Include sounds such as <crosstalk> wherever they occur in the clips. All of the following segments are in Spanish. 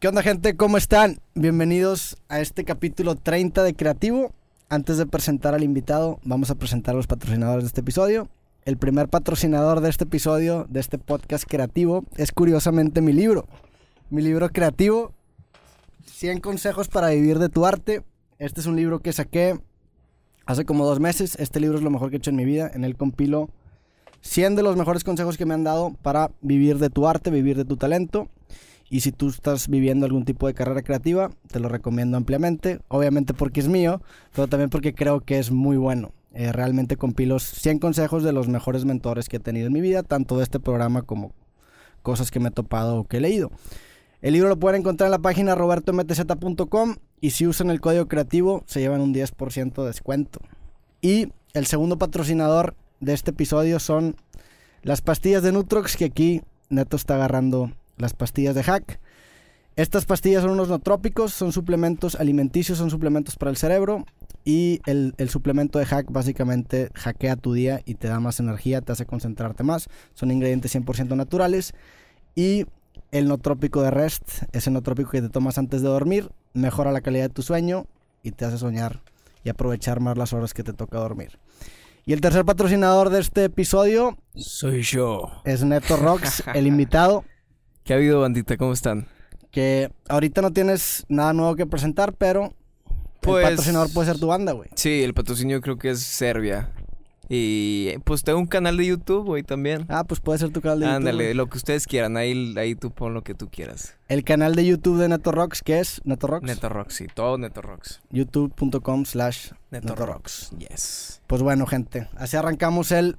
¿Qué onda gente? ¿Cómo están? Bienvenidos a este capítulo 30 de Creativo. Antes de presentar al invitado, vamos a presentar a los patrocinadores de este episodio. El primer patrocinador de este episodio, de este podcast creativo, es curiosamente mi libro. Mi libro creativo, 100 consejos para vivir de tu arte. Este es un libro que saqué hace como dos meses. Este libro es lo mejor que he hecho en mi vida. En él compilo 100 de los mejores consejos que me han dado para vivir de tu arte, vivir de tu talento. Y si tú estás viviendo algún tipo de carrera creativa, te lo recomiendo ampliamente. Obviamente porque es mío, pero también porque creo que es muy bueno. Eh, realmente compilo 100 consejos de los mejores mentores que he tenido en mi vida, tanto de este programa como cosas que me he topado o que he leído. El libro lo pueden encontrar en la página robertomtz.com y si usan el código creativo se llevan un 10% de descuento. Y el segundo patrocinador de este episodio son las pastillas de Nutrox que aquí Neto está agarrando las pastillas de hack. Estas pastillas son unos nootrópicos, son suplementos alimenticios, son suplementos para el cerebro. Y el, el, suplemento de hack básicamente hackea tu día y te da más energía, te hace concentrarte más. Son ingredientes 100% naturales. Y el nootrópico de rest, ese nootrópico que te tomas antes de dormir, mejora la calidad de tu sueño y te hace soñar y aprovechar más las horas que te toca dormir. Y el tercer patrocinador de este episodio soy yo. Es Neto Rocks, <laughs> el invitado. ¿Qué ha habido, bandita? ¿Cómo están? Que ahorita no tienes nada nuevo que presentar, pero pues, el patrocinador puede ser tu banda, güey. Sí, el patrocinio creo que es Serbia. Y pues tengo un canal de YouTube, güey, también. Ah, pues puede ser tu canal de YouTube. Ándale, lo que ustedes quieran. Ahí, ahí tú pon lo que tú quieras. El canal de YouTube de Neto Rocks, ¿qué es? ¿Neto Rocks? Neto Rocks, sí, todo Neto Rocks. youtube.com slash Neto Rocks. Yes. Pues bueno, gente, así arrancamos el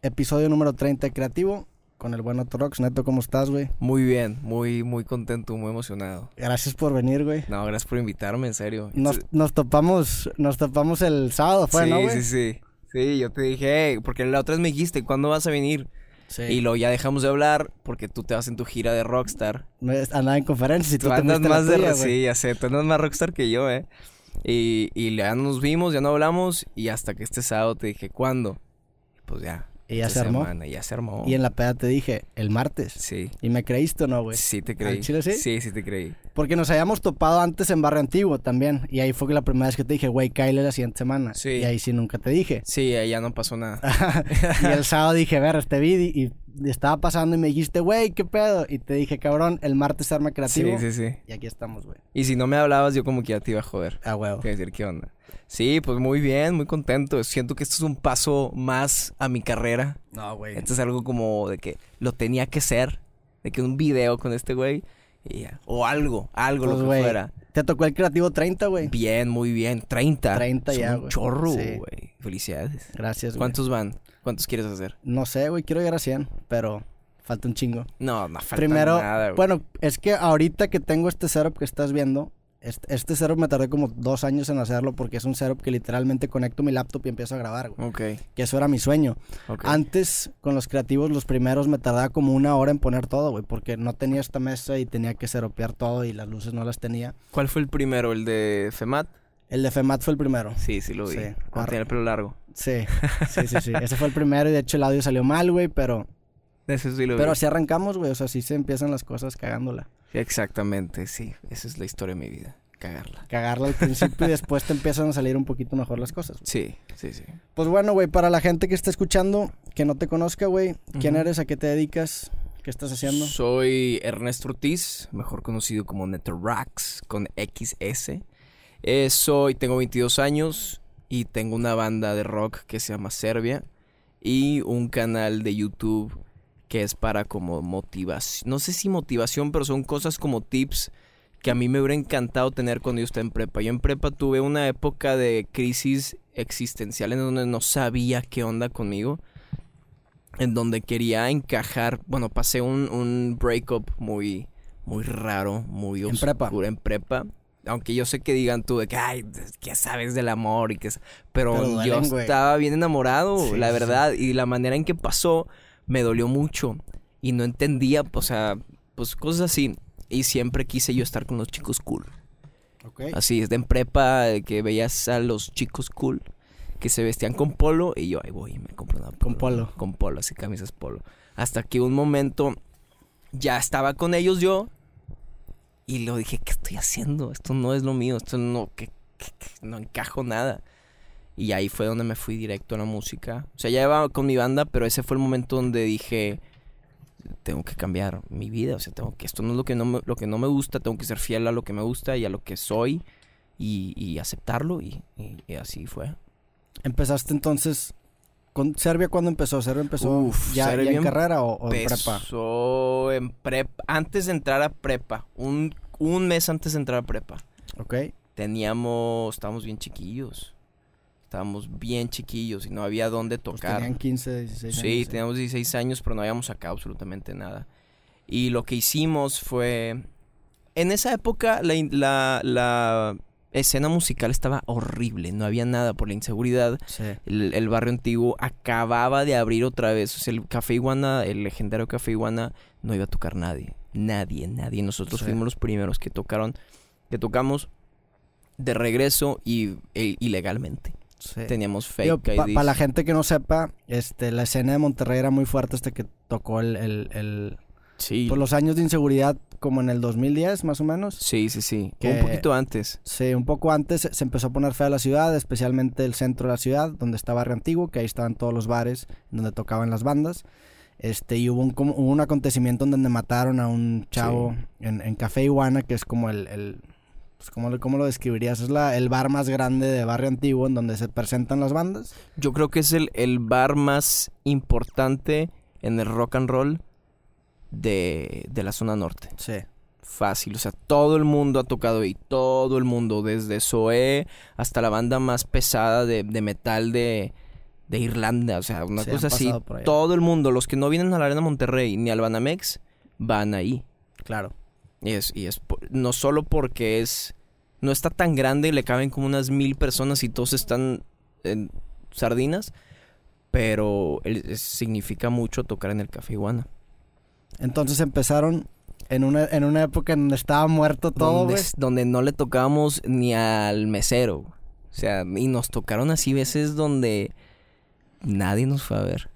episodio número 30 de Creativo con el buen Neto Rocks. Neto, ¿cómo estás, güey? Muy bien, muy, muy contento, muy emocionado. Gracias por venir, güey. No, gracias por invitarme, en serio. Nos, nos topamos, nos topamos el sábado, ¿fue, sí, no, güey? Sí, sí, sí. yo te dije, porque la otra vez me dijiste, ¿cuándo vas a venir? Sí. Y luego ya dejamos de hablar porque tú te vas en tu gira de rockstar. Andaba en conferencias y tú, tú te andas más la tuya, de sí, ya sé, tú andas más rockstar que yo, eh. Y, y ya nos vimos, ya no hablamos y hasta que este sábado te dije, ¿cuándo? Pues ya. Y ya se armó. semana, ya se armó. Y en la peda te dije, el martes. Sí. ¿Y me creíste o no, güey? Sí te ¿Al creí. chile sí? Sí, sí te creí. Porque nos habíamos topado antes en Barrio Antiguo también. Y ahí fue que la primera vez que te dije, güey, cáele la siguiente semana. Sí. Y ahí sí nunca te dije. Sí, ahí ya no pasó nada. <laughs> y el sábado dije, ver, este video y estaba pasando y me dijiste, güey, ¿qué pedo? Y te dije, cabrón, el martes se arma creativo. Sí, sí, sí. Y aquí estamos, güey. Y si no me hablabas, yo como que ya te iba a joder. Ah, huevo. Te iba a decir, ¿qué onda? Sí, pues muy bien, muy contento. Siento que esto es un paso más a mi carrera. No, güey. Esto es algo como de que lo tenía que ser. De que un video con este güey. Y ya. O algo, algo Pues, lo que güey, fuera. Te tocó el creativo 30, güey. Bien, muy bien. 30. 30 Es ya, un güey. chorro, Sí. güey. Felicidades. Gracias, güey. ¿Cuántos van? ¿Cuántos quieres hacer? No sé, güey, quiero llegar a 100, pero falta un chingo. No, no falta Primero, nada, güey. bueno, es que ahorita que tengo este setup que estás viendo, este, este setup me tardé como dos años en hacerlo porque es un setup que literalmente conecto mi laptop y empiezo a grabar, güey. Ok, Que eso era mi sueño. ok. Antes, con los creativos, los primeros me tardaba como una hora en poner todo, güey, porque no tenía esta mesa y tenía que seropear todo y las luces no las tenía. ¿Cuál fue el primero? ¿El de FEMAT? El de FEMAT fue el primero. Sí, sí lo vi. Sí. Cuando tenía el pelo largo. Sí, <laughs> sí, sí, sí. Ese fue el primero y de hecho el audio salió mal, güey, pero, Ese sí lo pero vi. así arrancamos, güey, o sea, así se empiezan las cosas cagándola. Exactamente, sí. Esa es la historia de mi vida. Cagarla. Cagarla al principio y <laughs> después te empiezan a salir un poquito mejor las cosas. Sí, sí, sí. Pues bueno, güey, para la gente que está escuchando, que no te conozca, güey, ¿quién eres? ¿A qué te dedicas? ¿Qué estás haciendo? Soy Ernesto Ortiz, mejor conocido como Neterax con XS. Eh, soy, tengo 22 años y tengo una banda de rock que se llama Serbia y un canal de YouTube que es para como motivación, no sé si motivación, pero son cosas como tips que a mí me hubiera encantado tener cuando yo estaba en prepa. Yo en prepa tuve una época de crisis existencial en donde no sabía qué onda conmigo en donde quería encajar, bueno, pasé un, un breakup muy, muy raro, muy ¿En prepa? oscuro en prepa. Aunque yo sé que digan tú de que, ay, ¿qué sabes del amor? y que es-?" Pero, Pero yo estaba bien enamorado, Sí, la sí, verdad. Y la manera en que pasó me dolió mucho. Y no entendía, o sea, pues cosas así. Y siempre quise yo estar con los chicos cool. Ok. Así, desde en prepa, que veías a los chicos cool que se vestían con polo y yo ahí voy y me compro una polo. Con polo. Con polo, así camisas polo. Hasta que un momento ya estaba con ellos yo Y lo dije, ¿qué estoy haciendo? Esto no es lo mío, esto no, que, que- que no encajo nada. Y ahí fue donde me fui directo a la música. O sea, ya iba con mi banda, pero ese fue el momento donde dije, tengo que cambiar mi vida. O sea, tengo que, esto no es lo que no me, lo que no me gusta, tengo que ser fiel a lo que me gusta y a lo que soy y, y aceptarlo. Y, y- y así fue. Empezaste entonces con Serbia cuando empezó, Serbia empezó Uf, ya, ya Serbia en carrera o, o en prepa. Empezó en prepa, antes de entrar a prepa, un, un mes antes de entrar a prepa. Ok. Teníamos, estábamos bien chiquillos. Estábamos bien chiquillos y no había dónde Pues tocar. tenían 15, 16 Sí, años. ¿eh? teníamos 16 años, pero no habíamos sacado absolutamente nada. Y lo que hicimos fue... En esa época la, la, la escena musical estaba horrible, no había nada por la inseguridad. Sí. El, el barrio antiguo acababa de abrir otra vez. O sea, el Café Iguana, el legendario Café Iguana, no iba a tocar nadie. Nadie, nadie. Nosotros Sí. fuimos los primeros que tocaron, que tocamos de regreso y e- ilegalmente. Sí. Teníamos fake Para la gente que no sepa, este, la escena de Monterrey era muy fuerte hasta que tocó el, el, el- Sí. pues, los años de inseguridad como en el 2010 más o menos. Sí, sí, sí. Que- Un poquito antes. Sí, un poco antes se- empezó a poner fea la ciudad, especialmente el centro de la ciudad, donde está Barrio Antiguo, que ahí estaban todos los bares donde tocaban las bandas. Este, y hubo un, como- hubo un acontecimiento donde mataron a un chavo en, en Café Iguana, que es como el... el pues, ¿cómo, lo- cómo lo describirías? Es la, el bar más grande de Barrio Antiguo en donde se presentan las bandas. Yo creo que es el, el bar más importante en el rock and roll de, de la zona norte. Sí. Fácil, o sea, todo el mundo ha tocado ahí, todo el mundo, desde Zoé hasta la banda más pesada de, de metal de, de Irlanda, o sea, una cosa así. Todo el mundo, los que no vienen a la Arena Monterrey ni al Banamex, van ahí. Claro. Y es, y es no solo porque es, no está tan grande y le caben como unas mil personas y todos están en sardinas, pero es- significa mucho tocar en el Café Iguana. Entonces empezaron en una, en una época en donde estaba muerto todo, donde, donde no le tocábamos ni al mesero. O sea, y nos tocaron así veces donde nadie nos fue a ver.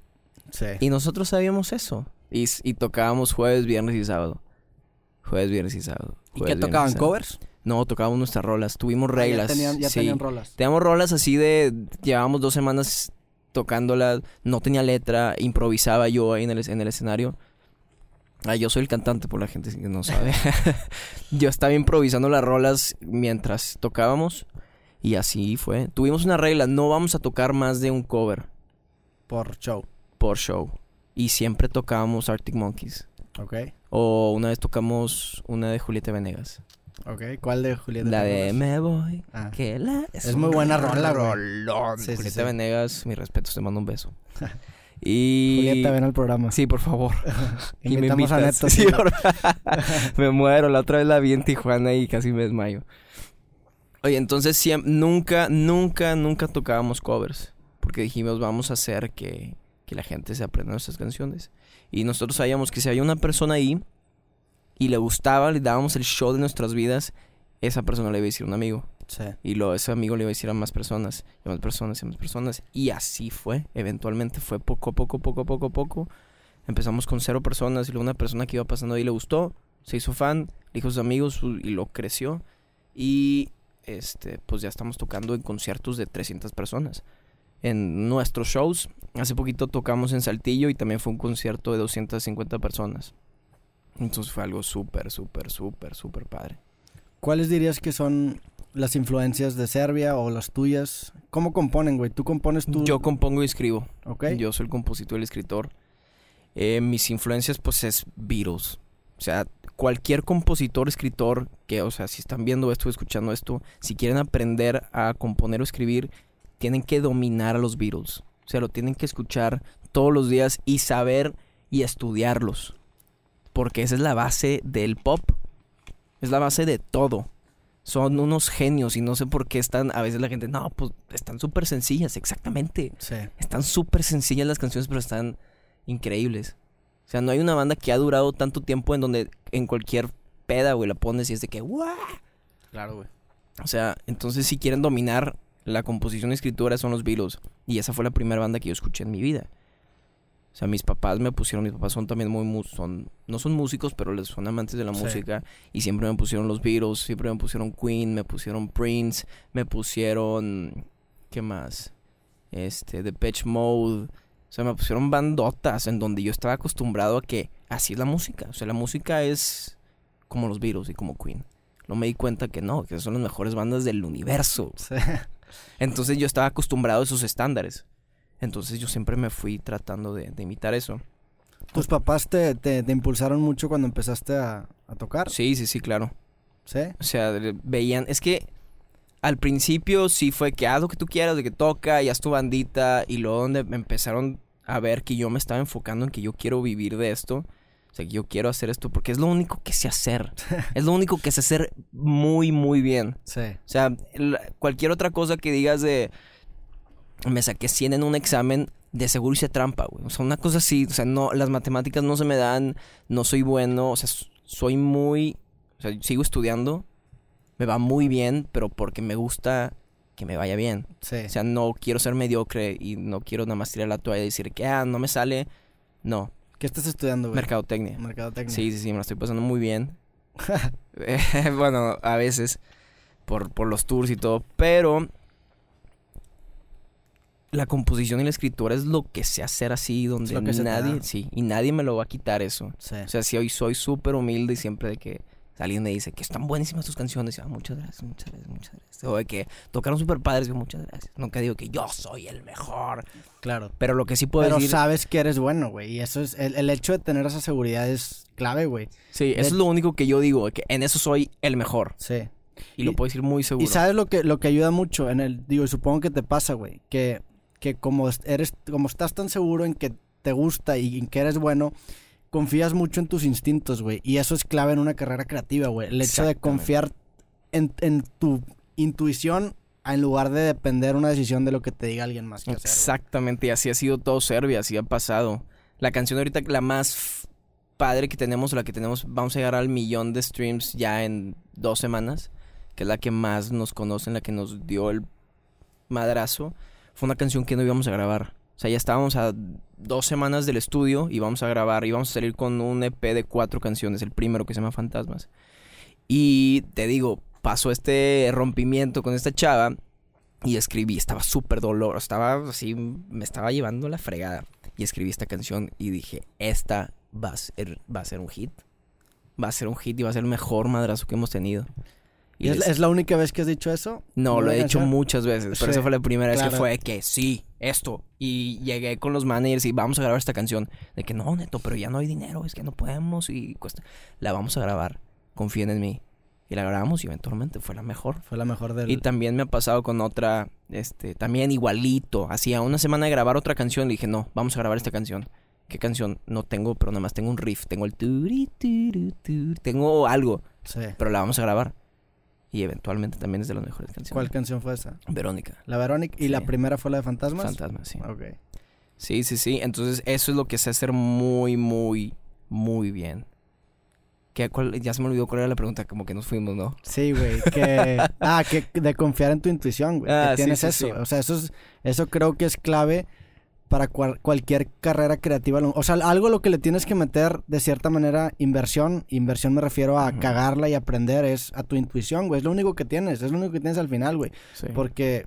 Sí. Y nosotros sabíamos eso. Y, y tocábamos jueves, viernes y sábado. Jueves, viernes y sábado. ¿Y qué tocaban? ¿Covers? No, tocábamos nuestras rolas. Tuvimos Ah, reglas. Ya tenían, ya sí. tenían rolas. Teníamos rolas así de. Llevábamos dos semanas tocándolas. No tenía letra. Improvisaba yo ahí en el, en el escenario. Ah, yo soy el cantante, por la gente que no sabe. <laughs> yo estaba improvisando las rolas mientras tocábamos. Y así fue. Tuvimos una regla: no vamos a tocar más de un cover Por show. por show. Y siempre tocábamos Arctic Monkeys. Ok. O una vez tocamos una de Julieta Venegas. Ok. ¿Cuál de Julieta? La te de? Me voy. Ah. Que la... Es muy buena rola. Sí, Julieta sí. Venegas, mi respeto, te mando un beso. <laughs> y... Julieta, ven al programa. Sí, por favor. <laughs> Y me a. Neto. Sí, <laughs> me muero. La otra vez la vi en Tijuana y casi me desmayo. Oye, entonces siem- nunca, nunca, nunca tocábamos covers. Porque dijimos, vamos a hacer que, que la gente se aprenda nuestras canciones. Y nosotros sabíamos que si había una persona ahí y le gustaba, le dábamos el show de nuestras vidas, esa persona le iba a decir a un amigo. Sí. Y lo, ese amigo le iba a decir a más personas, y a más personas, y a más personas. Y así fue. Eventualmente fue poco a poco, poco a poco, poco. Empezamos con cero personas y luego una persona que iba pasando ahí le gustó, se hizo fan, le dijo a sus amigos y lo creció. Y este, pues ya estamos tocando en conciertos de 300 personas. En nuestros shows, hace poquito tocamos en Saltillo y también fue un concierto de 250 personas. Entonces fue algo súper, súper, súper, súper padre. ¿Cuáles dirías que son las influencias de Serbia o las tuyas? ¿Cómo componen, güey? ¿Tú compones tú? Yo compongo y escribo. Ok. Yo soy el compositor y el escritor. Eh, mis influencias, pues, es Beatles. O sea, cualquier compositor, escritor, que, o sea, si están viendo esto, escuchando esto, si quieren aprender a componer o escribir, tienen que dominar a los Beatles. O sea, lo tienen que escuchar todos los días y saber y estudiarlos. Porque esa es la base del pop. Es la base de todo. Son unos genios y no sé por qué están, a veces la gente, no, pues están súper sencillas, exactamente. Sí. Están súper sencillas las canciones, pero están increíbles. O sea, no hay una banda que ha durado tanto tiempo en donde en cualquier peda, güey, la pones y es de que, ¡guau! Claro, güey. O sea, entonces si quieren dominar la composición y escritura son los Beatles. Y esa fue la primera banda que yo escuché en mi vida. O sea, mis papás me pusieron, mis papás son también muy, mu- son, no son músicos, pero les son amantes de la Sí. música. Y siempre me pusieron los Beatles, siempre me pusieron Queen, me pusieron Prince, me pusieron, ¿qué más? Este, Depeche Mode. O sea, me pusieron bandotas en donde yo estaba acostumbrado a que así es la música. O sea, la música es como los Beatles y como Queen. No me di cuenta que no, que son las mejores bandas del universo. Sí. <laughs> Entonces yo estaba acostumbrado a esos estándares. Entonces yo siempre me fui tratando de, de imitar eso. ¿Tus papás te, te, te impulsaron mucho cuando empezaste a, a tocar? Sí, sí, sí, claro. ¿Sí? O sea, veían, es que al principio sí fue que haz lo que tú quieras, de que toca y haz tu bandita. Y luego donde me empezaron a ver que yo me estaba enfocando en que yo quiero vivir de esto. O sea, yo quiero hacer esto porque es lo único que sé hacer. <laughs> es lo único que sé hacer muy, muy bien. Sí. O sea, cualquier otra cosa que digas de... Me saqué 100 en un examen, de seguro hice trampa, güey. O sea, una cosa así, o sea, no, las matemáticas no se me dan, no soy bueno, o sea, soy muy... O sea, sigo estudiando, me va muy bien, pero porque me gusta que me vaya bien. Sí. O sea, no quiero ser mediocre y no quiero nada más tirar la toalla y decir que, ah, no me sale. No, ¿Qué estás estudiando, güey? mercadotecnia. Mercadotecnia. Sí, sí, sí, me la estoy pasando muy bien. <laughs> Eh, <laughs> bueno, a veces por, por los tours y todo, pero la composición y la escritura es lo que sé hacer así, donde lo nadie, sí, y nadie me lo va a quitar eso. Sí. O sea, si hoy soy súper humilde y siempre de que alguien me dice que están buenísimas tus canciones, y, ah, muchas gracias, muchas gracias, muchas gracias. O de que tocaron súper padres, digo, muchas gracias. Nunca digo que yo soy el mejor, claro. pero lo que sí puedo Pero decir... sabes que eres bueno, güey. Y eso es... El, el hecho de tener esa seguridad es clave, güey. Sí, de- eso es lo único que yo digo, que en eso soy el mejor. Sí. Y, lo puedo decir muy seguro. Y sabes lo que, lo que ayuda mucho en el, digo, y supongo que te pasa, güey, que, que como es- eres, como estás tan seguro en que te gusta y en que eres bueno, confías mucho en tus instintos, güey. Y eso es clave en una carrera creativa, güey. El hecho de confiar en, en tu intuición en lugar de depender una decisión de lo que te diga alguien más que hacer. Exactamente, y así ha sido todo Serbia, así ha pasado. La canción ahorita, la más padre que tenemos, la que tenemos, vamos a llegar al millón de streams ya en dos semanas, que es la que más nos conocen, la que nos dio el madrazo, fue una canción que no íbamos a grabar. O sea, ya estábamos a dos semanas del estudio y vamos a grabar y vamos a salir con un EP de cuatro canciones, el primero que se llama Fantasmas. Y te digo, pasó este rompimiento con esta chava y escribí, estaba súper dolor, estaba así, me estaba llevando la fregada. Y escribí esta canción y dije, esta va a ser, va a ser un hit. Va a ser un hit y va a ser el mejor madrazo que hemos tenido. ¿Y es, es la única vez que has dicho eso? no, lo ¿Una he canción? muchas veces, pero Sí, esa fue la primera vez que fue que sí, esto. Y llegué con los managers y vamos a grabar esta canción. De que no, neto, pero ya no hay dinero, es que no podemos y cuesta. La vamos a grabar, confíen en mí. Y la grabamos y eventualmente fue la mejor. Fue la mejor del... Y también me ha pasado con otra, este, también igualito. Hacía una semana de grabar otra canción, le dije, no, vamos a grabar esta canción. ¿Qué canción? No tengo, pero nada más tengo un riff. Tengo el tengo algo, Sí. pero la vamos a grabar. Y eventualmente también es de las mejores canciones. ¿Cuál canción fue esa? Verónica. La Verónica. ¿Y la primera fue la de Fantasmas? Fantasma, sí. Ok. Sí, sí, sí. Entonces, eso es lo que sé hacer muy, muy, muy bien. ¿Qué, cuál- ya se me olvidó cuál era la pregunta, como que nos fuimos, ¿no? Sí, güey, que... <laughs> ah, que de confiar en tu intuición, güey. Ah, que sí, tienes sí, eso. O sea, eso, es, eso creo que es clave para cual- cualquier carrera creativa. O sea, algo lo que le tienes que meter de cierta manera inversión. Inversión me refiero a cagarla y aprender es a tu intuición, güey. Es lo único que tienes. Es lo único que tienes al final, güey. Sí. Porque,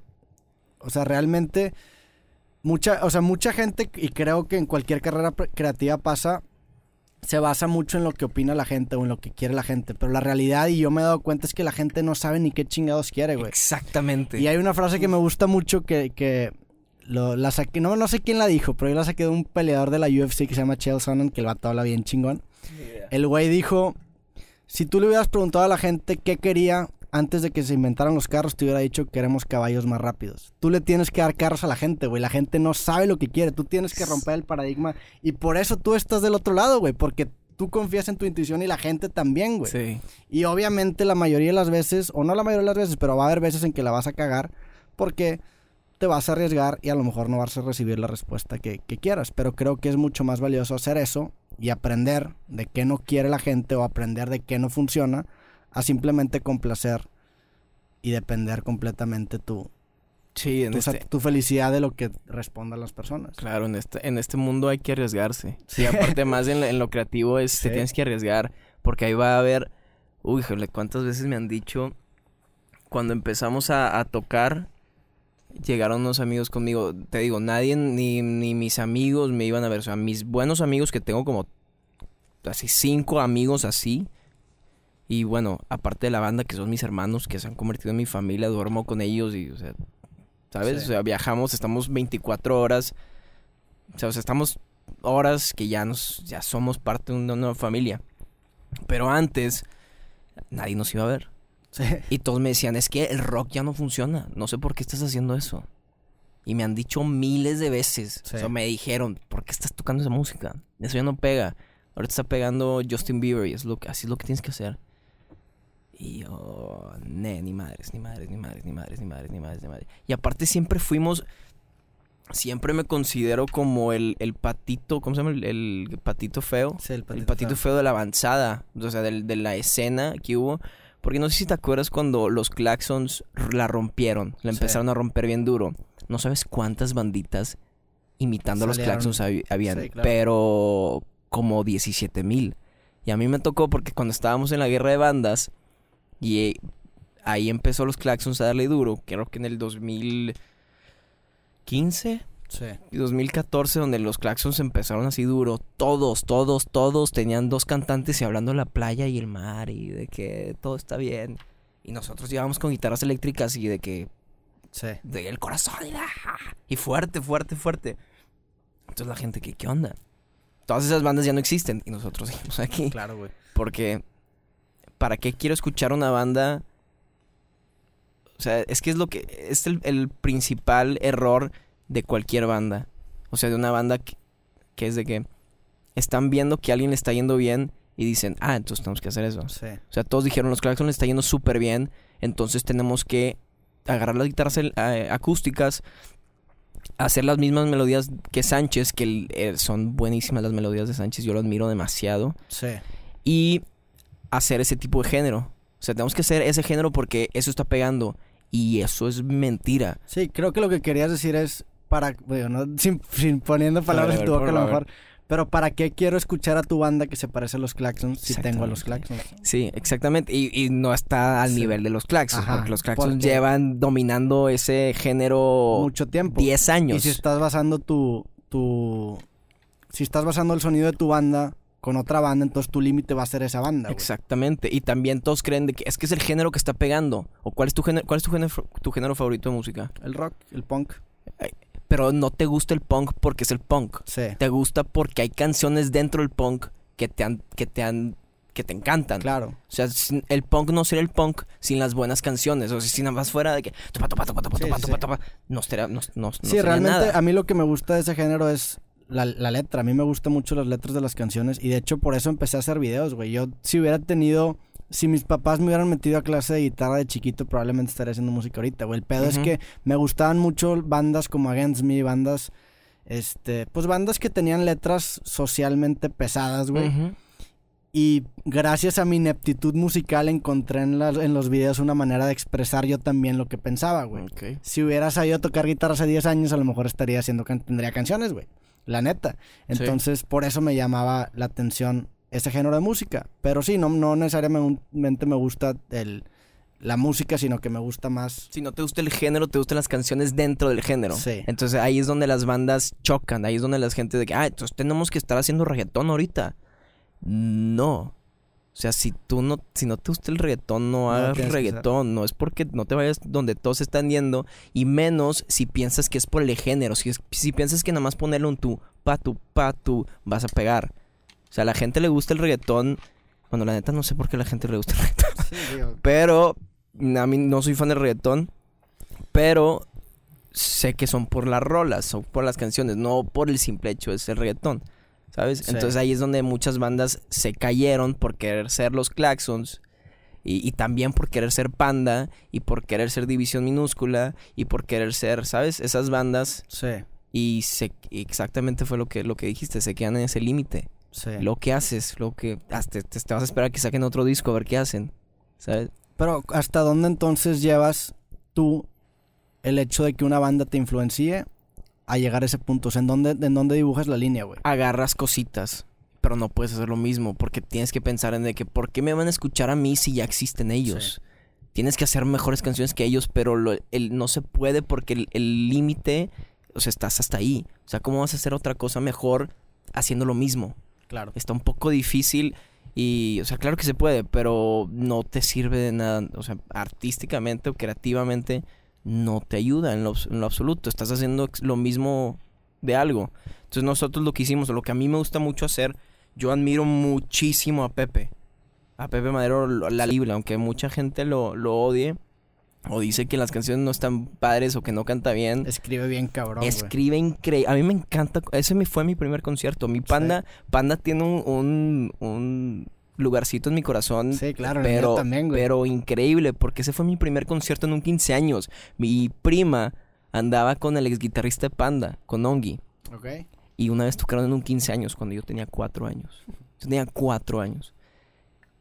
o sea, realmente... Mucha, o sea, mucha gente, y creo que en cualquier carrera creativa pasa, se basa mucho en lo que opina la gente o en lo que quiere la gente. Pero la realidad, y yo me he dado cuenta, es que la gente no sabe ni qué chingados quiere, güey. Exactamente. Y hay una frase que me gusta mucho que, que lo, la saqué, no, no sé quién la dijo, pero yo la saqué de un peleador de la UFC que se llama Chael Sonnen, que el vato habla bien chingón. El güey dijo, si tú le hubieras preguntado a la gente qué quería antes de que se inventaran los carros, te hubiera dicho queremos caballos más rápidos. Tú le tienes que dar carros a la gente, güey. La gente no sabe lo que quiere. Tú tienes que romper el paradigma. Y por eso tú estás del otro lado, güey. Porque tú confías en tu intuición y la gente también, güey. Sí. Y obviamente la mayoría de las veces, o no la mayoría de las veces, pero va a haber veces en que la vas a cagar porque te vas a arriesgar y a lo mejor no vas a recibir la respuesta que, que quieras. Pero creo que es mucho más valioso hacer eso y aprender de qué no quiere la gente o aprender de qué no funciona a simplemente complacer y depender completamente tu, Sí, en tu, este, tu felicidad de lo que respondan las personas. Claro, en este, en este mundo hay que arriesgarse. Sí, aparte más en, en lo creativo es, te Sí. tienes que arriesgar. Porque ahí va a haber, uy, híjole, cuántas veces me han dicho, cuando empezamos a, a tocar, llegaron unos amigos conmigo. Te digo, nadie, ni, ni mis amigos me iban a ver. O sea, mis buenos amigos que tengo como así cinco amigos así. Y bueno, aparte de la banda, que son mis hermanos, que se han convertido en mi familia, duermo con ellos y, o sea, ¿sabes? Sí. O sea, viajamos, estamos 24 horas. O sea, o sea, estamos horas que ya nos, ya somos parte de una nueva familia. Pero antes, nadie nos iba a ver. Sí. Y todos me decían, es que el rock ya no funciona. No sé por qué estás haciendo eso. Y me han dicho miles de veces. Sí. O sea, me dijeron, ¿por qué estás tocando esa música? Eso ya no pega. Ahorita está pegando Justin Bieber y es lo que, así es lo que tienes que hacer. Y yo, ne, ni madres, ni madres, ni madres, ni madres, ni madres, ni madres, ni madres. Y aparte siempre fuimos, siempre me considero como el, el patito, ¿cómo se llama? El, el patito feo. Sí, el El patito feo de la avanzada, o sea, del- de, la escena que hubo. Porque no sé si te acuerdas cuando los Claxons la rompieron, la Sí. empezaron a romper bien duro. No sabes cuántas banditas imitando a los. Claxons habían, Sí, claro. pero como 17 mil. Y a mí me tocó porque cuando estábamos en la guerra de bandas y eh, ahí empezó los Claxons a darle duro, creo que en el 2015 Sí. y 2014 donde los Claxons empezaron así duro, todos, todos, todos tenían dos cantantes y hablando de la playa y el mar y de que todo está bien. Y nosotros llevábamos con guitarras eléctricas y de que Sí. de el corazón y, la- y fuerte, fuerte, fuerte. Entonces la gente que qué onda? Todas esas bandas ya no existen y nosotros seguimos aquí Claro, güey. porque ¿para qué quiero escuchar una banda? O sea, es que es lo que es el, el principal error de cualquier banda. O sea, de una banda que, que es de que están viendo que a alguien le está yendo bien y dicen, ah, entonces tenemos que hacer eso. Sí. O sea, todos dijeron, los Claxon le está yendo súper bien, entonces tenemos que agarrar las guitarras el- eh, acústicas, hacer las mismas melodías que Sánchez, que eh, son buenísimas las melodías de Sánchez, yo lo admiro demasiado Sí. y hacer ese tipo de género. O sea, tenemos que hacer ese género porque eso está pegando y eso es mentira. Sí, creo que lo que querías decir es para, bueno, no, sin, sin poniendo palabras en tu boca a lo mejor, pero ¿para qué quiero escuchar a tu banda que se parece a los Claxons si tengo a los. Claxons? Sí, exactamente. Y, y no está al Sí. nivel de los Claxons, Ajá, porque los Claxons porque- llevan dominando ese género Mucho tiempo. 10 años. Y si estás basando tu, tu, si estás basando el sonido de tu banda con otra banda, entonces tu límite va a ser esa banda. Exactamente. Y también todos creen de que es que es el género que está pegando. ¿O cuál es tu género, cuál es tu género, tu género favorito de música? El rock, el punk. Pero no te gusta el punk porque es el punk. Sí. Te gusta porque hay canciones dentro del punk que te han, que te han, que te encantan. Claro. O sea, el punk no sería el punk sin las buenas canciones. O sea, si nada más fuera de que topa, topa, topa, topa, Sí, topa, sí, topa, sí. topa, no estaría, no, no- sí, realmente nada. a mí lo que me gusta de ese género es la, la letra. A mí me gustan mucho las letras de las canciones y de hecho por eso empecé a hacer videos, güey. Yo si hubiera tenido, si mis papás me hubieran metido a clase de guitarra de chiquito, probablemente estaría haciendo música ahorita, güey. El pedo es que me gustaban mucho bandas como Against Me, bandas, este, pues bandas que tenían letras socialmente pesadas, güey. Y gracias a mi ineptitud musical encontré en, en los videos una manera de expresar yo también lo que pensaba, güey. Si hubiera sabido tocar guitarra hace 10 años, a lo mejor estaría haciendo, can- tendría canciones, güey. La neta. Sí. Entonces, por eso me llamaba la atención ese género de música. Pero sí, no, no necesariamente me gusta el, la música, sino que me gusta más. Si no te gusta el género, te gustan las canciones dentro del género. Sí. Entonces ahí es donde las bandas chocan, ahí es donde la gente de que, ah, entonces tenemos que estar haciendo reggaetón ahorita. No. O sea, si tú no, si no te gusta el reggaetón, no No hagas reggaetón. No es porque no te vayas donde todos están yendo. Y menos si piensas que es por el género. Si, es- si piensas que nada más ponerlo en tu pa tu pa tu vas a pegar. O sea, a la gente le gusta el reggaetón. Bueno, la neta no sé por qué a la gente le gusta el reggaetón. Sí, <laughs> Pero a mí no soy fan del reggaetón. Pero sé que son por las rolas, son por las canciones, no por el simple hecho de ser reggaetón. ¿Sabes? Sí. Entonces ahí es donde muchas bandas se cayeron por querer ser los Claxons. Y, y también por querer ser Panda. Y por querer ser División Minúscula. Y por querer ser, ¿sabes? Esas bandas. sí, Y se, exactamente fue lo que, lo que dijiste. Se quedan en ese límite. Sí. Lo que haces, lo que... Hasta te, te vas a esperar a que saquen otro disco a ver qué hacen. ¿Sabes? Pero ¿hasta dónde entonces llevas tú el hecho de que una banda te influencie a llegar a ese punto? O sea, ¿en dónde, en dónde dibujas la línea, güey? Agarras cositas, pero no puedes hacer lo mismo porque tienes que pensar en de que ¿por qué me van a escuchar a mí si ya existen ellos? Tienes que hacer mejores canciones que ellos, pero lo- el, no se puede porque el límite, o sea, estás hasta ahí. O sea, ¿cómo vas a hacer otra cosa mejor haciendo lo mismo? Claro. Está un poco difícil y, o sea, claro que se puede, pero no te sirve de nada. O sea, artísticamente o creativamente no te ayuda en lo, en lo absoluto. Estás haciendo lo mismo de algo. Entonces nosotros lo que hicimos, lo que a mí me gusta mucho hacer, yo admiro muchísimo a Pepe. A Pepe Madero, la Biblia, aunque mucha gente lo, lo odie o dice que las canciones no están padres o que no canta bien. Escribe bien cabrón. Escribe increíble. A mí me encanta. Ese me fue mi primer concierto. Mi panda, panda tiene un, un, un lugarcito en mi corazón. Sí, claro, pero, también, güey. pero increíble, porque ese fue mi primer concierto en un 15 años. Mi prima andaba con el ex guitarrista de Panda, con Ongi. Ok. Y una vez tocaron en un 15 años, cuando yo tenía 4 años. Yo tenía 4 años.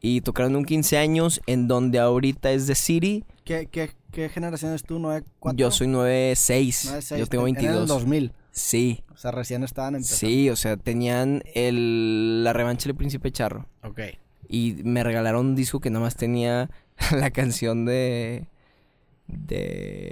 Y tocaron en un 15 años, en donde ahorita es The City. ¿Qué, qué, qué generación eres tú? ¿9, 4? Yo soy 9'6". Yo tengo En el 22. 2000. Sí. O sea, recién estaban empezando. Sí, o sea, tenían el, la revancha del príncipe charro. Ok. Y me regalaron un disco que nada más tenía <laughs> la canción de.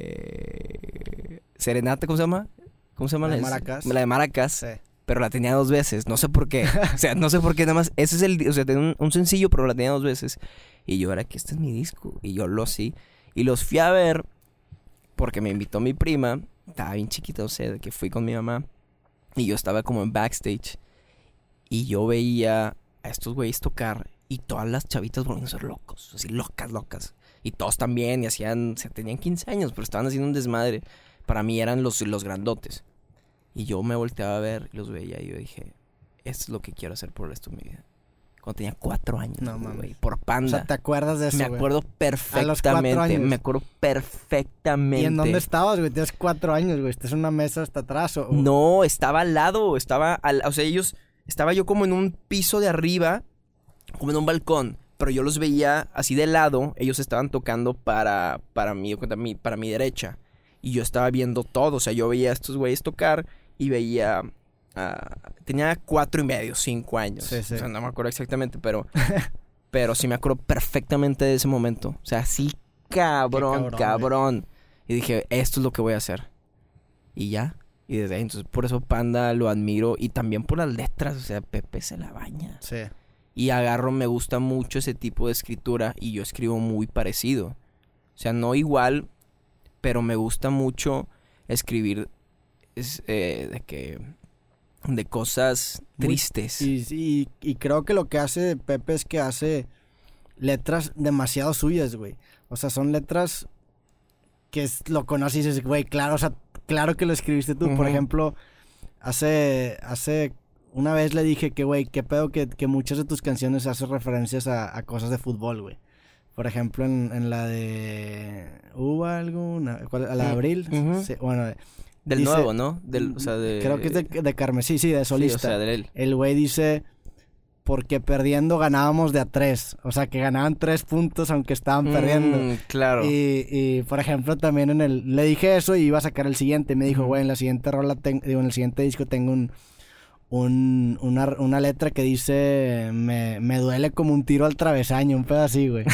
de. Serenata, ¿cómo se llama? ¿Cómo se llama? La de Es- Maracas. La de Maracas. Sí. Pero la tenía dos veces. No sé por qué. <laughs> o sea, no sé por qué nada más. Ese es el. O sea, tenía un, un sencillo, pero la tenía dos veces. Y yo era que este es mi disco. Y yo lo así. Y los fui a ver. Porque me invitó mi prima. Estaba bien chiquita, o sea, que fui con mi mamá. Y yo estaba como en backstage. Y yo veía a estos güeyes tocar. Y todas las chavitas ser locos. Así locas, locas. Y todos también. Y hacían. O sea, tenían 15 años, pero estaban haciendo un desmadre. Para mí eran los, los grandotes. Y yo me volteaba a ver los veía. Y yo dije, esto es lo que quiero hacer por el resto de mi vida. Cuando tenía cuatro años. No mames. Por O panda. sea, ¿te acuerdas de eso, me güey? acuerdo cuatro perfectamente. años. Me acuerdo perfectamente. ¿Y en dónde estabas, güey? Tienes cuatro años, güey. ¿Estás en una mesa hasta atrás o...? o- No, estaba al lado, estaba al, o sea, ellos, estaba yo como en un piso de arriba, como en un balcón, pero yo los veía así de lado, ellos estaban tocando para, para mí, para mi, para mi derecha, y yo estaba viendo todo, o sea, yo veía a estos güeyes tocar y veía, ah, tenía cuatro y medio, cinco años, Sí, sí. o sea, no me acuerdo exactamente, pero, <laughs> pero sí me acuerdo perfectamente de ese momento, o sea, sí, cabrón, cabrón, y dije, esto es lo que voy a hacer, y ya. Y desde ahí, entonces por eso Panda lo admiro y también por las letras, o sea, Pepe se la baña. Sí. Y agarro, me gusta mucho ese tipo de escritura y yo escribo muy parecido. O sea, no igual, pero me gusta mucho escribir es, eh, de que de cosas Muy- tristes. Y, y, y creo que lo que hace Pepe es que hace letras demasiado suyas, güey. O sea, son letras que es- lo conoces y dices, güey, claro, o sea, claro que lo escribiste tú. Por ejemplo, hace, hace una vez le dije que, güey, qué pedo que, que muchas de tus canciones hacen referencias a, a cosas de fútbol, güey. Por ejemplo, en, en la de... ¿Hubo alguna? ¿Cuál? ¿A la de abril? Sí, bueno, Del dice- nuevo, ¿no? Del, o sea, de, creo que es de, de Carmesí, sí, de sí, solista. o sea, de él. El güey dice, porque perdiendo ganábamos de a tres. O sea, que ganaban tres puntos aunque estaban perdiendo. Mm, claro. Y, y, por ejemplo, también en el... Le dije eso y iba a sacar el siguiente. Me dijo, güey, en la siguiente rola, ten- digo, en el siguiente disco tengo un... un- una, una letra que dice me, me duele como un tiro al travesaño, un pedo así, güey.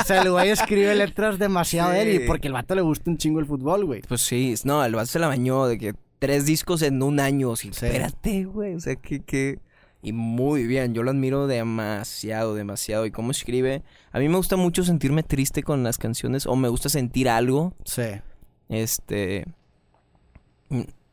o sea, el güey escribe letras demasiado de él y Sí. porque el vato le gusta un chingo el fútbol, güey. Pues sí, no, el vato se la bañó de que tres discos en un año. Sí, Sí. Espérate, güey. O sea, que, que. Y muy bien, yo lo admiro demasiado, demasiado. Y cómo escribe. A mí me gusta mucho sentirme triste con las canciones o me gusta sentir algo. Sí. Este.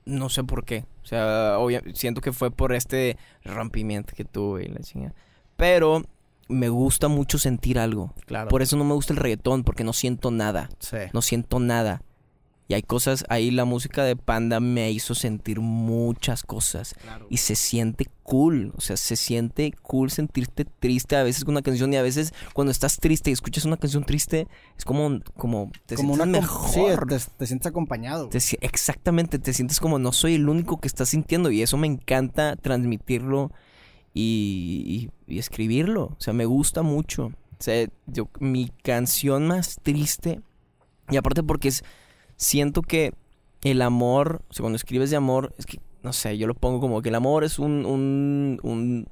No sé por qué. O sea, obvia- siento que fue por este rompimiento que tuve y la chingada. Pero me gusta mucho sentir algo. Claro. Por eso no me gusta el reggaetón, porque no siento nada Sí. no siento nada. Y hay cosas, ahí la música de Panda me hizo sentir muchas cosas. Claro. Y se siente cool, o sea, se siente cool sentirte triste a veces con una canción y a veces cuando estás triste y escuchas una canción triste, es como, como te como sientes una mejor. Sí, te, te sientes acompañado. Te exactamente, te sientes como no soy el único que está sintiendo y eso me encanta transmitirlo y, y- y escribirlo. O sea, me gusta mucho. O sea, yo, mi canción más triste, y aparte porque es, siento que el amor, o sea, cuando escribes de amor, es que, no sé, yo lo pongo como que el amor es un, un, un,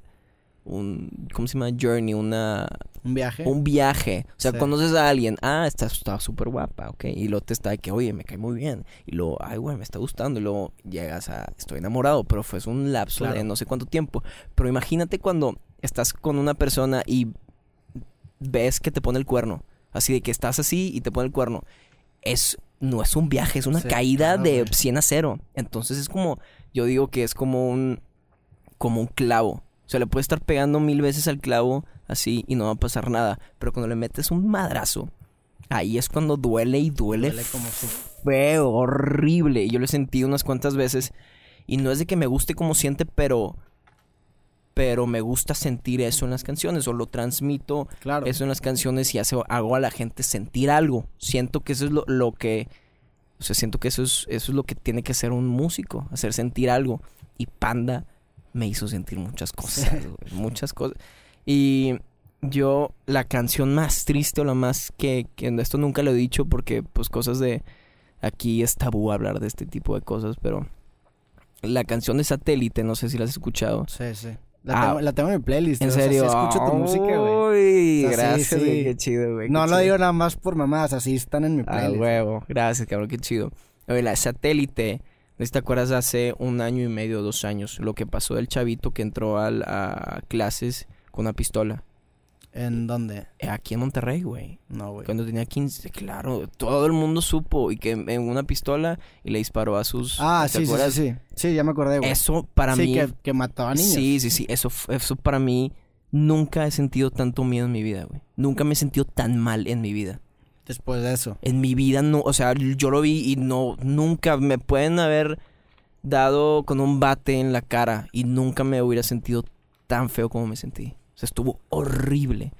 un ¿cómo se llama? Journey, una, Un viaje. un viaje. O sea, Sí. conoces a alguien, ah, está súper guapa, ok. Y luego te está de que, oye, me cae muy bien. Y luego, ay, güey, me está gustando. Y luego llegas a, estoy enamorado, pero fue un lapso de no sé cuánto tiempo. Pero imagínate cuando estás con una persona y ves que te pone el cuerno. Así de que estás así y te pone el cuerno. Es, no es un viaje, es una Sí, caída claro, de güey. 100 a 0. Entonces es como, yo digo que es como un, como un clavo. O sea, le puedes estar pegando mil veces al clavo así y no va a pasar nada. Pero cuando le metes un madrazo, ahí es cuando duele y duele, Duele como feo, horrible. Y yo lo he sentido unas cuantas veces. Y no es de que me guste como siente, pero. Pero me gusta sentir eso en las canciones. O lo transmito Claro. eso en las canciones y hace- hago a la gente sentir algo. Siento que eso es lo, lo que. O sea, siento que eso es, eso es lo que tiene que hacer un músico, hacer sentir algo. Y Panda me hizo sentir muchas cosas, muchas cosas. Y yo, la canción más triste o la más que, que esto nunca lo he dicho porque pues cosas de... Aquí es tabú hablar de este tipo de cosas, pero la canción de satélite, no sé si la has escuchado. Sí, sí. La, Ah. tengo, la tengo en mi playlist. En o sea, sí serio. escucho tu música, güey. Uy, O sea, sí, gracias, sí. güey, qué chido, güey. No lo digo nada más por mamadas, así están en mi Ah, playlist. huevo. Gracias, cabrón, qué chido. Oye, la satélite, no te acuerdas hace un año y medio, dos años, lo que pasó del chavito que entró al- a clases con una pistola. ¿En dónde? Eh, Aquí en Monterrey, güey. No, güey. Cuando tenía 15, claro, todo el mundo supo y que en una pistola y le disparó a sus... Ah, ¿te sí, sí, sí, sí. Sí, ya me acordé, güey. Eso para sí, mí... que, que mataba a niños. Sí, sí, sí. Eso, eso para mí... Nunca he sentido tanto miedo en mi vida, güey. Nunca me he sentido tan mal en mi vida. Después de eso. En mi vida no, o sea, yo lo vi y no, nunca me pueden haber dado con un bate en la cara y nunca me hubiera sentido tan feo como me sentí. O sea, estuvo horrible.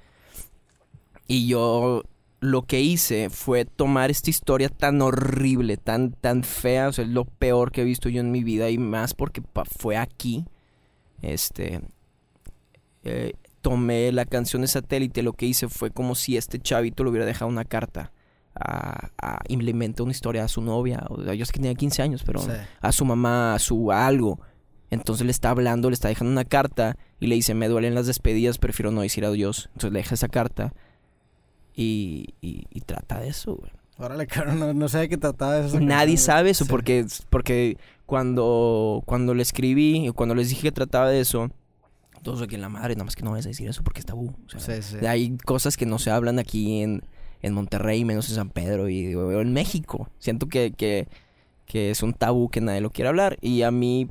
Y yo lo que hice fue tomar esta historia tan horrible, tan, tan fea, o sea, es lo peor que he visto yo en mi vida y más porque fue aquí. Este, eh, tomé la canción de satélite, lo que hice fue como si este chavito le hubiera dejado una carta. A, a- una historia a su novia. O sea, yo sé que tenía 15 años, pero Sí. a su mamá, a su algo. Entonces le está hablando, le está dejando una carta y le dice, me duelen las despedidas, prefiero no decir adiós. Entonces le deja esa carta y, y- y trata de eso, güey. Órale, cabrón, no, no sé de qué trataba eso. Nadie sabe eso Sí. porque, porque cuando, cuando le escribí, cuando les dije que trataba de eso, todos aquí en la madre, nada más que no vayas a decir eso porque es tabú. O sea, Sí, sí. Hay cosas que no se hablan aquí en, en Monterrey, menos en San Pedro y o en México. Siento que, que, que es un tabú que nadie lo quiere hablar. Y a mí,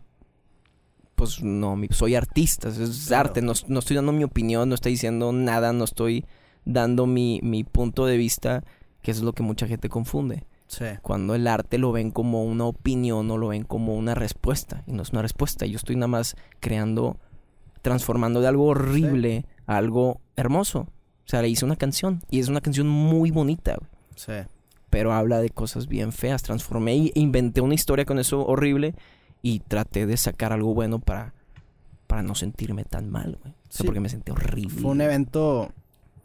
pues no, soy artista, es Claro. arte. No, no estoy dando mi opinión, no estoy diciendo nada, no estoy dando mi, mi punto de vista, que eso es lo que mucha gente confunde. Sí. Cuando el arte lo ven como una opinión o lo ven como una respuesta. Y no es una respuesta. Yo estoy nada más creando, transformando de algo horrible a algo hermoso. O sea, le hice una canción. Y es una canción muy bonita. güey, Sí. Pero habla de cosas bien feas. Transformé y inventé una historia con eso horrible. Y traté de sacar algo bueno para, para no sentirme tan mal, güey. O sea, Sí. porque me sentí horrible. Fue un evento.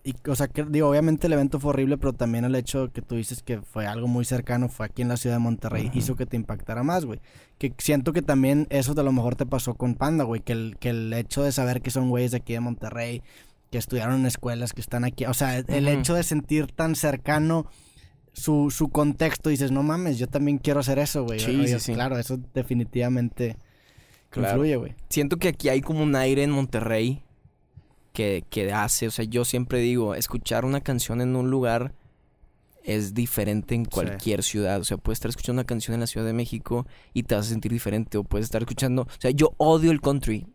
Y, o sea, que, digo, obviamente el evento fue horrible, pero también el hecho que tú dices que fue algo muy cercano, fue aquí en la ciudad de Monterrey, hizo que te impactara más, güey. Que siento que también eso de lo mejor te pasó con Panda, güey. Que el, que el hecho de saber que son güeyes de aquí de Monterrey, que estudiaron en escuelas, que están aquí. O sea, el hecho de sentir tan cercano su, su contexto, dices, no mames, yo también quiero hacer eso, güey. Sí, sí. Claro, eso definitivamente Claro. influye, güey. siento que aquí hay como un aire en Monterrey que, que hace, o sea, yo siempre digo, escuchar una canción en un lugar es diferente en cualquier ciudad, o sea, puedes estar escuchando una canción en la Ciudad de México y te vas a sentir diferente, o puedes estar escuchando, o sea, yo odio el country,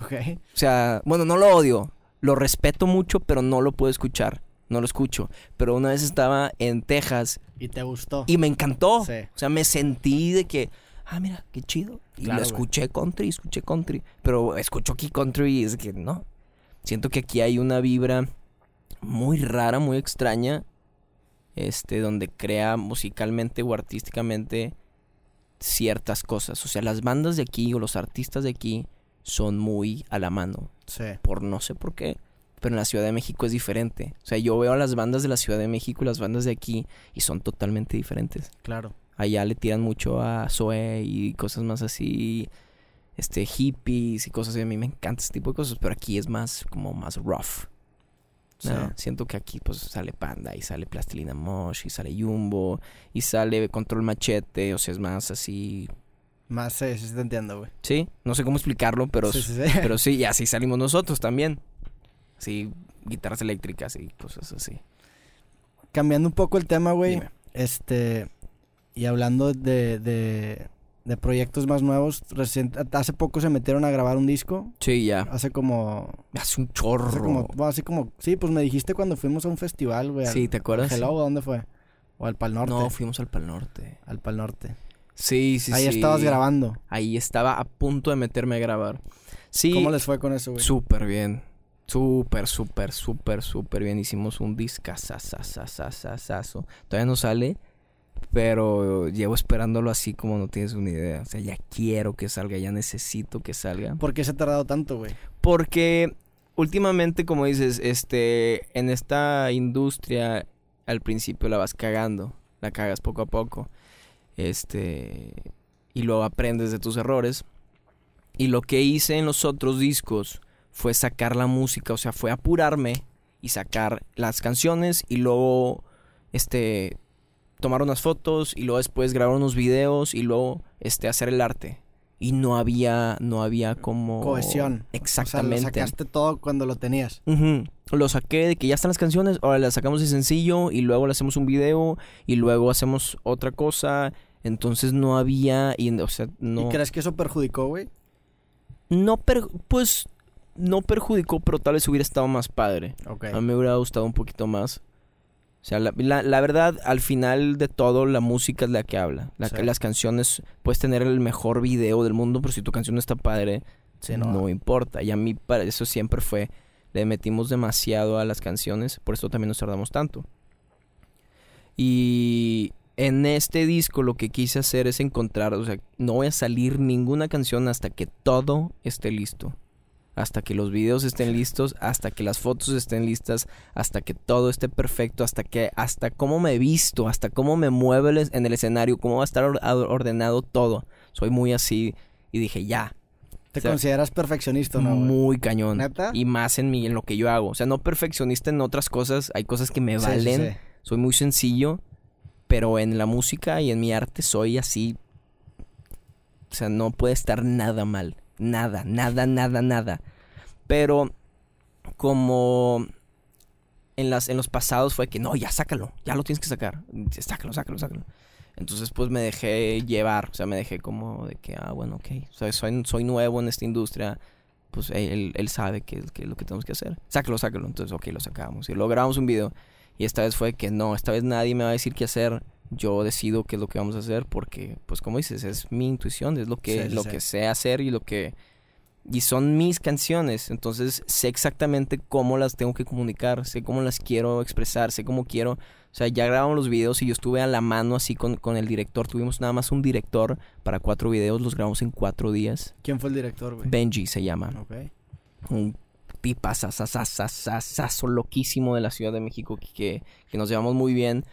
Ok. o sea, bueno, no lo odio, lo respeto mucho, pero no lo puedo escuchar, no lo escucho, pero una vez estaba en Texas ¿Y te gustó? y me encantó, Sí. o sea, me sentí de que, ah, mira, qué chido. Y Claro, lo güey. escuché country, escuché country. Pero escucho aquí country y es que no. Siento que aquí hay una vibra muy rara, muy extraña. Este, donde crea musicalmente o artísticamente ciertas cosas. O sea, las bandas de aquí o los artistas de aquí son muy a la mano. Sí. Por no sé por qué. Pero en la Ciudad de México es diferente. O sea, yo veo a las bandas de la Ciudad de México y las bandas de aquí y son totalmente diferentes. Claro. Allá le tiran mucho a Zoe y cosas más así, este, hippies y cosas así. A mí me encanta ese tipo de cosas, pero aquí es más, como más rough. Sí. Ah, Siento que aquí pues sale Panda y sale Plastilina Mosh y sale Jumbo y sale Control Machete, o sea, es más así... Más, sí, sí, te entiendo, güey. Sí, no sé cómo explicarlo, pero Sí, sí, sí. pero sí, y así salimos nosotros también. Sí, guitarras eléctricas y cosas así. Cambiando un poco el tema, güey. Este. Y hablando de, de, de proyectos más nuevos, recién, hace poco se metieron a grabar un disco. Sí, ya. Hace como. Hace un Hace chorro. como, bueno, así como. Sí, pues me dijiste cuando fuimos a un festival, güey. al- Sí, ¿te acuerdas? Hello, ¿a ¿dónde fue? O al Pal Norte. No, fuimos al Pal Norte. Al Pal Norte. Sí, sí, Ahí sí. estabas grabando. Ahí estaba a punto de meterme a grabar. Sí. ¿Cómo les fue con eso, güey? Súper bien. Súper, súper, súper, súper bien. Hicimos un discazazazazazazo. Todavía no sale, pero llevo esperándolo así como no tienes una idea. O sea, ya quiero que salga, ya necesito que salga. ¿Por qué se ha tardado tanto, güey? Porque últimamente, como dices, este, en esta industria al principio la vas cagando, la cagas poco a poco. Este, y luego aprendes de tus errores. Y lo que hice en los otros discos fue sacar la música, o sea, fue apurarme y sacar las canciones y luego este tomar unas fotos y luego después grabar unos videos y luego este hacer el arte. Y no había no había como Cohesión. Exactamente. O sea, lo sacaste todo cuando lo tenías. Lo saqué de que ya están las canciones, ahora las sacamos de sencillo y luego le hacemos un video y luego hacemos otra cosa. Entonces no había, y, o sea, no, ¿Y crees que eso perjudicó, güey? no per- pues no perjudicó, pero tal vez hubiera estado más padre. A mí me hubiera gustado un poquito más. O sea, la, la- la verdad, al final de todo, la música es la que habla. La- Sí. Las canciones, puedes tener el mejor video del mundo, pero si tu canción no está padre, Sí, no. no. importa. Y a mí para eso siempre fue, le metimos demasiado a las canciones, por eso también nos tardamos tanto. Y en este disco lo que quise hacer es encontrar, o sea, no voy a salir ninguna canción hasta que todo esté listo. Hasta que los videos estén listos, hasta que las fotos estén listas, hasta que todo esté perfecto, hasta que hasta cómo me he visto, hasta cómo me muevo en el escenario, cómo va a estar or- ordenado todo. Soy muy así y dije, ya, ¿Te o sea, consideras perfeccionista no, muy cañón. ¿Neta? Y más en mí, en lo que yo hago. O sea, no perfeccionista en otras cosas. Hay cosas que me Sí, sí, valen. sí. Soy muy sencillo. Pero en la música y en mi arte soy así. O sea, no puede estar nada mal. Nada, nada, nada, nada. Pero como en, las, en los pasados fue que no, ya sácalo, ya lo tienes que sacar. Sácalo, sácalo, sácalo. Entonces pues me dejé llevar, o sea, me dejé como de que, ah, bueno, ok, o sea, soy, soy nuevo en esta industria, pues él, él sabe qué qué es lo que tenemos que hacer. Sácalo, sácalo. Entonces, ok, lo sacamos. Y luego grabamos un video. Y esta vez fue que no, esta vez nadie me va a decir qué hacer. Yo decido qué es lo que vamos a hacer porque, pues como dices, es mi intuición, es lo que, Sí, sí, lo sí. que sé hacer y lo que... Y son mis canciones, entonces sé exactamente cómo las tengo que comunicar, sé cómo las quiero expresar, sé cómo quiero... O sea, ya grabamos los videos y yo estuve a la mano así con, con el director. Tuvimos nada más un director para cuatro videos, los grabamos en cuatro días. ¿Quién fue el director, güey? Benji se llama Ok. un tipazazazazazazo loquísimo de la Ciudad de México que, que, que nos llevamos muy bien.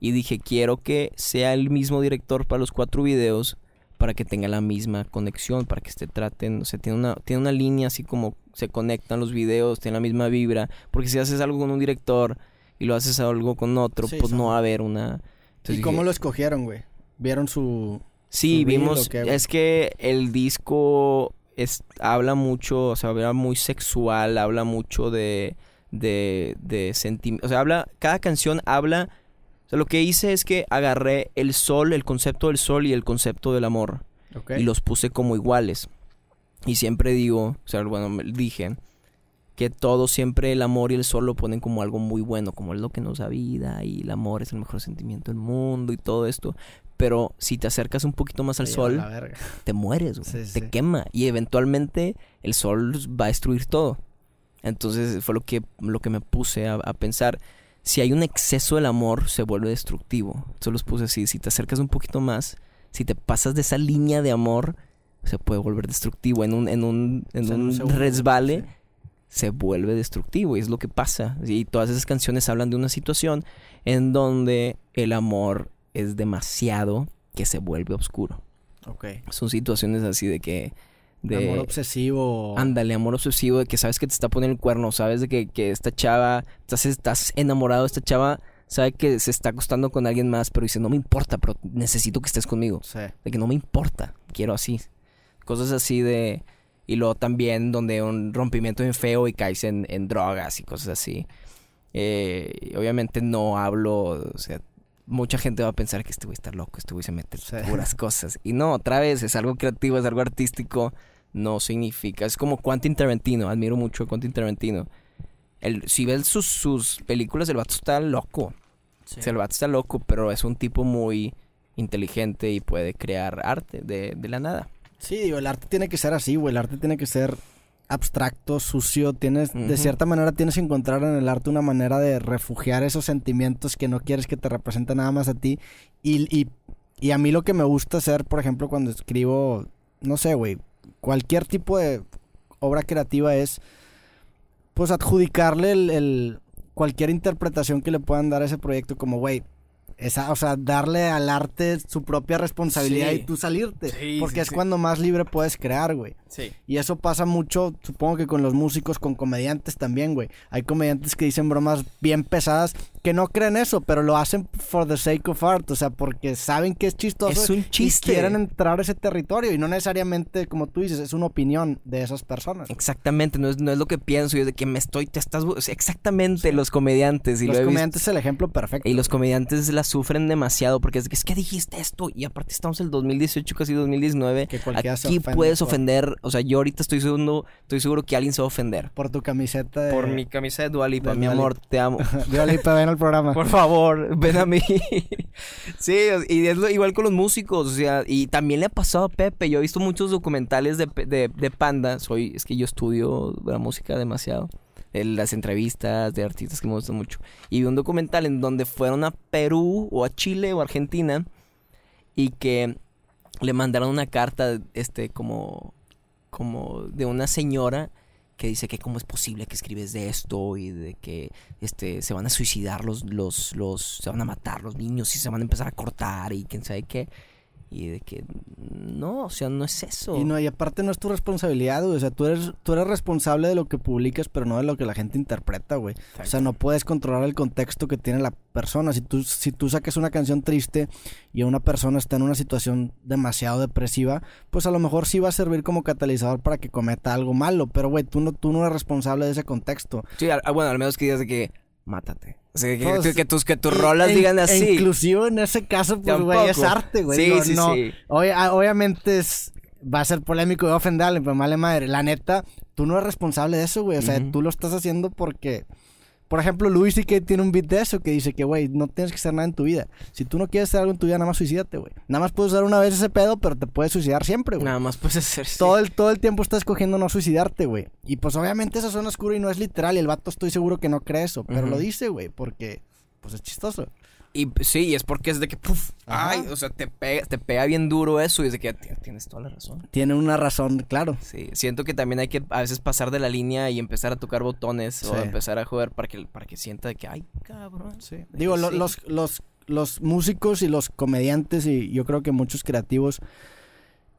Y dije, quiero que sea el mismo director para los cuatro videos para que tenga la misma conexión, para que se traten, o sea, tiene una, tiene una línea así como se conectan los videos, tiene la misma vibra, porque si haces algo con un director y lo haces algo con otro, Sí, pues son- no va a haber una... ¿Y cómo dije, lo escogieron, güey? ¿Vieron su...? Sí, su vimos. es que el disco es, habla mucho, o sea, habla muy sexual, habla mucho de. de, de sentimientos. O sea, habla. Cada canción habla. O sea, lo que hice es que agarré el sol, el concepto del sol y el concepto del amor. Y los puse como iguales. Y siempre digo, o sea, bueno, dije que todo siempre el amor y el sol lo ponen como algo muy bueno, como es lo que nos da vida y el amor es el mejor sentimiento del mundo y todo esto. Pero si te acercas un poquito más al Te sol, te mueres. Sí, sí, te quema y eventualmente el sol va a destruir todo. Entonces fue lo que, lo que me puse a, a pensar. Si hay un exceso del amor, se vuelve destructivo. Entonces los puse así, si te acercas un poquito más, si te pasas de esa línea de amor, se puede volver destructivo. En un, en un, en O sea, un resbale, sí. se vuelve destructivo y es lo que pasa. Y todas esas canciones hablan de una situación en donde el amor es demasiado que se vuelve oscuro. Ok. Son situaciones así de que... De, Amor obsesivo. Ándale, amor obsesivo de que sabes que te está poniendo el cuerno, sabes de que, que esta chava, estás, estás enamorado de esta chava, sabe que se está acostando con alguien más, pero dice, no me importa, pero necesito que estés conmigo. Sí. De que no me importa, quiero así. Cosas así de... Y luego también donde un rompimiento bien feo y caes en, en drogas y cosas así. Eh, obviamente no hablo, o sea, mucha gente va a pensar que este güey está loco, este güey se mete Sí. puras cosas. Y no, otra vez, es algo creativo, es algo artístico, no significa. Es como Quentin Tarantino, admiro mucho a Quentin Tarantino. El, si ves sus, sus películas, el vato está loco. Sí. O sea, el vato está loco, pero es un tipo muy inteligente y puede crear arte de, de la nada. Sí, digo, el arte tiene que ser así, güey. El arte tiene que ser abstracto, sucio. Tienes, de cierta manera, tienes que encontrar en el arte una manera de refugiar esos sentimientos que no quieres que te representen nada más a ti. Y, y, y a mí lo que me gusta hacer, por ejemplo, cuando escribo, no sé, güey, cualquier tipo de obra creativa es, pues, adjudicarle el, el- cualquier interpretación que le puedan dar a ese proyecto, como, güey. Esa, o sea, darle al arte su propia responsabilidad Sí. y tú salirte. Sí, porque sí, es cuando más libre puedes crear, güey. Sí. Y eso pasa mucho, supongo que con los músicos, con comediantes también, güey. Hay comediantes que dicen bromas bien pesadas que no creen eso, pero lo hacen for the sake of art, o sea, porque saben que es chistoso. Es un Y chiste. quieren entrar a ese territorio y no necesariamente, como tú dices, es una opinión de esas personas. Exactamente, no es, no es lo que pienso yo de que me estoy, te estás, o sea, exactamente los comediantes y los lo he visto. comediantes es el ejemplo perfecto. Y los comediantes la sufren demasiado porque es que, es que dijiste esto y aparte estamos en el 2018, casi 2019. Que cualquiera se Aquí ofende puedes ofender, o sea, yo ahorita estoy seguro, estoy seguro que alguien se va a ofender. Por tu camiseta de... Por mi camisa de Dualipa, mi amor, te amo. <laughs> Dua Lipa, ven al programa. Por favor, ven a mí. <laughs> sí, y es igual con los músicos, o sea, y también le ha pasado a Pepe. Yo he visto muchos documentales de, de, de Panda. Soy, es que yo estudio la música demasiado. Las entrevistas de artistas que me gustan mucho. Y vi un documental en donde fueron a Perú o a Chile o Argentina y que le mandaron una carta, este, como, como de una señora que dice que cómo es posible que escribes de esto y de que este se van a suicidar los los los se van a matar los niños y se van a empezar a cortar y quién sabe qué y de que no, o sea, no es eso. Y no, y aparte no es tu responsabilidad, güey. O sea, tú eres, tú eres responsable de lo que publicas, pero no de lo que la gente interpreta, güey. O sea, no puedes controlar el contexto que tiene la persona. Si tú, si tú sacas una canción triste y una persona está en una situación demasiado depresiva, pues a lo mejor sí va a servir como catalizador para que cometa algo malo. Pero, güey, tú no, tú no eres responsable de ese contexto. Sí, al- bueno, al menos que digas de que mátate. O sea, que, Pues, que- que tus que tus rolas e- digan e así. inclusive en ese caso, pues, güey, es arte, güey. Sí, Digo, sí, no, sí. Ah, obviamente es, va a ser polémico y va a ofender a alguien, pero vale madre. La neta, tú no eres responsable de eso, güey. O sea, Ujú. tú lo estás haciendo porque... Por ejemplo, Luis que tiene un beat de eso que dice que, güey, no tienes que hacer nada en tu vida. Si tú no quieres hacer algo en tu vida, nada más suicídate, güey. Nada más puedes usar una vez ese pedo, pero te puedes suicidar siempre, güey. Nada más puedes hacer. Todo el, todo el tiempo estás escogiendo no suicidarte, güey. Y pues obviamente esa zona oscura y no es literal. Y el vato estoy seguro que no cree eso. Pero lo dice, güey, porque pues es chistoso. Y sí, y es porque es de que puf, Ajá. ay, o sea, te pega, te pega bien duro eso y es de que "Tía, tienes toda la razón. Tiene una razón, claro. Sí, siento que también hay que a veces pasar de la línea y empezar a tocar botones o empezar a jugar para que para que sienta de que ay, cabrón. Sí. Digo, lo- sí". los, los, los músicos y los comediantes y yo creo que muchos creativos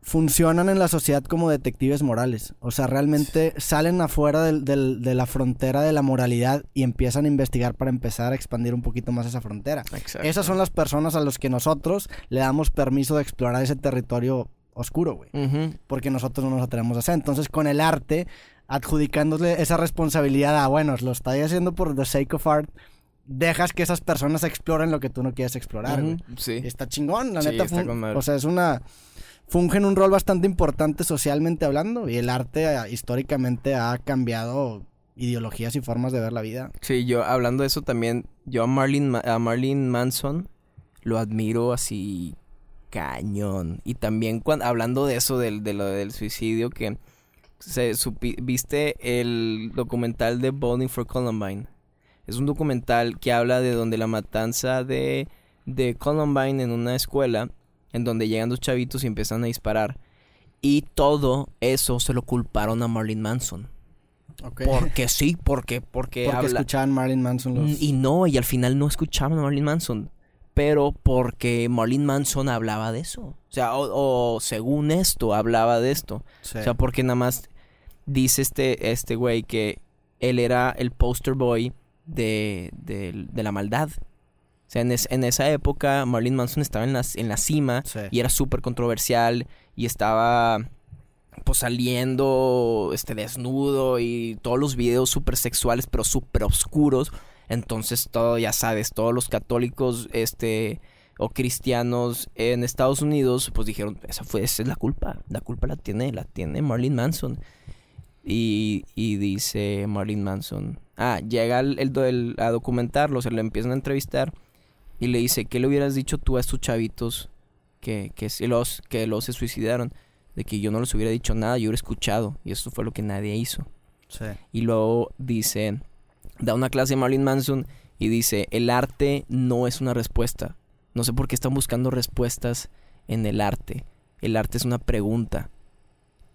funcionan en la sociedad como detectives morales. O sea, realmente salen afuera del- del- de la frontera de la moralidad y empiezan a investigar para empezar a expandir un poquito más esa frontera. Exacto. Esas son las personas a las que nosotros le damos permiso de explorar ese territorio oscuro, güey. Porque nosotros no nos atrevemos a hacer. Entonces, con el arte, adjudicándole esa responsabilidad a, bueno, lo estoy haciendo por the sake of art, dejas que esas personas exploren lo que tú no quieres explorar, güey. Sí. Está chingón, la Sí, neta. está con o sea, es una... Fungen un rol bastante importante socialmente hablando y el arte eh, históricamente ha cambiado ideologías y formas de ver la vida. Sí, yo hablando de eso también, yo a Marlene, Manson lo admiro así cañón. Y también cuando, hablando de eso, del, de lo del suicidio, que se viste el documental de Bowling for Columbine. Es un documental que habla de donde la matanza de, de Columbine en una escuela, en donde llegan dos chavitos y empiezan a disparar. Y todo eso se lo culparon a Marlene Manson. Porque sí, porque, porque, Porque habla... escuchaban Marilyn Manson los... Y no, y al final no escuchaban a Marilyn Manson. pero porque Marlene Manson hablaba de eso. O sea, o, o según esto, hablaba de esto. Sí. O sea, porque nada más dice este, este güey que él era el poster boy de, de, de la maldad. O sea, en, es- en esa época Marlene Manson estaba en la, en la cima Sí. y era súper controversial y estaba pues saliendo este desnudo y todos los videos súper sexuales pero súper oscuros. Entonces todo, ya sabes, todos los católicos este o cristianos en Estados Unidos pues dijeron, esa fue esa es la culpa, la culpa la tiene, la tiene Marlene Manson. Y, y dice Marlene Manson, ah, llega el, el do- el- a documentarlo, se le empiezan a entrevistar y le dice, ¿qué le hubieras dicho tú a estos chavitos que, que, los, que los se suicidaron? De que yo no les hubiera dicho nada, yo hubiera escuchado. Y eso fue lo que nadie hizo. Sí. Y luego dice, da una clase Marlene Manson y dice, el arte no es una respuesta. No sé por qué están buscando respuestas en el arte. El arte es una pregunta.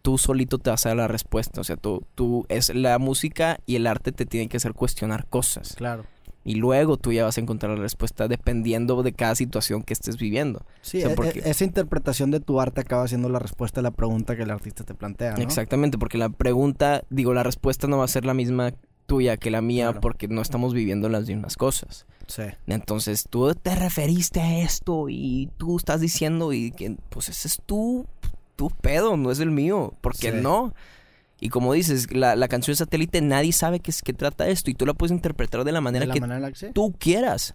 Tú solito te vas a dar la respuesta. O sea, tú, tú es la música y el arte te tienen que hacer cuestionar cosas. Claro. Y luego tú ya vas a encontrar la respuesta dependiendo de cada situación que estés viviendo. Sí, O sea, e- porque- e- esa interpretación de tu arte acaba siendo la respuesta a la pregunta que el artista te plantea, ¿no? Exactamente, porque la pregunta, digo, la respuesta no va a ser la misma tuya que la mía Claro. porque no estamos viviendo las mismas cosas. Sí. Entonces tú te referiste a esto y tú estás diciendo y que pues ese es tu, tu pedo, no es el mío. ¿Por qué Sí. no? Y como dices, la, la canción satélite nadie sabe qué es que trata esto y tú la puedes interpretar de la manera de la que manera que tú quieras.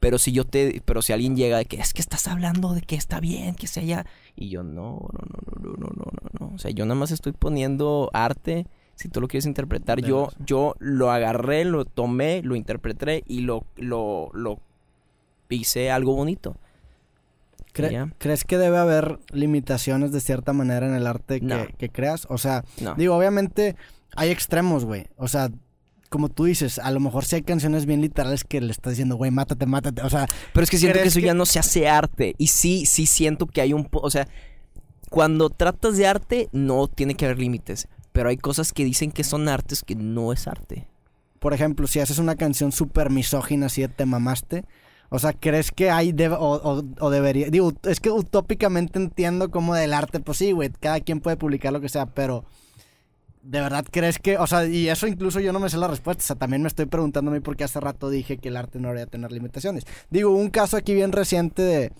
Pero si yo te, pero si alguien llega de que es que estás hablando de que está bien, que sea ya, y yo no, no, no, no, no, no, no, no. O sea, yo nada más estoy poniendo arte. Si tú lo quieres interpretar, De yo, yo lo agarré, lo tomé, lo interpreté y lo, lo, lo hice algo bonito. Cre- Ya. ¿Crees que debe haber limitaciones de cierta manera en el arte que, No. que creas? O sea, No. digo, obviamente hay extremos, güey. O sea, como tú dices, a lo mejor sí hay canciones bien literales que le estás diciendo, güey, mátate, mátate. O sea, Pero es que siento que ¿Crees eso que- ya no se hace arte. Y sí, sí siento que hay un... po- O sea, cuando tratas de arte, no tiene que haber límites. Pero hay cosas que dicen que son artes que no es arte. por ejemplo, si haces una canción súper misógina, así de te mamaste. O sea, ¿crees que hay deb- o, o- o debería? Digo, es que utópicamente entiendo como del arte, pues sí, güey, cada quien puede publicar lo que sea, pero ¿de verdad crees que, o sea, y eso incluso yo no me sé la respuesta, o sea, también me estoy preguntando a mí porque hace rato dije que el arte no debería tener limitaciones. Digo, un caso aquí bien reciente de,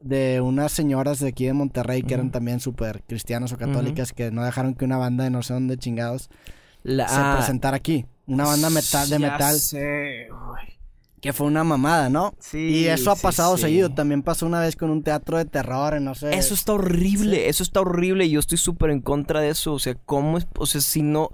de unas señoras de aquí de Monterrey que eran también súper cristianas o católicas que no dejaron que una banda de no sé dónde chingados La, se ah, presentara aquí. Una banda metal, de ya metal sé, güey. Que fue una mamada, ¿no? Sí, y eso ha sí, pasado sí. seguido. También pasó una vez con un teatro de terror, no sé. Eso está horrible, eso está horrible y yo estoy súper en contra de eso. O sea, ¿cómo es? O sea, si no...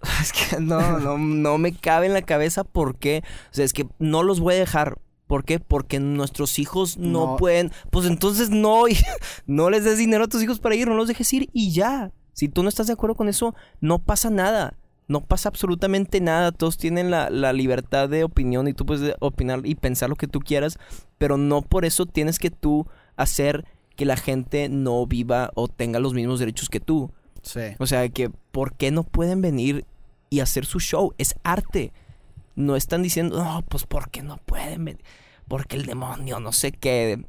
<laughs> Es que no, no, no me cabe en la cabeza por qué. O sea, es que no los voy a dejar. ¿Por qué? Porque nuestros hijos no, No. pueden. Pues entonces no, <laughs> no les des dinero a tus hijos para ir, no los dejes ir y ya. Si tú no estás de acuerdo con eso, no pasa nada. No pasa absolutamente nada. Todos tienen la, la libertad de opinión y tú puedes opinar y pensar lo que tú quieras. Pero no por eso tienes que tú hacer que la gente no viva o tenga los mismos derechos que tú. Sí. O sea, que ¿por qué no pueden venir y hacer su show? Es arte. No están diciendo, no, pues porque no pueden venir. Porque el demonio, no sé qué.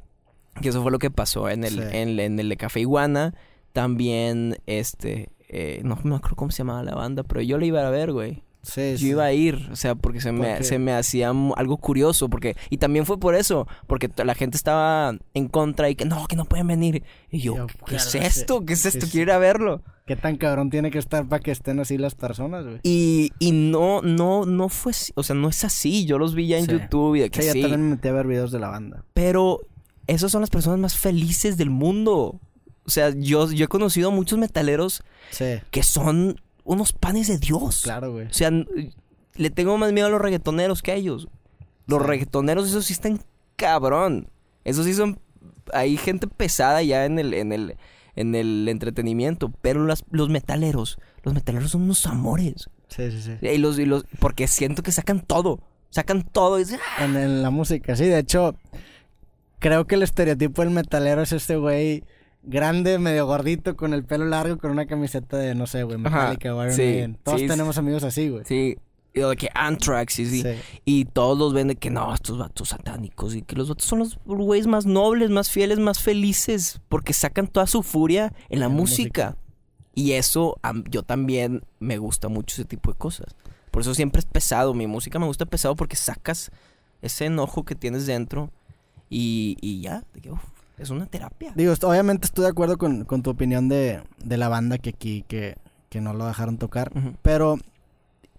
Que eso fue lo que pasó en el, Sí. en, en el de Café Iguana. También, este, eh, no me acuerdo cómo se llamaba la banda, pero yo la iba a ver, güey. Sí, Yo sí. iba a ir, o sea, porque se me, se me hacía algo curioso, porque, y también fue por eso, porque la gente estaba en contra y que no, que no pueden venir. Y yo, Yo, ¿qué es esto? ¿Qué es esto? Quiero ir a verlo. ¿Qué tan cabrón tiene que estar para que estén así las personas, güey? Y, y no, no, no fue, así, o sea, no es así. Yo los vi ya en Sí. YouTube y de que Sí, yo también me metí a ver videos de la banda. Pero esas son las personas más felices del mundo. O sea, yo, yo he conocido a muchos metaleros Sí, que son unos panes de Dios. claro, güey. O sea, le tengo más miedo a los reggaetoneros que a ellos. Los reggaetoneros, esos sí están cabrón. Esos sí son. Hay gente pesada ya en el, en el, en el entretenimiento. Pero las- los metaleros, los metaleros son unos amores. Sí, sí, sí. Y los, y los, porque siento que sacan todo. Sacan todo. y "Ah". En, en la música, sí. De hecho, creo que el estereotipo del metalero es este güey grande, medio gordito, con el pelo largo, con una camiseta de, no sé, güey, Metallica o Iron sí, Maiden. Todos sí, tenemos amigos así, güey. Sí. y de que Anthrax y. Sí. Y todos los ven de que no, estos vatos satánicos. Y que los vatos son los güeyes más nobles, más fieles, más felices. Porque sacan toda su furia en la En música. Y eso, yo también me gusta mucho ese tipo de cosas. Por eso siempre es pesado. Mi música me gusta pesado porque sacas ese enojo que tienes dentro. Y, y ya, de que, uf, es una terapia. Digo, obviamente estoy de acuerdo con, con tu opinión de, de la banda que aquí, que, que no lo dejaron tocar. Ujú. Pero,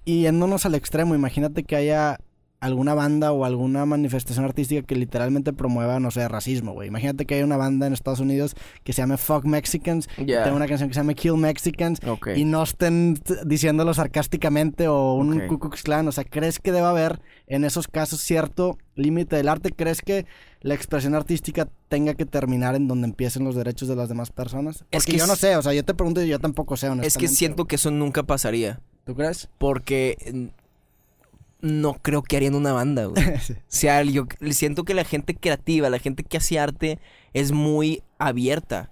y yéndonos al extremo, imagínate que haya alguna banda o alguna manifestación artística que literalmente promueva, no sé, racismo, güey. Imagínate que hay una banda en Estados Unidos que se llame Fuck Mexicans, Ya. tenga una canción que se llame Kill Mexicans, y no estén diciéndolo sarcásticamente o un Ok. Ku Klux Klan. O sea, ¿crees que debe haber en esos casos cierto límite del arte? ¿Crees que la expresión artística tenga que terminar en donde empiecen los derechos de las demás personas? Es que yo no sé, o sea, yo te pregunto y yo tampoco sé, Es honestamente. que siento que eso nunca pasaría. ¿Tú crees? Porque mm, no creo que harían una banda, güey. <laughs> Sí. O sea, yo siento que la gente creativa, la gente que hace arte, es muy abierta.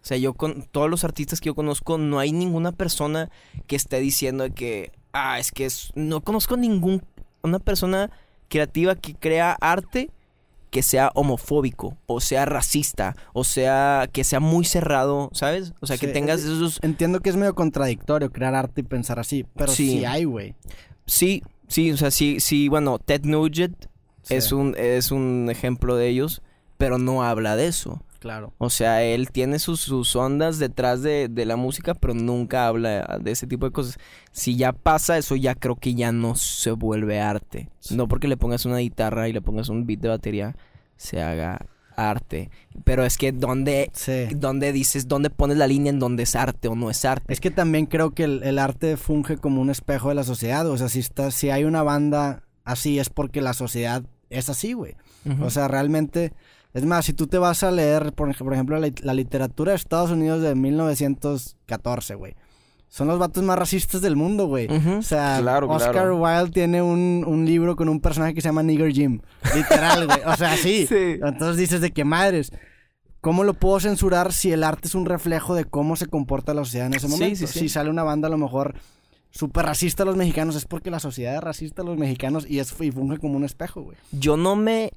O sea, yo con todos los artistas que yo conozco, no hay ninguna persona que esté diciendo que, ah, es que es... No conozco ningún, una persona creativa que crea arte que sea homofóbico, o sea racista, o sea que sea muy cerrado, ¿sabes? O sea, que tengas es- esos... Entiendo que es medio contradictorio crear arte y pensar así, pero sí, Sí. hay, güey. Sí, sí, o sea, sí, sí, bueno, Ted Nugent Sí, es, un, es un ejemplo de ellos, pero no habla de eso. Claro. O sea, él tiene sus, sus ondas detrás de, de la música, pero nunca habla de ese tipo de cosas. Si ya pasa eso, ya creo que ya no se vuelve arte. Sí. No porque le pongas una guitarra y le pongas un beat de batería, se haga arte. Pero es que ¿dónde, Sí. dónde dices, dónde pones la línea en dónde es arte o no es arte? Es que también creo que el, el arte funge como un espejo de la sociedad. O sea, si, está, si hay una banda así es porque la sociedad es así, güey. O sea, realmente... Es más, si tú te vas a leer, por ejemplo, la, la literatura de Estados Unidos de 1914, güey. Son los vatos más racistas del mundo, güey. O sea, Claro, Oscar claro. Wilde tiene un, un libro con un personaje que se llama Nigger Jim. Literal, güey. O sea, sí. <laughs> Sí. Entonces dices de qué madres. ¿Cómo lo puedo censurar si el arte es un reflejo de cómo se comporta la sociedad en ese Sí, momento? sí, sí. Si sale una banda a lo mejor súper racista a los mexicanos, es porque la sociedad es racista a los mexicanos y, es, y funge como un espejo, güey. Yo no me.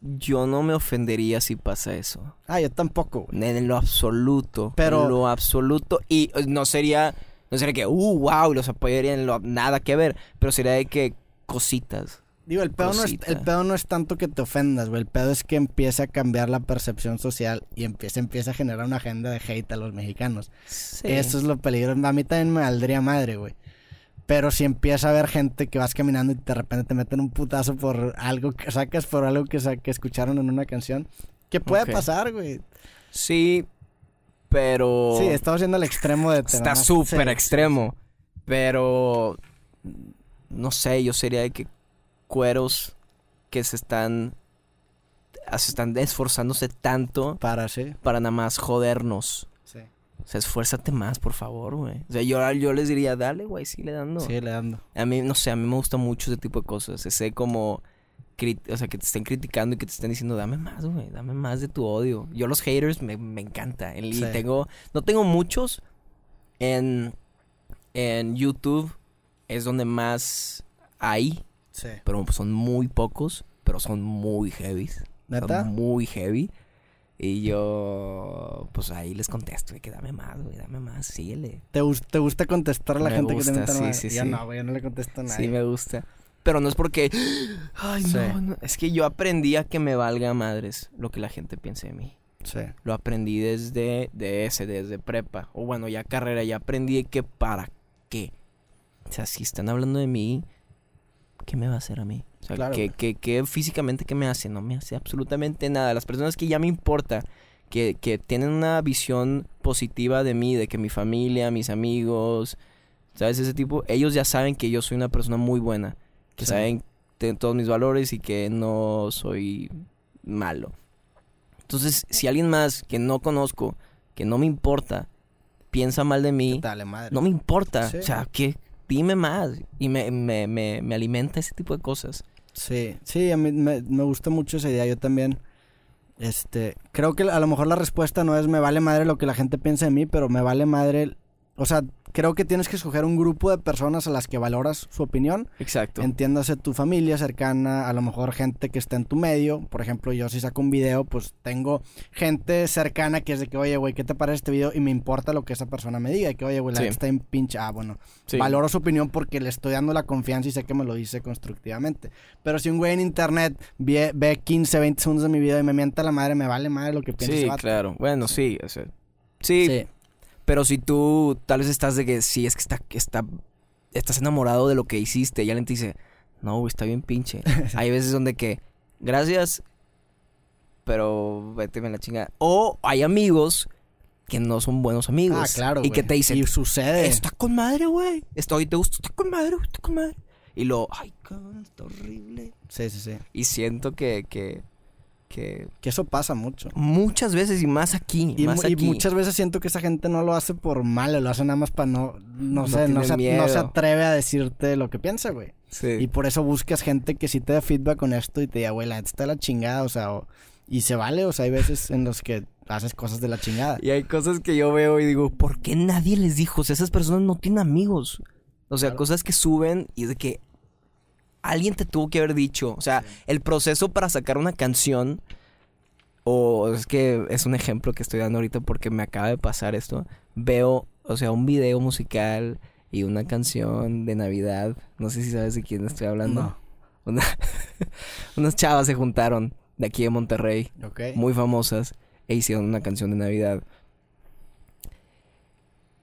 Yo no me ofendería si pasa eso. Ah, yo tampoco, güey. En lo absoluto. Pero- En lo absoluto. Y eh, no sería. No sería que, uh, wow, los apoyaría en lo. Nada que ver. Pero sería de que cositas. Digo, el pedo, no es, el pedo no es tanto que te ofendas, güey. El pedo es que empiece a cambiar la percepción social y empiece, empiece a generar una agenda de hate a los mexicanos. Sí. Eso es lo peligroso. A mí también me valdría madre, güey. Pero si empieza a haber gente que vas caminando y de repente te meten un putazo por algo que sacas, por algo que, sa- que escucharon en una canción, ¿qué puede pasar, güey? Sí. Pero. Sí, estamos yendo al extremo de... Está súper Sí, extremo. Pero. No sé, yo sería de que cueros que se están. Se están esforzándose tanto Para, sí. para nada más jodernos. Sea, esfuérzate más, por favor, güey. O sea, yo, yo les diría, dale, güey, sigue dando. sí le dando. A mí, no sé, a mí me gusta mucho ese tipo de cosas. Ese como... O sea, que te estén criticando y que te estén diciendo, dame más, güey, dame más de tu odio. Yo los haters me, me encanta. Y Sí. tengo... No tengo muchos en... En YouTube es donde más hay, Sí. pero son muy pocos, pero son muy heavy. ¿Neta? Muy heavy. Y yo, pues ahí les contesto, de que dame más, güey, dame más, síguele. ¿Te, te gusta contestar a la Me gente gusta, que te meten sí, sí, Yo sí. no, güey, yo no le contesto a nadie. Sí, me gusta. Pero no es porque, ay, Sí. no, no, es que yo aprendí a que me valga madres lo que la gente piense de mí. Sí. Lo aprendí desde de ese, desde prepa. O bueno, ya carrera, ya aprendí que para qué. O sea, si están hablando de mí, ¿qué me va a hacer a mí? Sea, Claro, ¿qué, güey. qué- qué físicamente qué me hace? No me hace absolutamente nada. Las personas que ya me importa, que, que tienen una visión positiva de mí, de que mi familia, mis amigos, ¿sabes? Ese tipo, ellos ya saben que yo soy una persona muy buena. Que Sí. saben de todos mis valores y que no soy malo. Entonces, si alguien más que no conozco, que no me importa, piensa mal de mí, madre. no me importa. Sí. O sea, que dime más. Y me, me, me, me alimenta ese tipo de cosas. Sí, sí, a mí me, me gusta mucho esa idea. Yo también, este, creo que a lo mejor la respuesta no es me vale madre lo que la gente piensa de mí, pero me vale madre o sea, creo que tienes que escoger un grupo de personas a las que valoras su opinión. Exacto. Entiéndase tu familia cercana, a lo mejor gente que está en tu medio. Por ejemplo, yo si saco un video, pues tengo gente cercana que es de que, oye, güey, ¿qué te parece este video? Y me importa lo que esa persona me diga. Y que, oye, güey, la Sí. está en pinche. Ah, bueno, Sí. valoro su opinión porque le estoy dando la confianza y sé que me lo dice constructivamente. Pero si un güey en internet ve, ve 15, 20 segundos de mi video y me mienta la madre, me vale madre lo que piensa Sí, ese vato. claro. Bueno, sí. o sea, sí, Sí. Pero si tú tal vez estás de que sí, es que está, está, estás enamorado de lo que hiciste y alguien te dice, no, está bien pinche. <laughs> Hay veces donde que, gracias, pero vete en la chingada. O hay amigos que no son buenos amigos. Ah, claro. Y que te dicen, Y sucede. está con madre, güey. Estoy, te gusta, está con madre, güey, está con madre. Y lo, ay, cabrón, está horrible. Sí, sí, sí. Y siento que, que, que Que eso pasa mucho. muchas veces y más aquí, Y, más mu- y aquí. muchas veces siento que esa gente no lo hace por mal, lo hace nada más para no, no, No sé, no se, miedo. no se atreve a decirte lo que piensa, güey. Sí. Y por eso buscas gente que sí te da feedback con esto y te diga, güey, la está la chingada, o sea, o- y se vale, o sea, hay veces en los que haces cosas de la chingada. Y hay cosas que yo veo y digo, ¿por qué nadie les dijo? O sea, esas personas no tienen amigos. O sea, Claro. cosas que suben y de que alguien te tuvo que haber dicho. O sea, el proceso para sacar una canción, o es que es un ejemplo que estoy dando ahorita porque me acaba de pasar esto. Veo, o sea, un video musical y una canción de Navidad. No sé si sabes de quién estoy hablando. No. Una- <laughs> unas chavas se juntaron de aquí de Monterrey Ok. muy famosas e hicieron una canción de Navidad.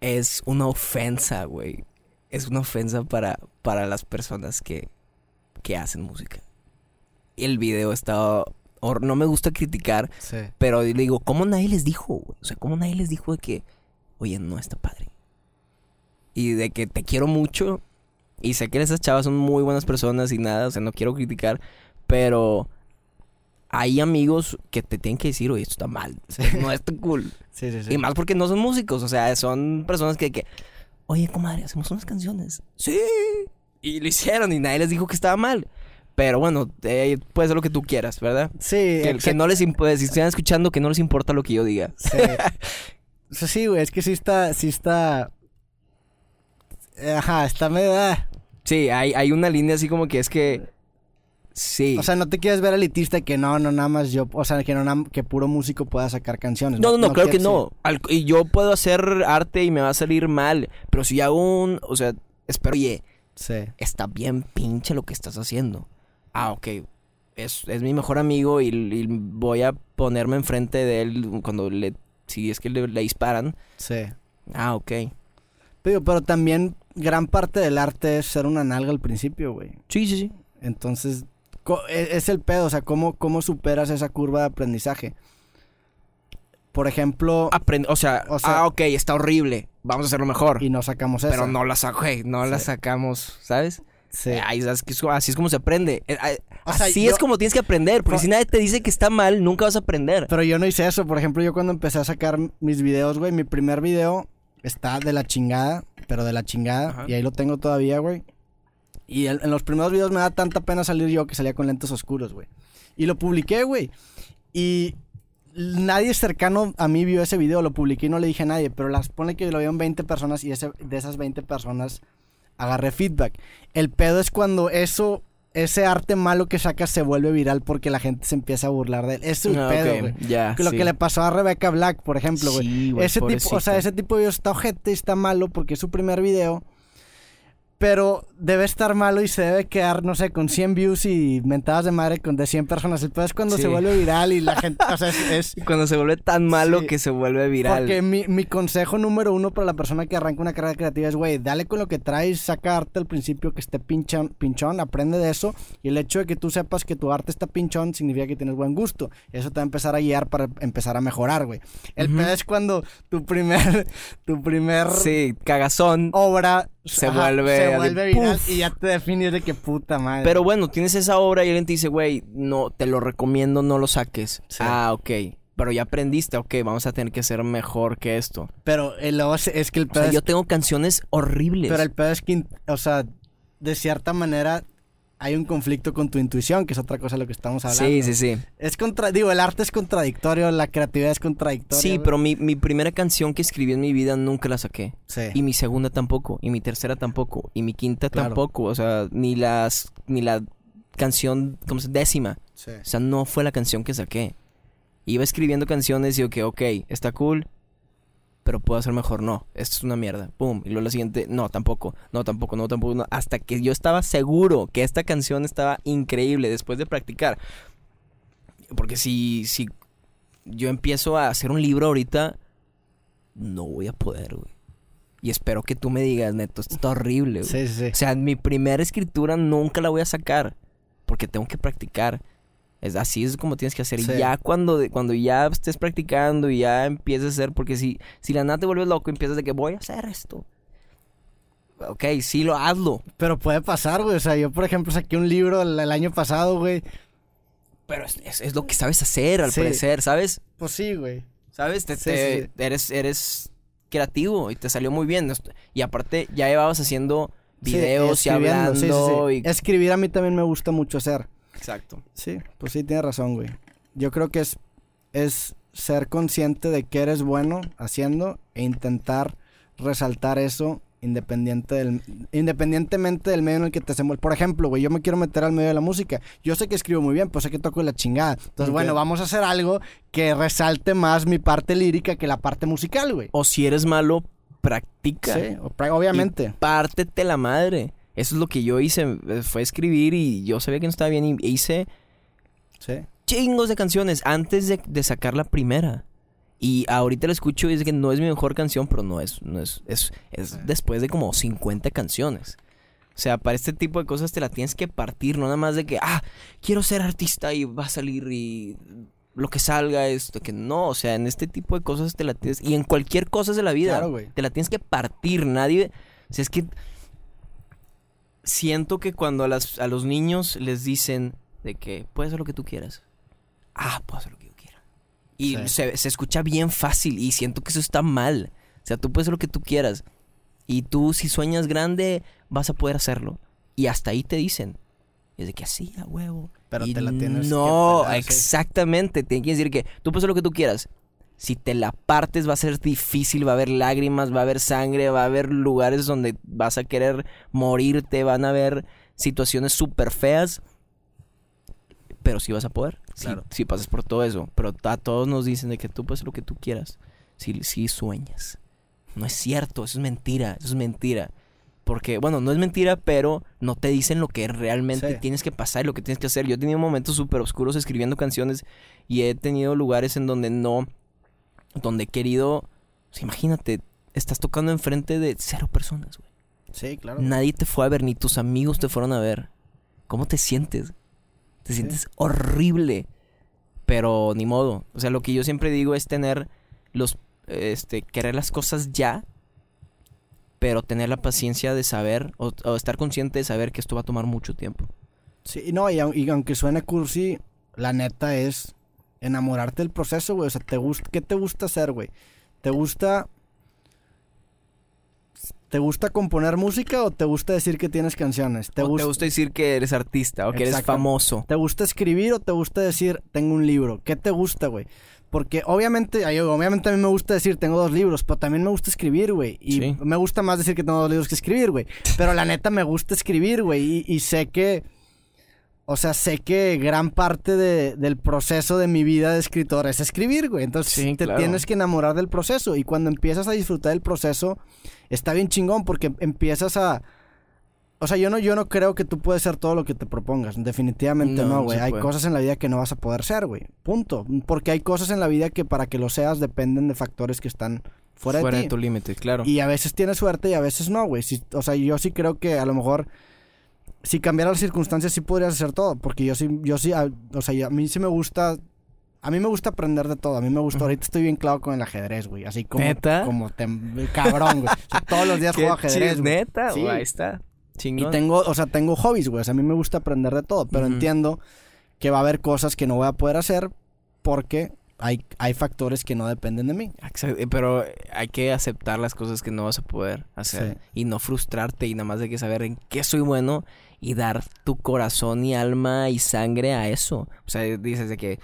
Es una ofensa, güey. Es una ofensa para, para las personas que, que hacen música. El video está... hor- No me gusta criticar, Sí. pero le digo, ¿cómo nadie les dijo? güey? O sea, ¿cómo nadie les dijo de que, oye, no está padre? Y de que te quiero mucho. Y sé que esas chavas son muy buenas personas y nada, o sea, no quiero criticar, pero hay amigos que te tienen que decir, oye, esto está mal, no está cool. <laughs> Sí, sí, sí. Y más porque no son músicos, o sea, son personas que, que oye, comadre, hacemos unas canciones. Sí. Y lo hicieron y nadie les dijo que estaba mal. Pero bueno, eh, puede ser lo que tú quieras, ¿verdad? Sí, Que, que no les importa, si están escuchando, que no les importa lo que yo diga. Sí. <laughs> O sea, sí, güey, es que sí está, sí está... Eh, Ajá, está medio... ah. Sí, hay, hay una línea así como que es que. Sí. O sea, no te quieres ver elitista que no, no nada más yo, o sea, que no que puro músico pueda sacar canciones. no, no, no, claro que no. Al- y yo puedo hacer arte y me va a salir mal. Pero si hago un. O sea, espero, oye, Sí. está bien pinche lo que estás haciendo. Ah, ok. Es, es mi mejor amigo y, y voy a ponerme enfrente de él cuando le. Si es que le, le disparan. Sí. Ah, ok. Pero, pero también gran parte del arte es ser una nalga al principio, güey. Sí, sí, sí. Entonces, e- es el pedo, o sea, ¿cómo, cómo superas esa curva de aprendizaje? Por ejemplo, o sea, O sea- ah, ok, está horrible. Vamos a hacerlo mejor. y no sacamos eso. Pero no la saco, no la Sí. sacamos, ¿sabes? Sí. Eh, es- así es como se aprende. Eh, eh, O sea, así yo- es como tienes que aprender, porque si nadie te dice que está mal, nunca vas a aprender. Pero yo no hice eso. Por ejemplo, yo cuando empecé a sacar mis videos, güey, mi primer video está de la chingada, pero de la chingada. Ajá. Y ahí lo tengo todavía, güey. Y el- en los primeros videos me da tanta pena salir yo que salía con lentes oscuros, güey. Y lo publiqué, güey. Y nadie cercano a mí vio ese video, lo publiqué y no le dije a nadie. Pero las pone que lo vieron 20 personas y ese, de esas 20 personas agarré feedback. El pedo es cuando eso... Ese arte malo que sacas se vuelve viral porque la gente se empieza a burlar de él. Es el Ah, pedo, güey. Ya, Lo sí. que le pasó a Rebecca Black, por ejemplo, güey. Sí, ese tipo, o sea, ese tipo de video está ojete y está malo porque es su primer video. Pero debe estar malo y se debe quedar, no sé, con 100 views y mentadas de madre con de 100 personas. El peor es cuando Sí. se vuelve viral y la gente, o sea, es... <laughs> Cuando se vuelve tan malo Sí. que se vuelve viral. porque mi, mi consejo número uno para la persona que arranca una carrera creativa es, güey, dale con lo que traes, saca arte al principio que esté pinchón, pinchón, aprende de eso. Y el hecho de que tú sepas que tu arte está pinchón significa que tienes buen gusto. Eso te va a empezar a guiar para empezar a mejorar, güey. El Ujú. peor es cuando tu primer, <laughs> tu primer Sí, cagazón. obra Se vuelve se de vuelve viral puff. y ya te defines de que puta madre. Pero bueno, tienes esa obra y alguien te dice, güey, no, te lo recomiendo, no lo saques. Sí. Ah, ok. Pero ya aprendiste, ok, vamos a tener que ser mejor que esto. Pero el es, es que el O pedo sea, es- yo tengo canciones horribles. pero el pedo es que, o sea, de cierta manera hay un conflicto con tu intuición, que es otra cosa de lo que estamos hablando. Sí, sí, sí. Es contra, digo, el arte es contradictorio, la creatividad es contradictoria. Sí, pero mi, mi primera canción que escribí en mi vida nunca la saqué. Sí. Y mi segunda tampoco. Y mi tercera tampoco. Y mi quinta Claro. tampoco. O sea, ni las. ni la canción. ¿Cómo se décima. sí. O sea, no fue la canción que saqué. Iba escribiendo canciones y yo que, ok, está cool, pero puedo hacer mejor. No, esto es una mierda. Pum. Y luego la siguiente, no, tampoco. No, tampoco, no, tampoco. no. Hasta que yo estaba seguro que esta canción estaba increíble después de practicar. Porque si, si yo empiezo a hacer un libro ahorita, no voy a poder, güey. Y espero que tú me digas, neto, esto está horrible, güey. Sí, sí, sí. O sea, mi primera escritura nunca la voy a sacar. Porque tengo que practicar. Es así es como tienes que hacer. Sí. Y ya cuando, cuando ya estés practicando y ya empieces a hacer. Porque si, si la nada te vuelves loco, empiezas de que voy a hacer esto. Ok, sí, lo hazlo. Pero puede pasar, güey. O sea, yo, por ejemplo, saqué un libro el, el año pasado, güey. Pero es, es- es lo que sabes hacer, al Sí. parecer, ¿sabes? Pues sí, güey. ¿Sabes? Te, Sí. Eres, eres creativo y te salió muy bien. Y aparte, ya llevabas haciendo Sí, videos y hablando. sí, sí, sí. y- Escribir a mí también me gusta mucho hacer. Exacto. Sí, pues sí, tienes razón, güey. Yo creo que es, es ser consciente de que eres bueno haciendo e intentar resaltar eso independiente del, independientemente del medio en el que te desenvuelves. Por ejemplo, güey, yo me quiero meter al medio de la música. Yo sé que escribo muy bien, pues sé que toco la chingada. Entonces, bueno, vamos a hacer algo que resalte más mi parte lírica que la parte musical, güey. O si eres malo, practica. Sí, obviamente. Pártete la madre. Eso es lo que yo hice. eh, Fue escribir y yo sabía que no estaba bien. Y hice Sí. chingos de canciones antes de, de sacar la primera. Y ahorita la escucho y es que no es mi mejor canción, pero no es. No es, es, es después de como 50 canciones. O sea, para este tipo de cosas te la tienes que partir, no nada más de que, ah, quiero ser artista y va a salir y lo que salga es de que no, o sea, en este tipo de cosas te la tienes, y en cualquier cosa de la vida, Claro, te la tienes que partir, nadie, o sea, es que siento que cuando a, las, a los niños les dicen de que puedes hacer lo que tú quieras, ah, puedo hacer lo que yo quiera. Y Sí. se, se escucha bien fácil y siento que eso está mal. O sea, tú puedes hacer lo que tú quieras. Y tú, si sueñas grande, vas a poder hacerlo. Y hasta ahí te dicen. Y es de que así, a huevo. Pero Y te la tienes que No, pelar, exactamente. Tiene que decir que tú puedes hacer lo que tú quieras. Si te la partes va a ser difícil, va a haber lágrimas, va a haber sangre, va a haber lugares donde vas a querer morirte, van a haber situaciones súper feas. Pero sí vas a poder. Claro. si pasas por todo eso. Pero a todos nos dicen de que tú puedes lo que tú quieras. Si, si sueñas. No es cierto, eso es mentira, eso es mentira. Porque, bueno, no es mentira, pero no te dicen lo que realmente Sí. tienes que pasar y lo que tienes que hacer. Yo he tenido momentos súper oscuros escribiendo canciones y he tenido lugares en donde no, donde he querido, imagínate, estás tocando enfrente de cero personas, güey. Sí, claro. Nadie te fue a ver, ni tus amigos te fueron a ver. ¿Cómo te sientes? Te Sí. sientes horrible. Pero ni modo. O sea, lo que yo siempre digo es tener los, este, querer las cosas ya, pero tener la paciencia de saber, o, o estar consciente de saber que esto va a tomar mucho tiempo. Sí, no, y, y aunque suene cursi, la neta es enamorarte del proceso, güey. O sea, te gusta, ¿qué te gusta hacer, güey? ¿Te gusta. ¿Te gusta componer música o te gusta decir que tienes canciones? ¿Te, o gusta, te gusta decir que eres artista o que eres famoso. ¿Te gusta escribir o te gusta decir tengo un libro? ¿Qué te gusta, güey? Porque obviamente, obviamente a mí me gusta decir tengo dos libros, pero también me gusta escribir, güey. Y Sí. me gusta más decir que tengo dos libros que escribir, güey. Pero la neta me gusta escribir, güey. Y, y sé que, o sea, sé que gran parte de- del proceso de mi vida de escritor es escribir, güey. Entonces Sí, te claro. tienes que enamorar del proceso. Y cuando empiezas a disfrutar del proceso, está bien chingón porque empiezas a... O sea, yo no, yo no creo que tú puedes ser todo lo que te propongas. Definitivamente No, güey. hay cosas en la vida que no vas a poder ser, güey. Punto. Porque hay cosas en la vida que para que lo seas dependen de factores que están fuera, Fuera de de ti. tu límite, claro. Y a veces tienes suerte y a veces no, güey. Si- o sea, yo sí creo que a lo mejor si cambiaran las circunstancias sí podrías hacer todo. Porque yo sí, yo sí, a- o sea, a mí sí me gusta. A mí me gusta aprender de todo. A mí me gusta. Ahorita estoy bien clavo con el ajedrez, güey. Así como. ¿Neta? Como cabrón, güey. O sea, todos los días <laughs> juego ajedrez, güey. neta, Sí. güey, ahí está. Y Chingón. tengo, o sea, tengo hobbies, güey. O sea, a mí me gusta aprender de todo, pero entiendo que va a haber cosas que no voy a poder hacer porque hay, hay factores que no dependen de mí. Exacto, eh, Pero hay que aceptar las cosas que no vas a poder hacer. Sí. Y no frustrarte y nada más hay que saber en qué soy bueno y dar tu corazón y alma y sangre a eso. O sea, dices de que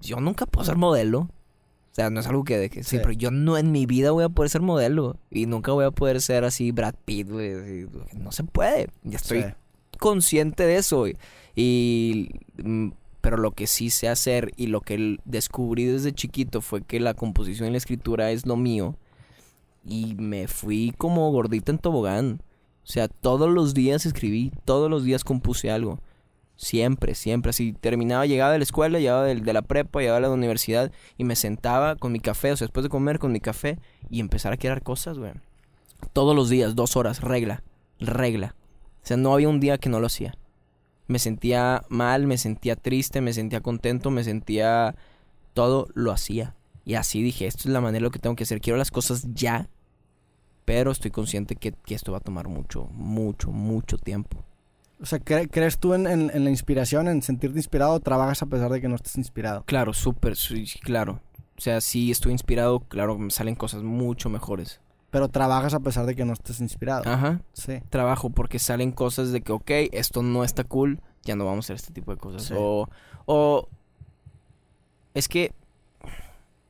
yo nunca puedo ser modelo. O sea, no es algo que, de que sí, Sí. pero yo no en mi vida voy a poder ser modelo. Y nunca voy a poder ser así Brad Pitt, güey. No se puede. Ya estoy Sí. consciente de eso. Y, y, mm, pero lo que sí sé hacer y lo que descubrí desde chiquito fue que la composición y la escritura es lo mío. Y me fui como gordita en tobogán. O sea, todos los días escribí, todos los días compuse algo. Siempre, siempre. Así terminaba, llegaba de la escuela, llegaba de, de la prepa, llegaba de la universidad y me sentaba con mi café, o sea, después de comer con mi café y empezar a crear cosas, güey. Todos los días, dos horas, regla, regla. O sea, no había un día que no lo hacía. Me sentía mal, me sentía triste, me sentía contento, me sentía... Todo lo hacía. Y así dije, esto es la manera lo que tengo que hacer. Quiero las cosas ya. Pero estoy consciente que, que esto va a tomar mucho, mucho, mucho tiempo. O sea, ¿cre- ¿crees tú en, en- en la inspiración, en sentirte inspirado o trabajas a pesar de que no estés inspirado? Claro, súper, sí, claro. O sea, si estoy inspirado, claro, me salen cosas mucho mejores. Pero trabajas a pesar de que no estés inspirado. Ajá. Sí. Trabajo porque salen cosas de que, ok, esto no está cool, ya no vamos a hacer este tipo de cosas. Sí. O, o... Es que...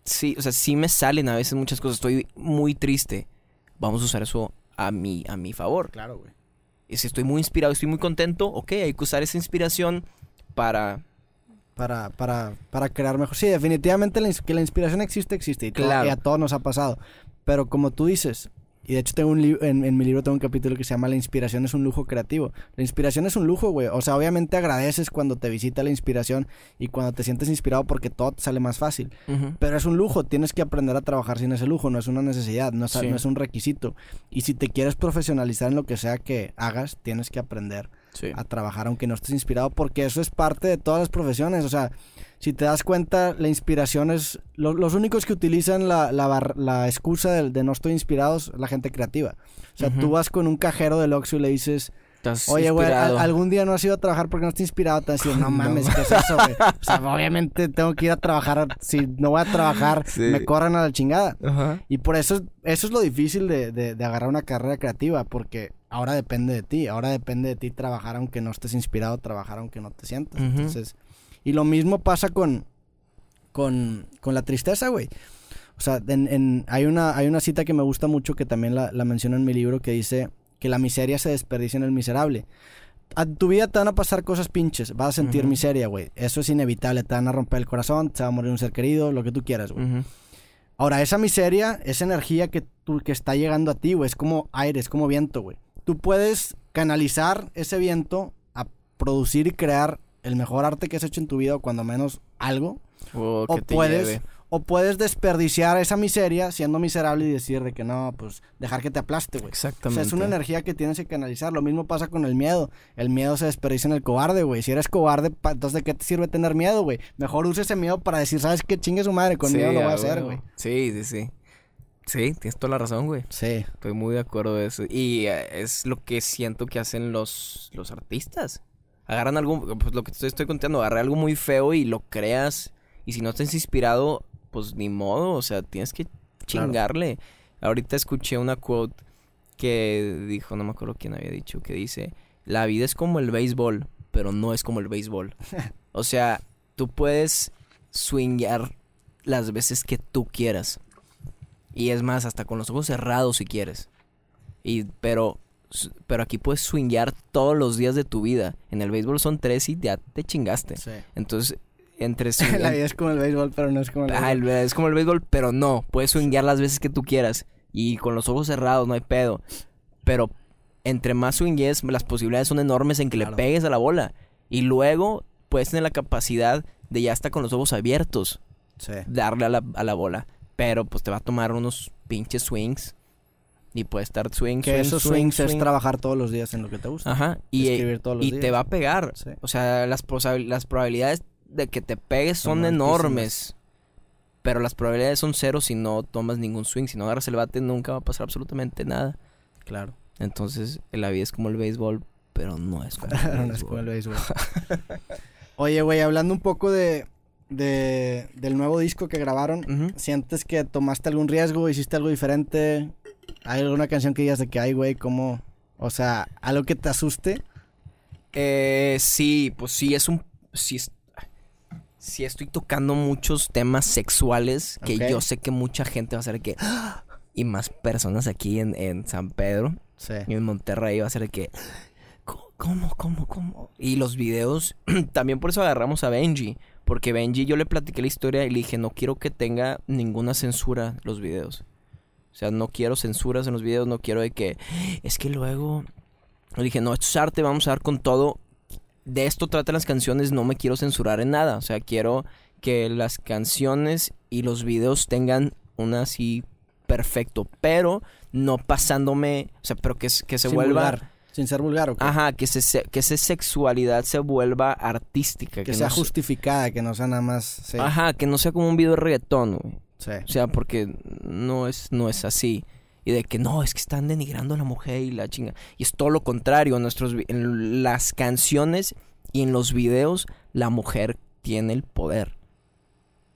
Sí, o sea, sí me salen a veces muchas cosas. Estoy muy triste. Vamos a usar eso a mi, a mi favor. Claro, güey. Y si estoy muy inspirado, estoy muy contento, ok, hay que usar esa inspiración para... Para, para, para crear mejor. Sí, definitivamente la que la inspiración existe, existe. Y, todo- Claro. y a todos nos ha pasado. Pero como tú dices, y de hecho tengo un en, en mi libro tengo un capítulo que se llama La inspiración es un lujo creativo. La inspiración es un lujo, güey. O sea, obviamente agradeces cuando te visita la inspiración y cuando te sientes inspirado porque todo te sale más fácil. Pero es un lujo, tienes que aprender a trabajar sin ese lujo, no es una necesidad, no es, Sí. no es un requisito. Y si te quieres profesionalizar en lo que sea que hagas, tienes que aprender Sí. a trabajar aunque no estés inspirado, porque eso es parte de todas las profesiones. O sea, si te das cuenta, la inspiración es... lo- los únicos que utilizan la, la, bar- la excusa de, de no estoy inspirado es la gente creativa. O sea, Ujú. tú vas con un cajero del Oxxo y le dices... Oye, güey, algún día no has ido a trabajar porque no estás inspirado. Te vas a decir, <laughs> no No. mames, ¿qué es eso, güey? O sea, obviamente tengo que ir a trabajar. Si no voy a trabajar, Sí. me corren a la chingada. Ajá. Y por eso, eso es lo difícil de, de- de agarrar una carrera creativa, porque ahora depende de ti. Ahora depende de ti trabajar aunque no estés inspirado, trabajar aunque no te sientas. Ujú. Entonces, y lo mismo pasa con, con, con la tristeza, güey. O sea, en, en- hay, una, hay una cita que me gusta mucho que también la, la menciono en mi libro que dice que la miseria se desperdicia en el miserable. A tu vida te van a pasar cosas pinches, vas a sentir miseria, güey. Eso es inevitable, te van a romper el corazón, te va a morir un ser querido, lo que tú quieras, güey. Ahora, esa miseria, esa energía que, tú, que está llegando a ti, güey, es como aire, es como viento, güey. Tú puedes canalizar ese viento a producir y crear el mejor arte que has hecho en tu vida, o cuando menos algo. O, O puedes, lleve. o puedes desperdiciar esa miseria siendo miserable y decir de que no, pues dejar que te aplaste, güey. O Exactamente. sea, es una energía que tienes que canalizar. Lo mismo pasa con el miedo. El miedo se desperdicia en el cobarde, güey. Si eres cobarde, entonces ¿de qué te sirve tener miedo, güey? Mejor use ese miedo para decir, ¿sabes qué? Chingue su madre, con Sí, miedo lo voy a hacer, güey. Sí, sí, sí. Sí, tienes toda la razón, güey. Sí. Estoy muy de acuerdo de eso. Y eh, es lo que siento que hacen los, los artistas. Agarran algo, pues lo que te estoy, estoy contando, agarra algo muy feo y lo creas. Y si no estás inspirado, pues ni modo, o sea, tienes que chingarle. Ahorita escuché una quote que dijo, no me acuerdo quién había dicho, que dice, la vida es como el béisbol, pero no es como el béisbol. <laughs> o sea, tú puedes swingar las veces que tú quieras. Y es más, hasta con los ojos cerrados si quieres. Y, pero, pero aquí puedes swingar todos los días de tu vida. En el béisbol son tres y ya te chingaste. Sí. Entonces, entre <laughs> la vida es como el béisbol, pero no es como el Ah, béisbol. el- es como el béisbol, pero no. Puedes swinguear las veces que tú quieras. Y con los ojos cerrados, no hay pedo. Pero entre más swingues, las posibilidades son enormes en que Claro. le pegues a la bola. Y luego puedes tener la capacidad de ya estar con los ojos abiertos, Sí. darle a la, a la bola. Pero pues te va a tomar unos pinches swings. Y puede estar swing, Que swing, esos swing, swings es swing. trabajar todos los días en lo que te gusta. Ajá. Y, Escribir todos los y días. te va a pegar. Sí. O sea, las, las probabilidades de que te pegues son Son enormes. Pero las probabilidades son cero si no tomas ningún swing. Si no agarras el bate, nunca va a pasar absolutamente nada. Claro. Entonces, la vida es como el béisbol, pero no es como <laughs> el no es béisbol. como el béisbol. <laughs> Oye, güey, hablando un poco de, de, del nuevo disco que grabaron. ¿sientes que tomaste algún riesgo, hiciste algo diferente? ¿Hay alguna canción que digas de que, ay, güey, cómo? O sea, algo que te asuste. Eh, sí, pues sí, es un. Sí, es- sí estoy tocando muchos temas sexuales que yo sé que mucha gente va a ser de que. "Ah", Y más personas aquí en, en San Pedro Sí. y en Monterrey va a ser que. "¿Cómo, ¿Cómo, cómo, cómo? Y los videos. <clears throat> también por eso agarramos a Benji. Porque Benji, yo le platiqué la historia y le dije, no quiero que tenga ninguna censura los videos. O sea, no quiero censuras en los videos, no quiero de que. Es que luego. Le dije, no, esto es arte, vamos a dar con todo. De esto tratan las canciones, no me quiero censurar en nada. O sea, quiero que las canciones y los videos tengan una así perfecto, pero no pasándome, o sea, pero que, que se Sin vuelva... vulgar, sin ser vulgar, ¿o qué? Ajá, que, se, que esa sexualidad se vuelva artística. Que, sea no se- justificada, que no sea nada más. Sí. Ajá, que no sea como un video de reggaetón, güey. Sí. O sea, porque no es, no es así. Y de que no, es que están denigrando a la mujer y la chinga. Y es todo lo contrario. En, nuestros, en las canciones y en los videos, la mujer tiene el poder.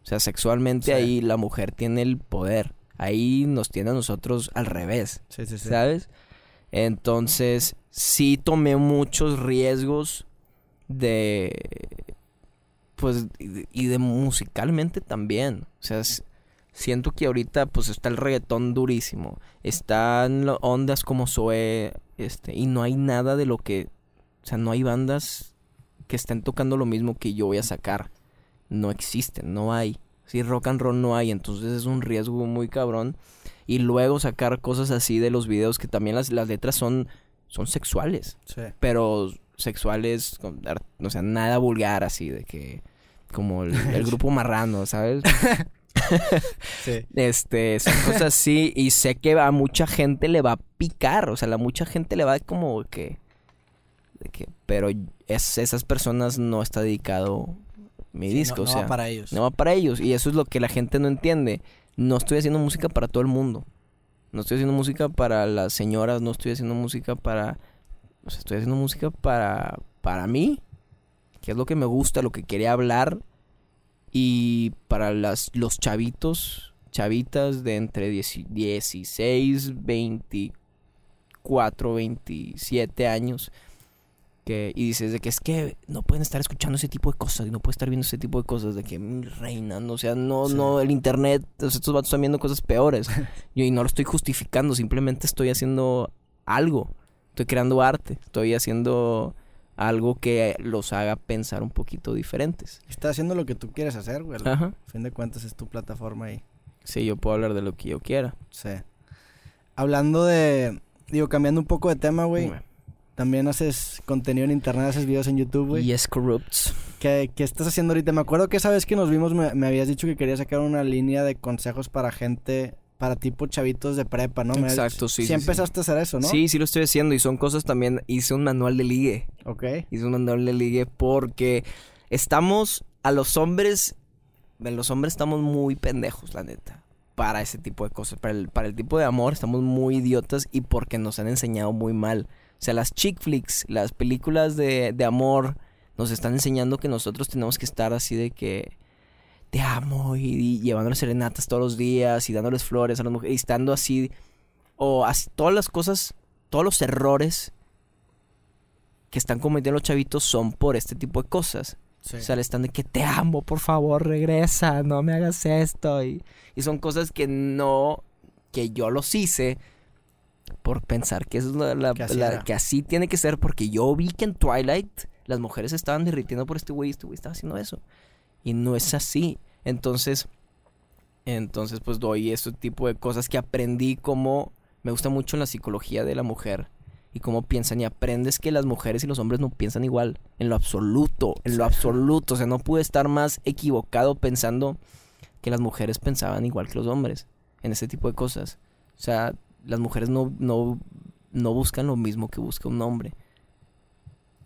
O sea, sexualmente Sí. ahí la mujer tiene el poder. Ahí nos tiene a nosotros al revés. Sí, sí, sí. ¿Sabes? Entonces, sí tomé muchos riesgos de. Pues, y de, musicalmente también. O sea, siento que ahorita, pues, está el reggaetón durísimo. Están ondas como Zoe, este, y no hay nada de lo que. O sea, no hay bandas que estén tocando lo mismo que yo voy a sacar. No existen, no hay. Sí, rock and roll no hay, entonces es un riesgo muy cabrón y luego sacar cosas así de los videos que también las, las letras son, son sexuales, Sí. pero sexuales, o sea, nada vulgar así, de que como el, el <laughs> grupo marrano, ¿sabes? <laughs> <laughs> Sí. Este, son cosas así y sé que a mucha gente le va a picar, o sea, a mucha gente le va como que, de que pero es, esas personas no está dedicado mi Sí, disco, no, o no sea, va para ellos. no va para ellos. Y eso es lo que la gente no entiende. No estoy haciendo música para todo el mundo. No estoy haciendo música para las señoras. No estoy haciendo música para... O sea, estoy haciendo música para... Para mí. Que es lo que me gusta, lo que quería hablar. Y para las, los chavitos, chavitas de entre 10 16, 24, 27 años que y dices de que es que no pueden estar escuchando ese tipo de cosas y no pueden estar viendo ese tipo de cosas de que mi reina no o sea no Sí. no el internet estos vatos están viendo cosas peores <laughs> yo y no lo estoy justificando simplemente estoy haciendo algo estoy creando arte estoy haciendo algo que los haga pensar un poquito diferentes Estás haciendo lo que tú quieres hacer, güey. ajá A fin de cuentas es tu plataforma y... sí yo puedo hablar de lo que yo quiera Sí. Hablando de... Digo, cambiando un poco de tema, güey. También haces contenido en internet, haces videos en YouTube, güey. Yes Corrupts ¿Qué, qué estás haciendo ahorita? Me acuerdo que esa vez que nos vimos me, me habías dicho que querías sacar una línea de consejos para gente, para tipo chavitos de prepa, ¿no? Exacto, sí, Sí sí, sí. empezaste a hacer eso, ¿no? sí sí lo estoy haciendo y son cosas también hice un manual de ligue Ok. Hice un manual de ligue porque estamos a los hombres, los hombres estamos muy pendejos, la neta, para ese tipo de cosas. Para el, para el tipo de amor estamos muy idiotas y porque nos han enseñado muy mal. O sea, las chick flicks, las películas de, de amor, nos están enseñando que nosotros tenemos que estar así de que te amo y, y llevándoles serenatas todos los días y dándoles flores a las mujeres y estando así, o así, todas las cosas, todos los errores que están cometiendo los chavitos son por este tipo de cosas. Sí. O sea, le están de que te amo, por favor, regresa, no me hagas esto. Y, y son cosas que no, que yo los hice por pensar que, es la, la- Que así la- era. que así tiene que ser, porque yo vi que en Twilight las mujeres estaban derritiendo por este güey y este güey estaba haciendo eso. Y no es así. Entonces, entonces pues doy este tipo de cosas que aprendí como, me gusta mucho la psicología de la mujer y cómo piensan y aprendes que las mujeres y los hombres no piensan igual en lo absoluto, en lo absoluto, o sea, no pude estar más equivocado pensando que las mujeres pensaban igual que los hombres en ese tipo de cosas. O sea, las mujeres no, no, no buscan lo mismo que busca un hombre.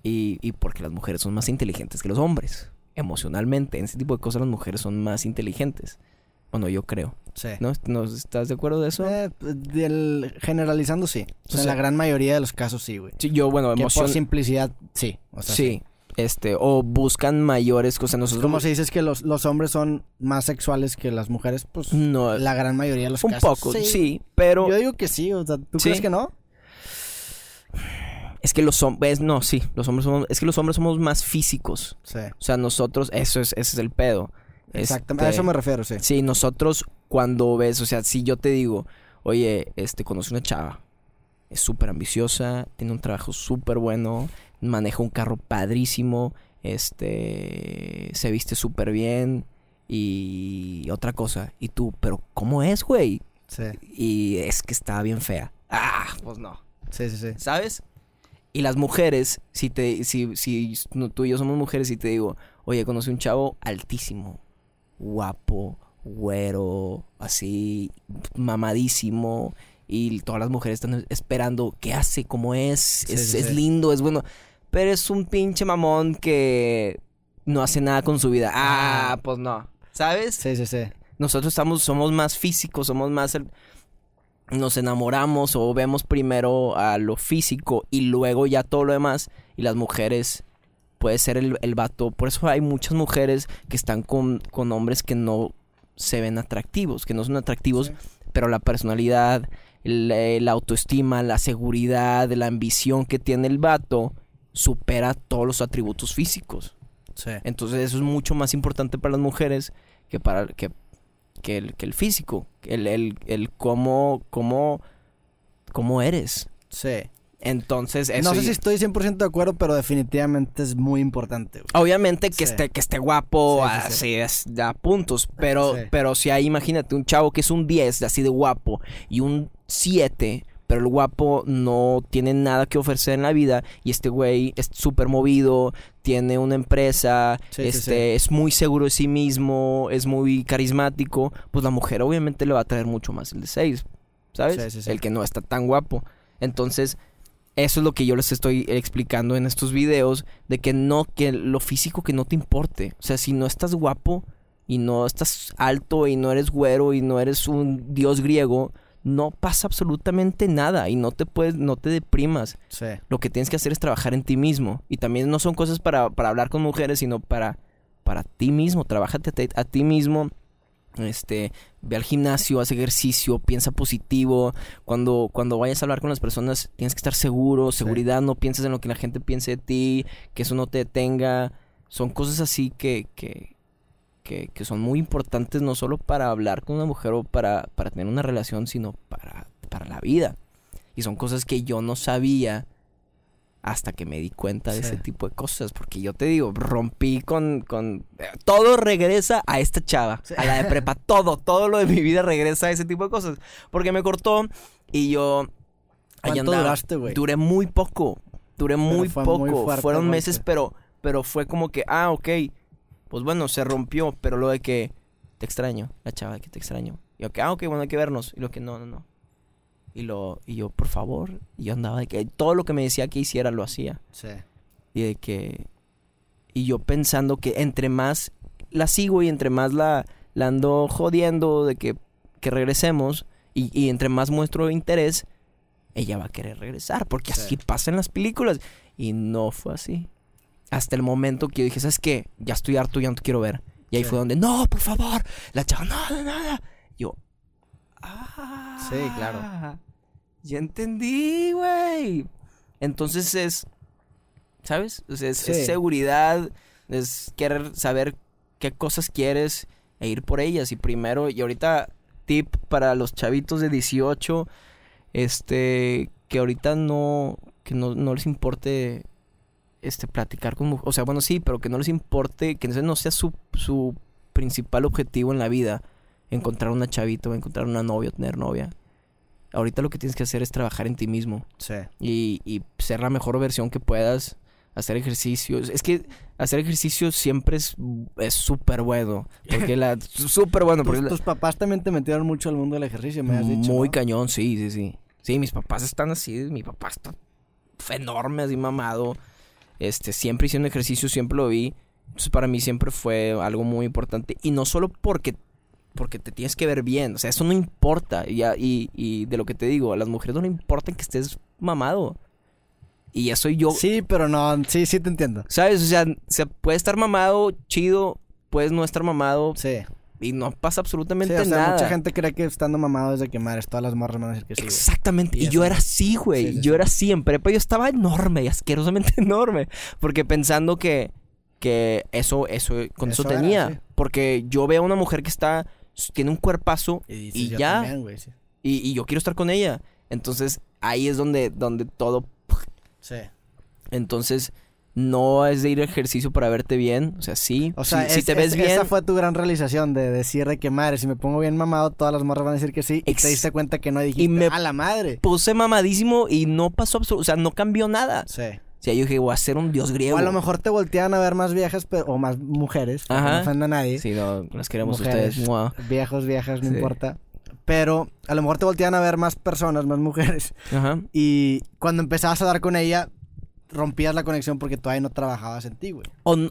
Y, y porque las mujeres son más inteligentes que los hombres, emocionalmente, en ese tipo de cosas las mujeres son más inteligentes. Bueno, yo creo. Sí. ¿No? ¿No estás de acuerdo de eso? Eh, del- generalizando, sí. O sea, O en la gran mayoría de los casos, sí, güey. Sí, yo, bueno, emoción... por simplicidad, sí. O sea, sí. este, o buscan mayores cosas. Nosotros Como si dices que los, los hombres son más sexuales que las mujeres, pues no, la gran mayoría de los un casos. poco, sí, pero Yo digo que sí, o sea, ¿tú Sí. crees que no? Es que los hombres, no, sí, los hombres somos, es que los hombres somos más físicos. Sí. O sea, nosotros, eso es, ese es el pedo. Exactamente, a Este, eso me refiero, sí. Sí, nosotros cuando ves, o sea, si yo te digo, oye, este, conocí una chava, es súper ambiciosa, tiene un trabajo súper bueno, maneja un carro padrísimo, este, se viste súper bien y otra cosa, y tú, pero ¿cómo es, güey? Sí, Y es que está bien fea. Ah, pues no. sí, sí. sí. ¿Sabes? Y las mujeres, si te, si, si no, tú y yo somos mujeres y te digo, oye, conocí un chavo altísimo, guapo, güero, así, mamadísimo, y todas las mujeres están esperando qué hace, cómo es, Sí, es, sí, es sí. lindo, es bueno, pero es un pinche mamón que no hace nada con su vida. Ah, Ah. pues no. ¿Sabes? Sí, sí, sí. nosotros estamos, somos más físicos, somos más... el- nos enamoramos o vemos primero a lo físico y luego ya todo lo demás. Y las mujeres, puede ser el, el vato. Por eso hay muchas mujeres que están con, con hombres que no se ven atractivos, que no son atractivos, Sí. pero la personalidad, la autoestima, la seguridad, la ambición que tiene el vato supera todos los atributos físicos. Sí. Entonces eso es mucho más importante para las mujeres que para que, que, el, que el físico, el, el, el cómo, cómo, cómo eres. Sí. Entonces eso... No sé y- si estoy 100% de acuerdo, pero definitivamente es muy importante. güey. Obviamente que, Sí. esté, que esté guapo, Sí, sí, sí. así es, da puntos. Pero, pero si hay, imagínate, un chavo que es un 10, así de guapo, y un 7, pero el guapo no tiene nada que ofrecer en la vida, y este güey es súper movido, tiene una empresa, Sí, este, sí. es muy seguro de sí mismo, es muy carismático, pues la mujer obviamente le va a traer mucho más el de 6, ¿sabes? El que no está tan guapo. Entonces, eso es lo que yo les estoy explicando en estos videos, de que no, que lo físico que no te importe. O sea, si no estás guapo y no estás alto y no eres güero y no eres un dios griego, no pasa absolutamente nada y no te puedes, no te deprimas. Sí. Lo que tienes que hacer es trabajar en ti mismo. Y también no son cosas para, para hablar con mujeres, sino para, para ti mismo. Trabájate a ti, a ti mismo. Este, ve al gimnasio, haz ejercicio, piensa positivo. Cuando, cuando vayas a hablar con las personas, tienes que estar seguro, Sí. seguridad, no pienses en lo que la gente piense de ti, que eso no te detenga. Son cosas así que, que, que, que son muy importantes, no solo para hablar con una mujer o para, para tener una relación, sino para, para la vida. Y son cosas que yo no sabía hasta que me di cuenta de Sí. ese tipo de cosas. Porque yo te digo, rompí con... con eh, todo regresa a esta chava, Sí. a la de prepa. <laughs> Todo, todo lo de mi vida regresa a ese tipo de cosas. Porque me cortó y yo... ¿Cuánto andaba. duraste, güey? Duré muy poco. Duré muy poco. muy fuerte Fueron meses, pero, pero fue como que, ah, ok. Pues bueno, se rompió, pero lo de que te extraño, la chava que te extraño. Y yo que, ah, ok, bueno, hay que vernos. Y lo que no, no, no. Y lo, y yo, por favor. Y yo andaba de que todo lo que me decía que hiciera lo hacía. Sí. Y de que. Y yo pensando que entre más la sigo y entre más la, la ando jodiendo de que, que regresemos. Y, y entre más muestro interés, ella va a querer regresar. Porque Sí. así pasa en las películas. Y no fue así. Hasta el momento que yo dije, ¿sabes qué? Ya estoy harto, ya no te quiero ver. Y ahí Sí. fue donde, no, por favor. La chava, no, nada. Yo, ah. Sí, claro. Ya entendí, güey. Entonces es, ¿sabes? O sea, es, es seguridad, es querer saber qué cosas quieres e ir por ellas. Y primero, y ahorita, tip para los chavitos de 18, este, que ahorita no, que no, no les importe, este, platicar con mujeres. O sea, bueno, sí, pero que no les importe, que no sea su, su principal objetivo en la vida, encontrar una chavita o encontrar una novia o tener novia. Ahorita lo que tienes que hacer es trabajar en ti mismo Sí. y, y ser la mejor versión que puedas. Hacer ejercicios. Es que hacer ejercicio siempre es es súper bueno. Porque la. <laughs> Súper bueno. Porque Tus, la- tus papás también te metieron mucho al mundo del ejercicio, me has dicho. muy ¿no? cañón, sí, sí, sí. Sí, mis papás están así. Mi papá está enorme, así mamado. Este, siempre hicieron ejercicio, siempre lo vi. Entonces, para mí siempre fue algo muy importante. Y no solo porque, porque te tienes que ver bien. O sea, eso no importa. Y, y, y de lo que te digo, a las mujeres no le importa que estés mamado. Y eso yo, Sí, pero no, sí, sí te entiendo. ¿sabes? O sea, se puede estar mamado, chido, puedes no estar mamado Sí. Y no pasa Sí, absolutamente o sea, nada. mucha gente cree que estando mamado es de que madres, todas las morras van a decir que sí, güey. Exactamente. Y Y, yo era así, güey. Sí, sí, yo era así. En prepa yo estaba enorme asquerosamente <laughs> enorme. Porque pensando que, que eso, eso, con eso, Eso era, tenía. Porque yo veo a una mujer que está, tiene un cuerpazo Y, dices, Y yo ya. también, güey, sí. y, y yo quiero estar con ella. Entonces ahí es donde, donde todo. Sí. Entonces no es de ir a ejercicio para verte bien. O sea, sí. O sea, si, te ves es- bien. esa fue tu gran realización de decir de que madre, si me pongo bien mamado, todas las morras van a decir que sí. Y te diste cuenta que no dijiste, y me- a la madre. Puse mamadísimo y no pasó absolutamente. O sea, no cambió nada. Sí. O sea, yo dije, voy a ser un dios griego. O a lo mejor te voltean a ver más viejas pero, o más mujeres, Ajá. no ofenda a nadie. Sí, no, las queremos Mujeres. ustedes. Mua. Viejos, viejas, no Sí. importa. Pero a lo mejor te voltean a ver más personas, más mujeres. Ajá. Y cuando empezabas a dar con ella, rompías la conexión porque todavía no trabajabas en ti, güey.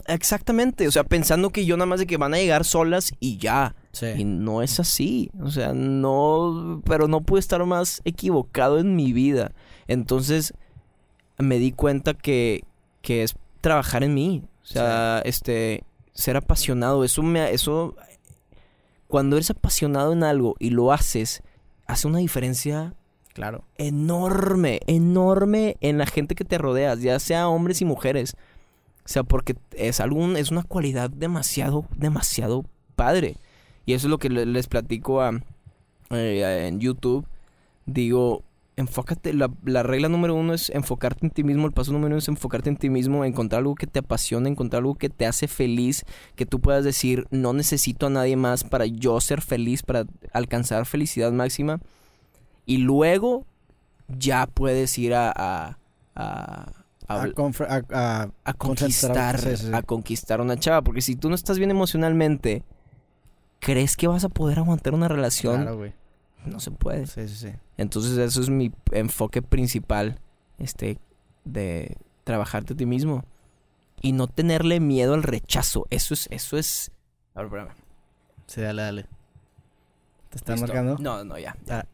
Exactamente, o sea, pensando que yo nada más de que van a llegar solas y ya. Y Sí. no es así. O sea, no. Pero no pude estar más equivocado en mi vida. Entonces me di cuenta que, que es trabajar en mí. O sea, este. Ser apasionado. Eso me. Eso. Cuando eres apasionado en algo y lo haces, hace una diferencia Claro. enorme, enorme en la gente que te rodeas, ya sea hombres y mujeres. O sea, porque es algún, es una cualidad demasiado, demasiado padre. Y eso es lo que le- les platico a, eh, en YouTube. Digo, enfócate, la, la regla número uno es enfocarte en ti mismo, el paso número uno es enfocarte en ti mismo, encontrar algo que te apasiona, encontrar algo que te hace feliz, que tú puedas decir, no necesito a nadie más para yo ser feliz, para alcanzar felicidad máxima. Y luego ya puedes ir a, a, a, conquistar, sí, sí, sí. a conquistar una chava. Porque si tú no estás bien emocionalmente, ¿crees que vas a poder aguantar una relación? Claro, güey. No se puede. Sí, sí, sí. Entonces eso es mi enfoque principal, este, de trabajarte a ti mismo. Y no tenerle miedo al rechazo. Eso es, eso es... A ver, espérame. Sí, dale, dale. ¿Te están marcando? No, no, ya. Ah.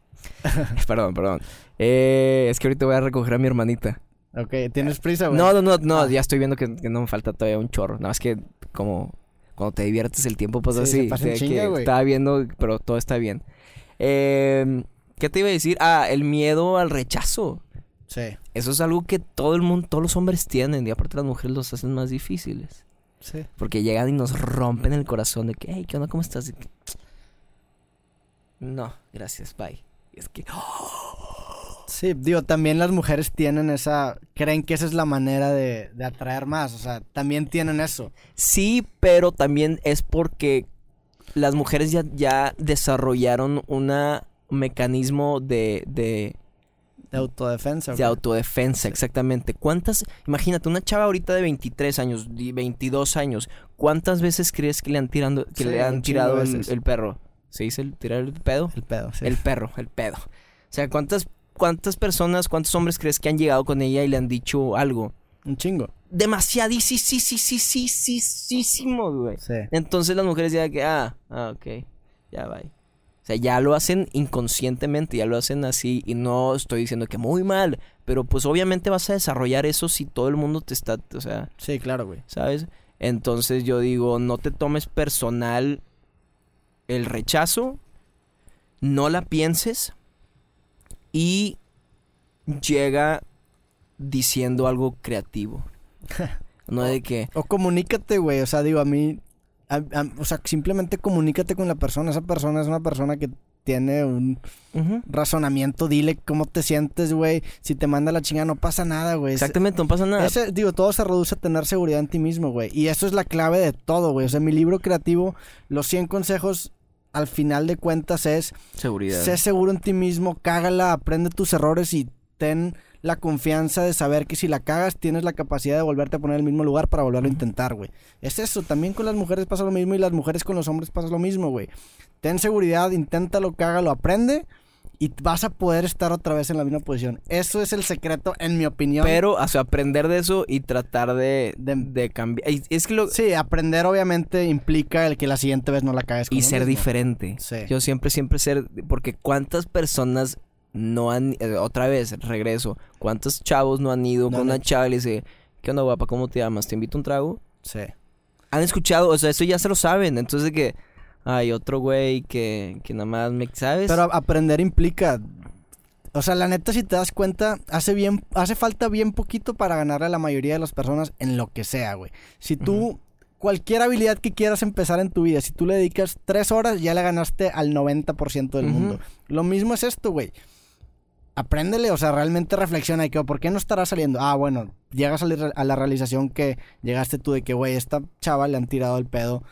<laughs> perdón, perdón. Eh, es que ahorita voy a recoger a mi hermanita. Ok, ¿tienes prisa, güey? No, no, no, no, Ah. ya estoy viendo que, que no me falta todavía un chorro. Nada más que como cuando te diviertes el tiempo pasa Sí, se así. pasa en de chinga, que estaba viendo, pero todo está bien. Eh, ¿Qué te iba a decir? Ah, el miedo al rechazo. Sí, Eso es algo que todo el mundo, todos los hombres tienen y aparte las mujeres los hacen más difíciles. sí. Porque llegan y nos rompen el corazón de que, hey, ¿qué onda? ¿Cómo estás? Que, No, gracias, bye. Es que, Sí, digo, también las mujeres tienen esa... Creen que esa es la manera de, de atraer más. O sea, también tienen eso. Sí, pero también es porque las mujeres ya, ya desarrollaron un mecanismo de, de, De autodefensa. de autodefensa, exactamente. ¿Cuántas, imagínate, una chava ahorita de 23 años, di- 22 años, ¿cuántas veces crees que le han, tirando, que Sí, le han tirado el perro? ¿Se dice el tirar el pedo? El pedo, sí. El perro, el pedo. O sea, ¿cuántas, ¿cuántas personas, cuántos hombres crees que han llegado con ella y le han dicho algo? Un chingo. Demasiadísimos, güey. Sí. Entonces las mujeres ya que, ah, ah, ok, ya va. O sea, ya lo hacen inconscientemente, ya lo hacen así y no estoy diciendo que muy mal, pero pues obviamente vas a desarrollar eso si todo el mundo te está, o sea, Sí, claro, güey. ¿sabes? Entonces yo digo, no te tomes personal el rechazo, no la pienses y llega diciendo algo creativo. No de que, <laughs> O comunícate, güey. O sea, digo, a mí... a- o sea, simplemente comunícate con la persona. Esa persona es una persona que tiene un razonamiento. Dile cómo te sientes, güey. Si te manda la chinga, no pasa nada, güey. exactamente, no pasa nada. Ese, digo, todo se reduce a tener seguridad en ti mismo, güey. Y eso es la clave de todo, güey. O sea, mi libro creativo, los 100 consejos, al final de cuentas es, Seguridad. sé seguro en ti mismo, cágala, aprende tus errores y ten la confianza de saber que si la cagas tienes la capacidad de volverte a poner en el mismo lugar para volverlo a intentar, güey. Es eso, también con las mujeres pasa lo mismo y las mujeres con los hombres pasa lo mismo, güey. Ten seguridad, inténtalo, cágalo, aprende y vas a poder estar otra vez en la misma posición. Eso es el secreto, en mi opinión. Pero, o sea, aprender de eso y tratar de, De- de, cambiar. Es que lo. Sí, aprender obviamente implica el que la siguiente vez no la cagues con y lo ser mismo. diferente. Sí. Yo siempre, siempre ser. Porque cuántas personas no han, eh, otra vez, regreso, ¿cuántos chavos no han ido No con una chava y le dice, ¿qué onda guapa? ¿Cómo te llamas? ¿Te invito a un trago? Sí. Han escuchado, o sea, eso ya se lo saben, entonces de que hay otro güey que, que nada más me, ¿sabes? Pero aprender implica. O sea, la neta, si te das cuenta, hace bien, hace falta bien poquito para ganarle a la mayoría de las personas en lo que sea, güey. Si tú, cualquier habilidad que quieras empezar en tu vida, si tú le dedicas tres horas, ya le ganaste al 90% del mundo. Lo mismo es esto, güey. Apréndele, o sea, realmente reflexiona y que, ¿por qué no estará saliendo? Ah, bueno, llegas a la, a la realización que llegaste tú de que, güey, esta chava le han tirado el pedo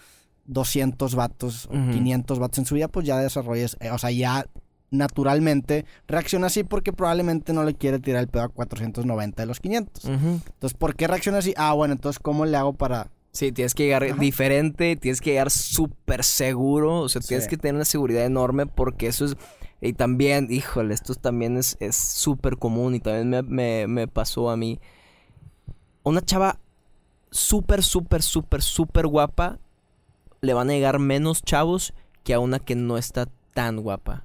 200 vatos, o Ujú. 500 vatos en su vida, pues ya desarrolles, eh, o sea, ya naturalmente reacciona así porque probablemente no le quiere tirar el pedo a 490 de los 500. Ujú. Entonces, ¿por qué reacciona así? Ah, bueno, entonces, ¿cómo le hago para...? Sí, tienes que llegar Ajá. diferente, tienes que llegar súper seguro, o sea, tienes Sí. que tener una seguridad enorme porque eso es... Y también, híjole, esto también es es súper común y también me, me- me pasó a mí. Una chava súper, súper, súper, súper guapa, le van a llegar menos chavos que a una que no está tan guapa.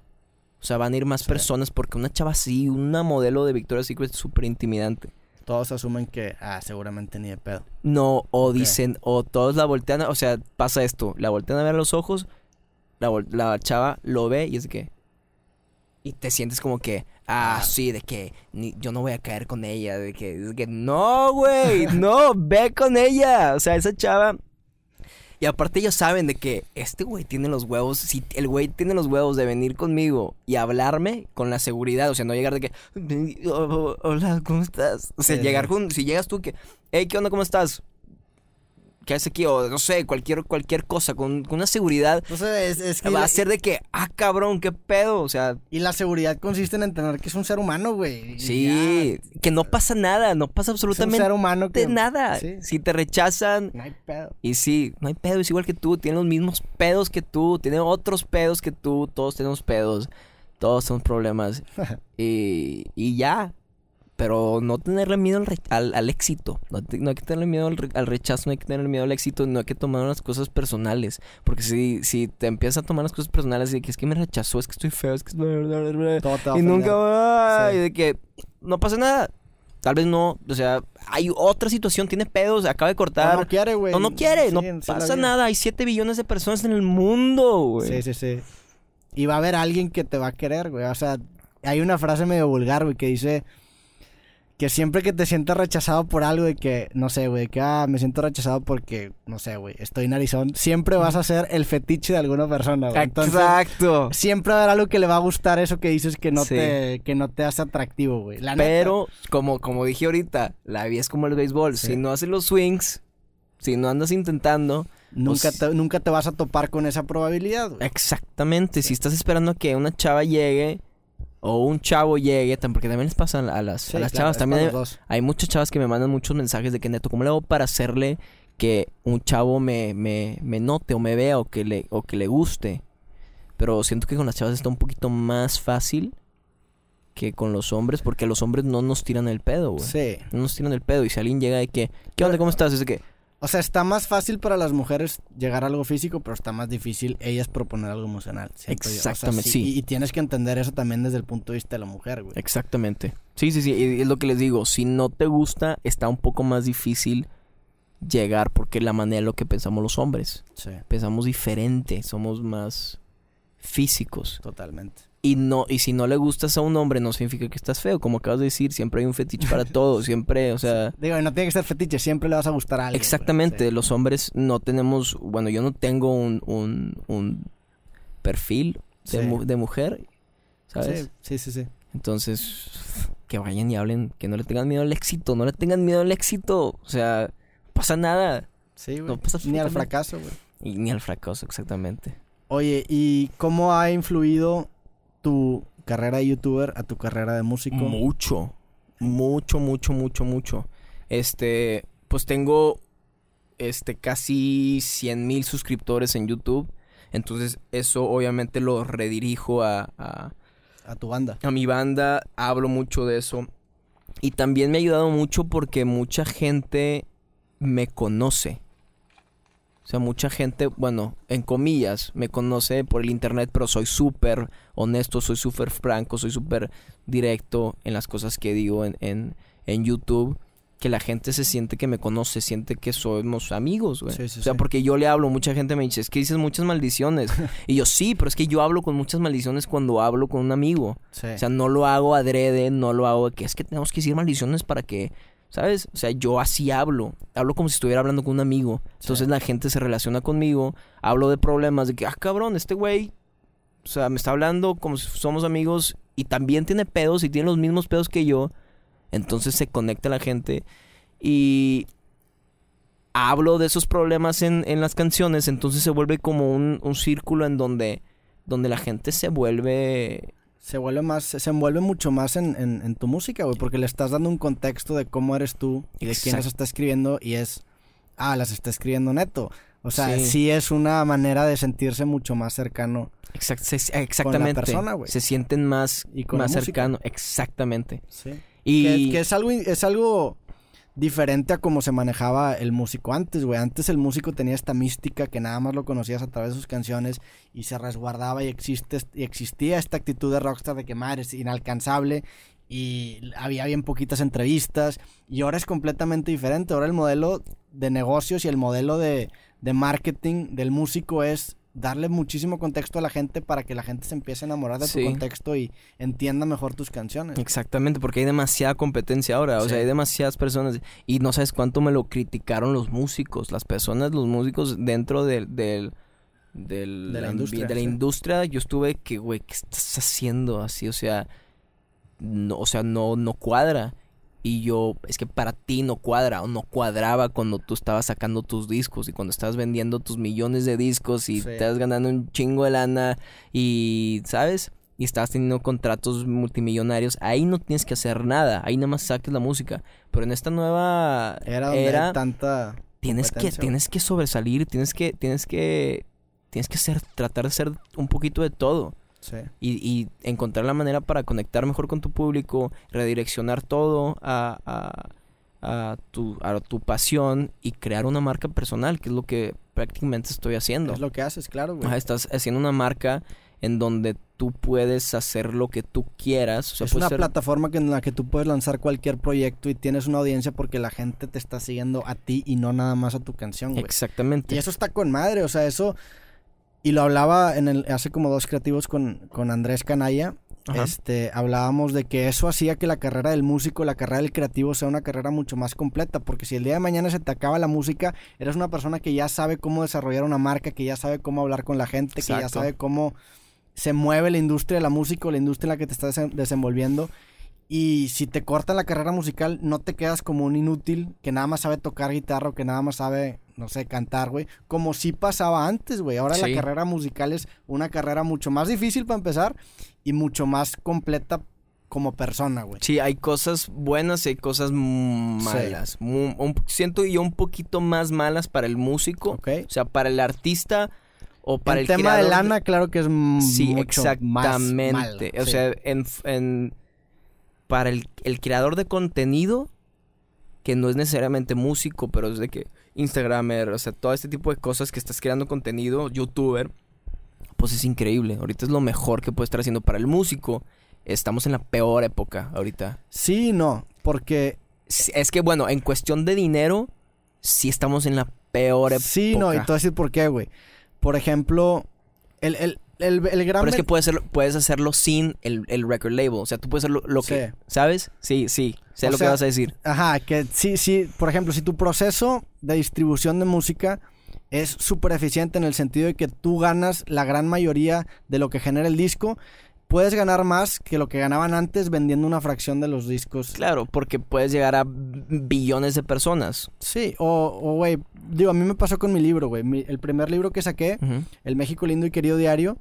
O sea, van a ir más Sí. personas porque una chava así, una modelo de Victoria's Secret es súper intimidante. Todos asumen que, ah, seguramente ni de pedo. No, o dicen, o todos la voltean, o sea, pasa esto, la voltean a ver a los ojos, la, la chava lo ve y es de que... Y te sientes como que, ah, Ah. sí, de que ni- yo no voy a caer con ella, de que, de que no, güey, no, ve con ella. O sea, esa chava... Y aparte ellos saben de que este güey tiene los huevos, si el güey tiene los huevos de venir conmigo y hablarme con la seguridad, o sea, no llegar de que, "Oh, hola, ¿cómo estás? O sea, Sí, llegar con, si llegas tú que, hey, ¿qué onda, cómo estás? ¿Qué haces aquí? O no sé, cualquier, cualquier cosa, con, con una seguridad, Entonces, es, es que... va a ser de que, ah, cabrón, qué pedo, o sea, Y la seguridad consiste en entender que es un ser humano, güey. sí, que no pasa nada, no pasa ya. Es un absolutamente ser humano que... nada. Sí. Si te rechazan, No hay pedo. Y sí, no hay pedo, es igual que tú, tiene los mismos pedos que tú, tiene otros pedos que tú, todos tenemos pedos, todos tenemos problemas. <laughs> y, y ya, pero no tenerle miedo al, al, al éxito, no, te- no hay que tenerle miedo al, re- al rechazo, no hay que tenerle miedo al éxito, no hay que tomar las cosas personales, porque si, si te empiezas a tomar las cosas personales y de que es que me rechazó, es que estoy feo, es que... Todo va a Y nunca. Sí. Y de que no pasa nada. Tal vez no, o sea, hay otra situación, tiene pedos, acaba de cortar. no quiere, güey. No, no quiere, no Sí, pasa nada. Hay 7 billones de personas en el mundo, güey. Sí, sí, sí. Y va a haber alguien que te va a querer, güey. O sea, hay una frase medio vulgar, güey, que dice que siempre que te sientas rechazado por algo de que, no sé, güey, que, ah, me siento rechazado porque, no sé, güey, estoy narizón, siempre vas a ser el fetiche de alguna persona, güey. Exacto. siempre va a haber algo que le va a gustar eso que dices que no, Sí. te, que no te hace atractivo, güey. La neta. Pero, como, como dije ahorita, la vida es como el béisbol. Sí. Si no haces los swings, si no andas intentando, Nunca, pues- te, nunca te vas a topar con esa probabilidad, güey. exactamente. Sí. Si estás esperando a que una chava llegue o un chavo llegue, porque también les pasa a las, Sí, a las claro, chavas. También hay muchas chavas que me mandan muchos mensajes de que neto, ¿cómo le hago para hacerle que un chavo me, me, me note o me vea o que, le, o que le guste? Pero siento que con las chavas está un poquito más fácil que con los hombres, porque los hombres no nos tiran el pedo, güey. Sí. No nos tiran el pedo. Y si alguien llega de que, ¿qué onda? ¿Cómo estás? Es de que, O sea, está más fácil para las mujeres llegar a algo físico, pero está más difícil ellas proponer algo emocional. O sea, Exactamente, sí. Y, y tienes que entender eso también desde el punto de vista de la mujer, güey. exactamente. Sí, sí, sí. Y es lo que les digo. Si no te gusta, está un poco más difícil llegar porque la manera en lo que pensamos los hombres. Sí, Pensamos diferente, somos más físicos. totalmente. Y no, y si no le gustas a un hombre, no significa que estás feo. Como acabas de decir, siempre hay un fetiche para todo. <laughs> Siempre, o sea. Digo, no tiene que ser fetiche, siempre le vas a gustar a alguien. güey. Exactamente, Sí. los hombres no tenemos, bueno, yo no tengo un, un, un perfil de, Sí. mu- de mujer, ¿sabes? Sí, sí, sí, sí. Entonces, que vayan y hablen, que no le tengan miedo al éxito, no le tengan miedo al éxito, o sea, pasa nada, Sí, güey. No pasa Ni al fracaso, güey. y ni al fracaso, exactamente. Oye, ¿y cómo ha influido tu carrera de youtuber a tu carrera de músico? Mucho, mucho, mucho, mucho, mucho. Este, pues tengo, este, casi 100 mil suscriptores en YouTube, entonces eso obviamente lo redirijo a- a A tu banda. a mi banda, hablo mucho de eso. Y también me ha ayudado mucho porque mucha gente me conoce. O sea, mucha gente, bueno, en comillas, me conoce por el internet, pero soy súper honesto, soy súper franco, soy súper directo en las cosas que digo en, en, en YouTube que la gente se siente que me conoce, siente que somos amigos, güey. Sí, sí, o sea, sí. porque yo le hablo, mucha gente me dice, es que dices muchas maldiciones. <laughs> y yo, sí, pero es que yo hablo con muchas maldiciones cuando hablo con un amigo. O sea, no lo hago adrede, no lo hago que es que tenemos que decir maldiciones para que, ¿sabes? O sea, yo así hablo. Hablo como si estuviera hablando con un amigo. Entonces Sí. la gente se relaciona conmigo, hablo de problemas, de que, ah, cabrón, este güey, o sea, me está hablando como si somos amigos y también tiene pedos y tiene los mismos pedos que yo. Entonces se conecta la gente y hablo de esos problemas en, en las canciones, entonces se vuelve como un, un círculo en donde, donde la gente se vuelve se vuelve más, se envuelve mucho más en, en- en tu música, güey, porque le estás dando un contexto de cómo eres tú y de quién las está escribiendo y es, ah, las está escribiendo neto. O sea, sí, Sí. es una manera de sentirse mucho más cercano. Exact- se- exactamente. persona, güey. Se sienten más, Y con la más música. cercanos. Exactamente. Sí. Y Que, que es algo, es algo diferente a cómo se manejaba el músico antes, güey. Antes el músico tenía esta mística que nada más lo conocías a través de sus canciones y se resguardaba y, existe, y existía esta actitud de rockstar de que madre es inalcanzable y había bien poquitas entrevistas y ahora es completamente diferente. Ahora el modelo de negocios y el modelo de, de marketing del músico es darle muchísimo contexto a la gente para que la gente se empiece a enamorar de Sí. tu contexto y entienda mejor tus canciones. Exactamente, porque hay demasiada competencia ahora, o sea, hay demasiadas personas y no sabes cuánto me lo criticaron los músicos, las personas, los músicos dentro del, del, del De la industria, de la sí. industria, yo estuve que, güey, ¿qué estás haciendo así? O sea, no, o sea, no, no cuadra. Y yo, es que para ti no cuadra o no cuadraba cuando tú estabas sacando tus discos y cuando estabas vendiendo tus millones de discos y Sí. te estabas ganando un chingo de lana y, ¿sabes? Y estabas teniendo contratos multimillonarios. Ahí no tienes que hacer nada, ahí nada más saques la música. Pero en esta nueva Era donde era, hay tanta tienes que, tienes que sobresalir, tienes que, tienes que, tienes que ser, tratar de ser un poquito de todo Sí. y, y encontrar la manera para conectar mejor con tu público, redireccionar todo a, a, a tu, a tu pasión y crear una marca personal, que es lo que prácticamente estoy haciendo. Es lo que haces, claro, güey. Ajá, estás haciendo una marca en donde tú puedes hacer lo que tú quieras. O sea, es una ser- plataforma que en la que tú puedes lanzar cualquier proyecto y tienes una audiencia porque la gente te está siguiendo a ti y no nada más a tu canción, güey. Exactamente. Y eso está con madre, o sea, eso... Y lo hablaba en el, hace como dos creativos con, con Andrés Canalla. Ajá. Este, hablábamos de que eso hacía que la carrera del músico, la carrera del creativo sea una carrera mucho más completa, porque si el día de mañana se te acaba la música, eres una persona que ya sabe cómo desarrollar una marca, que ya sabe cómo hablar con la gente, que ya sabe cómo se mueve la industria de la música o la industria en la que te estás desen- desenvolviendo. Y si te cortan la carrera musical, no te quedas como un inútil que nada más sabe tocar guitarra o que nada más sabe, no sé, cantar, güey. Como sí pasaba antes, güey. Ahora la carrera musical es una carrera mucho más difícil para empezar y mucho más completa como persona, güey. Sí, hay cosas buenas y hay cosas malas. Un- siento yo un poquito más malas para el músico. O sea, para el artista o para el el tema de lana, claro que es Sí, mucho más exactamente. malo, o sí. sea, en, en- para el, el creador de contenido, que no es necesariamente músico, pero es de que Instagramer, o sea, todo este tipo de cosas que estás creando contenido, youtuber, pues es increíble. Ahorita es lo mejor que puede estar haciendo para el músico. Estamos en la peor época ahorita. Sí no, porque Es que, bueno, en cuestión de dinero, sí estamos en la peor época. sí, no, y te voy a decir por qué, güey. Por ejemplo, el, el, el, el gran... Pero es que puedes hacerlo, puedes hacerlo sin el, el record label. O sea, tú puedes hacerlo lo que... ¿Sabes? Sí, sí. Sé O lo sea, que vas a decir. Ajá, que sí, sí, por ejemplo, si tu proceso de distribución de música es súper eficiente en el sentido de que tú ganas la gran mayoría de lo que genera el disco, puedes ganar más que lo que ganaban antes vendiendo una fracción de los discos. Claro, porque puedes llegar a billones de personas. Sí, o, o, güey, digo, a mí me pasó con mi libro, güey. El primer libro que saqué. El México Lindo y Querido Diario,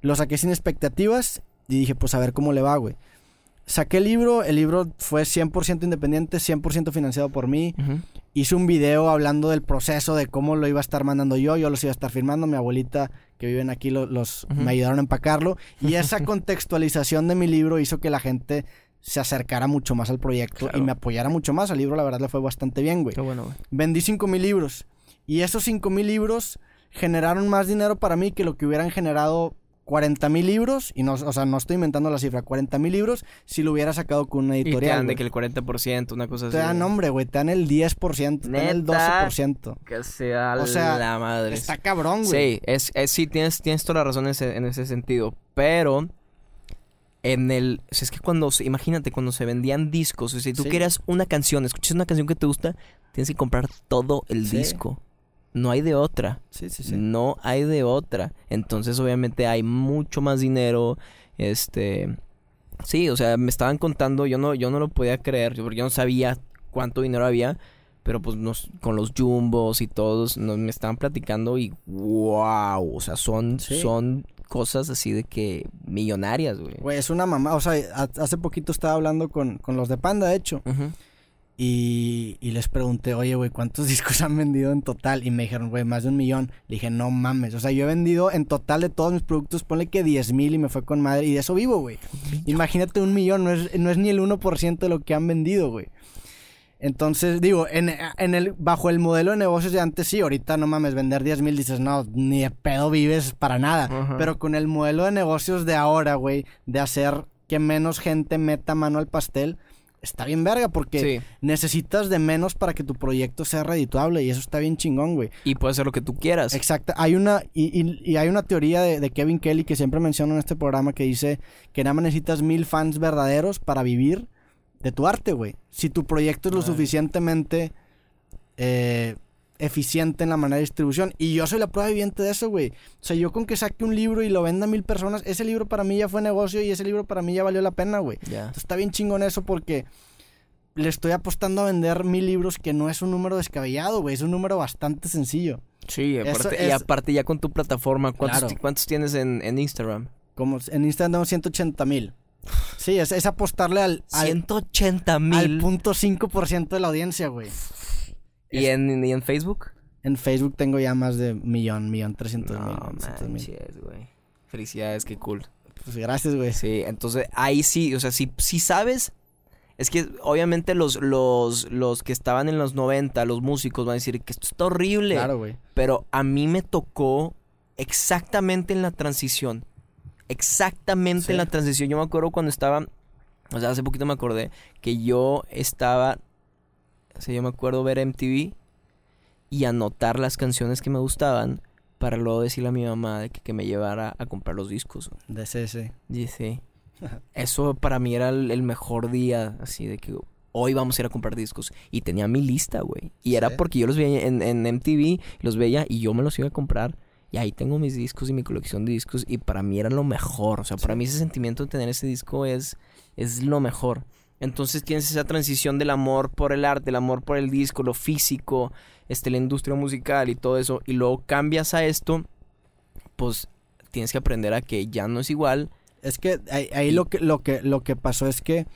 lo saqué sin expectativas y dije, pues a ver cómo le va, güey. Saqué el libro, el libro fue 100% independiente, 100% financiado por mí. Hice un video hablando del proceso, de cómo lo iba a estar mandando yo, yo los iba a estar firmando, mi abuelita que viven aquí lo- los, me ayudaron a empacarlo y esa <laughs> contextualización de mi libro hizo que la gente se acercara mucho más al proyecto Claro. y me apoyara mucho más. Al libro la verdad le fue bastante bien, güey. Qué bueno, güey. Vendí 5 mil libros Y esos 5 mil libros generaron más dinero para mí que lo que hubieran generado 40 mil libros, y no, o sea, no estoy inventando la cifra, 40 mil libros si lo hubiera sacado con una Y te editorial. dan de que el 40%, una cosa así. Te dan, hombre, güey, te dan el 10%, te dan el ¿Neta? 12%. Que sea O sea, la madre. Está cabrón, güey. Sí, es, es- sí, tienes, tienes toda la razón en ese, en ese sentido. Pero en el. o sea, es que cuando. se- Imagínate, cuando se vendían discos. O sea, si tú Sí. quieres una canción, escuchas una canción que te gusta, tienes que comprar todo el Sí. disco. No hay de otra. Sí, sí, sí. No hay de otra. Entonces, obviamente, hay mucho más dinero. Este. Sí, o sea, me estaban contando, yo no, yo no lo podía creer, porque yo no sabía cuánto dinero había, pero pues nos, con los jumbos y todos nos, me estaban platicando y wow, o sea, son, Sí. son cosas así de que millonarias, güey. Güey, es una mamá. O sea, ha- hace poquito estaba hablando con, con los de Panda, de hecho. Y, y les pregunté, oye, güey, ¿cuántos <laughs> discos han vendido en total? Y me dijeron, güey, más de un millón. Le dije, no mames. O sea, yo he vendido en total de todos mis productos, ponle que 10 mil y me fue con madre. Y de eso vivo, güey. Imagínate un millón, no es, no es ni el 1% de lo que han vendido, güey. Entonces, digo, en, en el, bajo el modelo de negocios de antes, sí, ahorita no mames, vender 10 mil, dices, no, ni de pedo vives para nada. Pero con el modelo de negocios de ahora, güey, de hacer que menos gente meta mano al pastel, está bien verga, porque Sí, necesitas de menos para que tu proyecto sea redituable y eso está bien chingón, güey. y puedes hacer lo que tú quieras. Exacto. Hay una, y, y- y hay una teoría de, de Kevin Kelly que siempre menciono en este programa que dice que nada más necesitas mil fans verdaderos para vivir de tu arte, güey. Si tu proyecto es lo suficientemente eh, eficiente en la manera de distribución. Y yo soy la prueba viviente de eso, güey. O sea, yo con que saque un libro y lo venda a mil personas, ese libro para mí ya fue negocio y ese libro para mí ya valió la pena, güey. Entonces, está bien chingón eso porque le estoy apostando a vender mil libros que no es un número descabellado, güey. Es un número bastante sencillo. Sí, aparte, y aparte ya con tu plataforma, ¿cuántos, Claro. ¿cuántos tienes en, en Instagram? Como en Instagram tengo 180 mil. Sí, es, es apostarle al, al, 180 al mil. punto 5% de la audiencia, güey. ¿Y en, ¿Y en Facebook? En Facebook tengo ya más de millón, millón trescientos mil. No mil. güey. Felicidades, qué cool. Pues gracias, güey. Sí, entonces ahí sí, o sea, si, si sabes, es que obviamente los, los, los que estaban en los 90, los músicos van a decir que esto está horrible, Claro, güey. pero a mí me tocó exactamente en la transición, exactamente Sí. en la transición. Yo me acuerdo cuando estaba, o sea, hace poquito me acordé que yo estaba, o sea, yo me acuerdo ver MTV y anotar las canciones que me gustaban para luego decirle a mi mamá de que, que me llevara a comprar los discos. De ese, sí. <laughs> Eso para mí era el, el mejor día, así de que hoy vamos a ir a comprar discos. Y tenía mi lista, güey. Y era porque yo los veía en, en MTV, los veía y yo me los iba a comprar. Y ahí tengo mis discos y mi colección de discos. Y para mí era lo mejor. O sea, para mí ese sentimiento de tener ese disco es, es lo mejor. Entonces tienes esa transición del amor por el arte, el amor por el disco, lo físico, este, la industria musical y todo eso. Y luego cambias a esto, pues tienes que aprender a que ya no es igual. Es que ahí, lo que lo que lo que pasó es que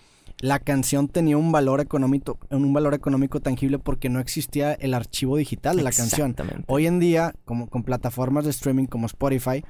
la canción tenía un valor económico un valor económico tangible porque no existía el archivo digital de la canción. Hoy en día, como con plataformas de streaming como Spotify,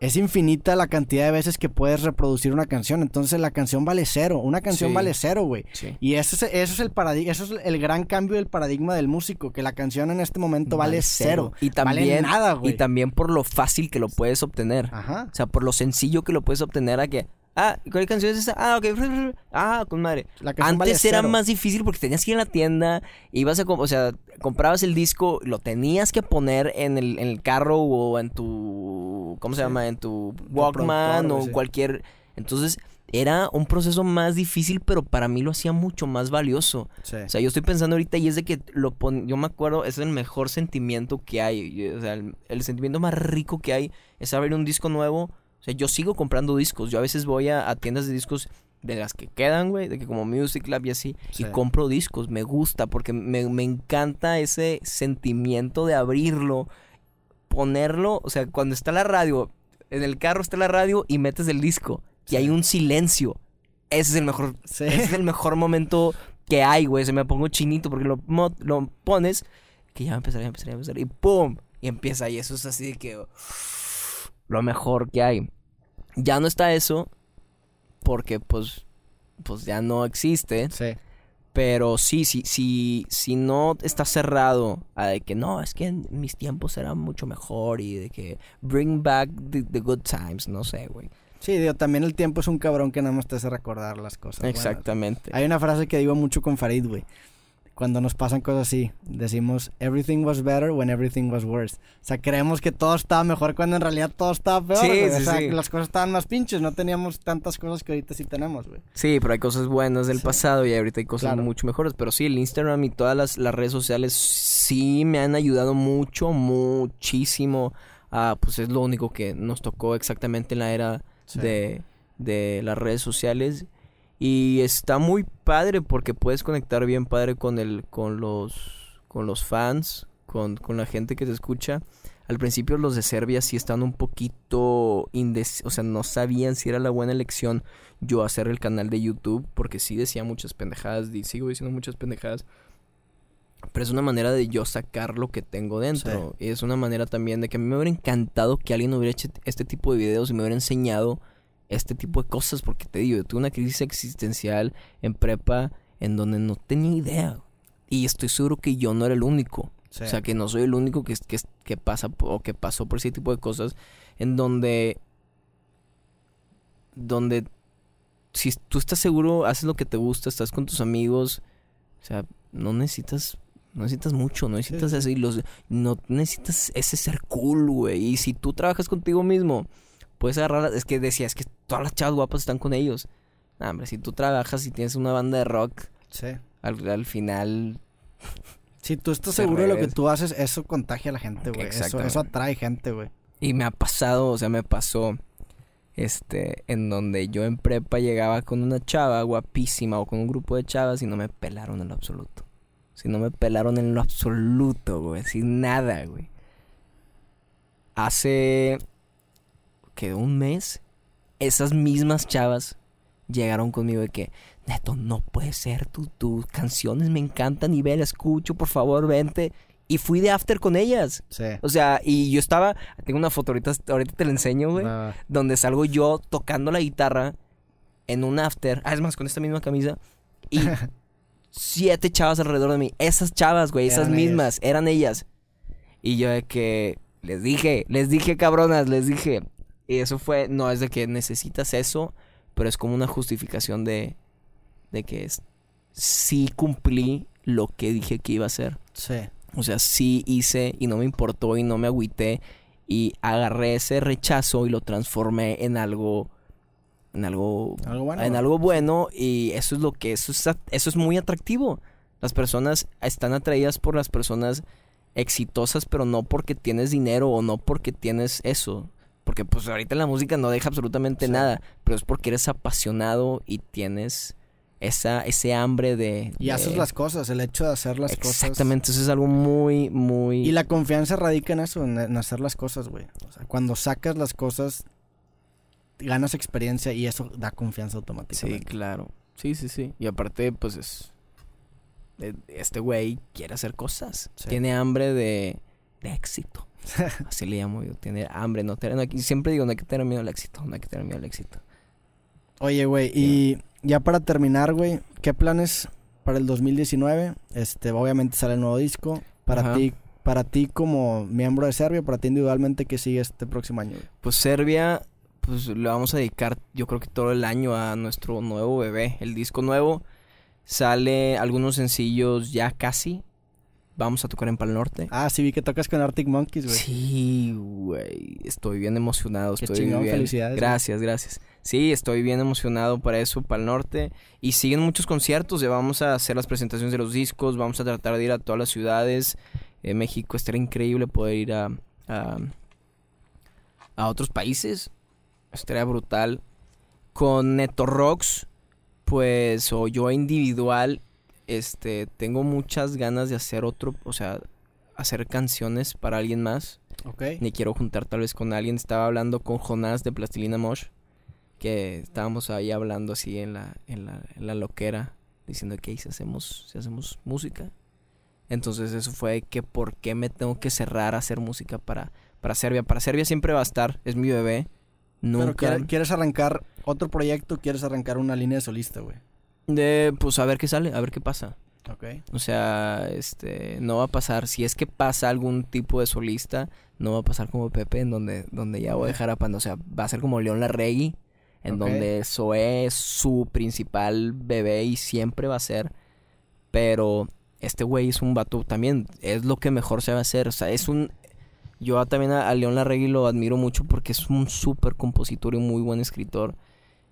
es infinita la cantidad de veces que puedes reproducir una canción. Entonces la canción vale cero. Una canción Sí. vale cero, güey. Sí. Y eso es, eso es el paradigma, eso es el gran cambio del paradigma del músico, que la canción en este momento vale, cero. Y Vale también, nada, güey. y también por lo fácil que lo puedes obtener. Ajá. O sea, por lo sencillo que lo puedes obtener a que. Ah, ¿cuál canción es esa? Ah, ok. Ah, con madre. Antes era más difícil porque tenías que ir a la tienda, ibas a, o sea, comprabas el disco, lo tenías que poner en el, en el carro o en tu, ¿cómo se Sí. llama? En tu Walkman o sí. cualquier, entonces era un proceso más difícil, pero para mí lo hacía mucho más valioso. Sí. O sea, yo estoy pensando ahorita y es de que lo pon... yo me acuerdo, es el mejor sentimiento que hay. O sea, el, el sentimiento más rico que hay es abrir un disco nuevo. O sea, yo sigo comprando discos. Yo a veces voy a, a tiendas de discos de las que quedan, güey, de que como Music Lab y así, Sí. y compro discos. Me gusta porque me, me encanta ese sentimiento de abrirlo, ponerlo, o sea, cuando está la radio, en el carro está la radio y metes el disco y hay un silencio. Ese es el mejor Sí. ese es el mejor momento que hay, güey. Se me pongo chinito porque lo, lo pones. Que ya va a empezar, ya va a empezar, ya va a empezar. Y ¡pum! Y empieza. Y eso es así de que. Lo mejor que hay. Ya no está eso. Porque, pues. Pues ya no existe. Sí. Pero sí, sí, sí, si no está cerrado a de que no, es que en mis tiempos era mucho mejor y de que bring back the, the good times, no sé, güey. Sí, digo, también el tiempo es un cabrón que nada más te hace recordar las cosas. Exactamente. Hay una frase que digo mucho con Farid, güey. Cuando nos pasan cosas así, decimos, everything was better when everything was worse. O sea, creemos que todo estaba mejor cuando en realidad todo estaba peor. Sí, sí, o sea, sí. las cosas estaban más pinches, no teníamos tantas cosas que ahorita sí tenemos, güey. Sí, pero hay cosas buenas del pasado y ahorita hay cosas Claro. mucho mejores. Pero sí, el Instagram y todas las, las redes sociales sí me han ayudado mucho, muchísimo. a pues es lo único que nos tocó exactamente en la era de, de las redes sociales. Y está muy padre porque puedes conectar bien padre con el, con los, con los fans, con, con la gente que te escucha. Al principio los de Serbia sí estaban un poquito indes o sea, no sabían si era la buena elección yo hacer el canal de YouTube, porque sí decía muchas pendejadas, y sigo diciendo muchas pendejadas. Pero es una manera de yo sacar lo que tengo dentro. Y es una manera también de que a mí me hubiera encantado que alguien hubiera hecho este tipo de videos y me hubiera enseñado este tipo de cosas. Porque te digo, yo tuve una crisis existencial en prepa en donde no tenía idea. Y estoy seguro que yo no era el único. Sí. O sea, que no soy el único que, que, que pasa o que pasó por ese tipo de cosas. En donde. Donde. Si tú estás seguro, haces lo que te gusta, estás con tus amigos. O sea, no necesitas. No necesitas mucho, no necesitas sí. eso. Y los, no necesitas ese ser cool, güey. Y si tú trabajas contigo mismo, puedes agarrar. Es que decía, es que todas las chavas guapas están con ellos. Nah, hombre, si tú trabajas y tienes una banda de rock, Sí. al, al final. Si tú estás Se seguro de lo que tú haces, eso contagia a la gente, güey. Eso, eso atrae gente, güey. Y me ha pasado, o sea, me pasó, este, en donde yo en prepa llegaba con una chava guapísima o con un grupo de chavas y no me pelaron en lo absoluto. Si no me pelaron en lo absoluto, güey, sin nada, güey. Hace, que un mes, esas mismas chavas llegaron conmigo de que, Neto, no puede ser, tu- tus canciones me encantan y ve, la escucho, por favor, vente. Y fui de after con ellas. Sí. O sea, y yo estaba. Tengo una foto ahorita, ahorita te la enseño, güey. Donde salgo yo tocando la guitarra en un after. Ah, es más, con esta misma camisa. Y <laughs> siete chavas alrededor de mí. Esas chavas, güey, esas Eran mismas, eran ellas. Y yo de que. Les dije, les dije, cabronas, les dije. Y eso fue. No es de que necesitas eso, pero es como una justificación de. De que es, sí cumplí lo que dije que iba a hacer. Sí. O sea, sí hice y no me importó y no me agüité y agarré ese rechazo y lo transformé en algo en algo Algo bueno. en algo bueno y eso es lo que eso es eso es muy atractivo. Las personas están atraídas por las personas exitosas, pero no porque tienes dinero o no porque tienes eso. Porque pues ahorita la música no deja absolutamente Sí. nada, pero es porque eres apasionado y tienes esa ese hambre de Y de- haces las cosas, el hecho de hacer las cosas. Exactamente, eso es algo muy, muy... Y la confianza radica en eso, en, en hacer las cosas, güey. O sea, cuando sacas las cosas, ganas experiencia y eso da confianza Sí, automáticamente. claro. Sí, sí, sí. Y aparte, pues es... eh, Este güey quiere hacer cosas. Sí. Tiene hambre de, de éxito. <laughs> Así le llamo yo. Tiene hambre. No, te- no hay que- siempre digo, no hay que tener miedo al éxito. No hay que tener miedo al éxito. Oye, güey, y ya para terminar, güey, ¿qué planes para el 2019? Este, obviamente sale el nuevo disco. Para Ajá. ti, para ti como miembro de Serbia, para ti individualmente, ¿qué sigue este próximo año? güey? Pues Serbia, pues le vamos a dedicar, yo creo que todo el año a nuestro nuevo bebé. El disco nuevo sale algunos sencillos ya casi. Vamos a tocar en Pal Norte. Ah, sí vi que tocas con Arctic Monkeys, güey. Sí, güey. Estoy bien emocionado. Qué Estoy chingón, bien. felicidades, güey. Gracias, gracias. Sí, estoy bien emocionado para eso, para el norte. Y siguen muchos conciertos. Ya vamos a hacer las presentaciones de los discos. Vamos a tratar de ir a todas las ciudades. En México estaría increíble poder ir a, a, a otros países. Estaría brutal. Con Neto Rocks, pues, o yo individual, este, tengo muchas ganas de hacer otro, o sea, hacer canciones para alguien más. Ok. Ni quiero juntar tal vez con alguien. Estaba hablando con Jonás de Plastilina Mosh. Que estábamos ahí hablando así en la, en la, en la loquera. Diciendo que si hacemos, si hacemos música. Entonces eso fue que por qué me tengo que cerrar a hacer música para, para Serbia. Para Serbia siempre va a estar. Es mi bebé. Pero Nunca. ¿quiere- ¿quieres arrancar otro proyecto? ¿Quieres arrancar una línea de solista, güey? De, pues a ver qué sale, a ver qué pasa. Ok. O sea, este, no va a pasar, si es que pasa algún tipo de solista, no va a pasar como Pepe, en donde, donde ya voy a dejar a Panda. O sea, va a ser como León Larregui, en donde Zoé es su principal bebé y siempre va a ser. Pero este güey es un vato también, es lo que mejor se va a hacer. O sea, es un. Yo también a, a León Larregui lo admiro mucho porque es un súper compositor y un muy buen escritor.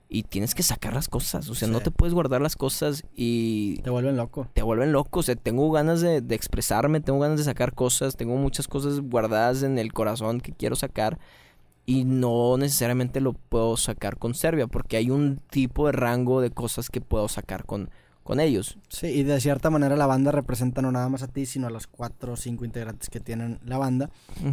Y tienes que sacar las cosas. O sea, no te puedes guardar las cosas y Te vuelven loco. te vuelven loco. O sea, tengo ganas de, de expresarme, tengo ganas de sacar cosas, tengo muchas cosas guardadas en el corazón que quiero sacar. Y no necesariamente lo puedo sacar con Serbia, porque hay un tipo de rango de cosas que puedo sacar con, con ellos. Sí, y de cierta manera la banda representa no nada más a ti, sino a los cuatro o cinco integrantes que tienen la banda.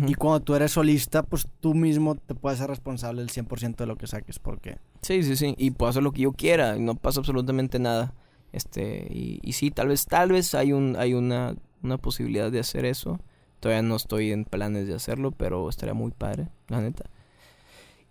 Y cuando tú eres solista, pues tú mismo te puedes ser responsable del 100% de lo que saques, porque... Sí, sí, sí. Y puedo hacer lo que yo quiera. y No pasa absolutamente nada. Este, y, y sí, tal vez, tal vez hay un, hay una, una posibilidad de hacer eso. Todavía no estoy en planes de hacerlo, pero estaría muy padre, la neta.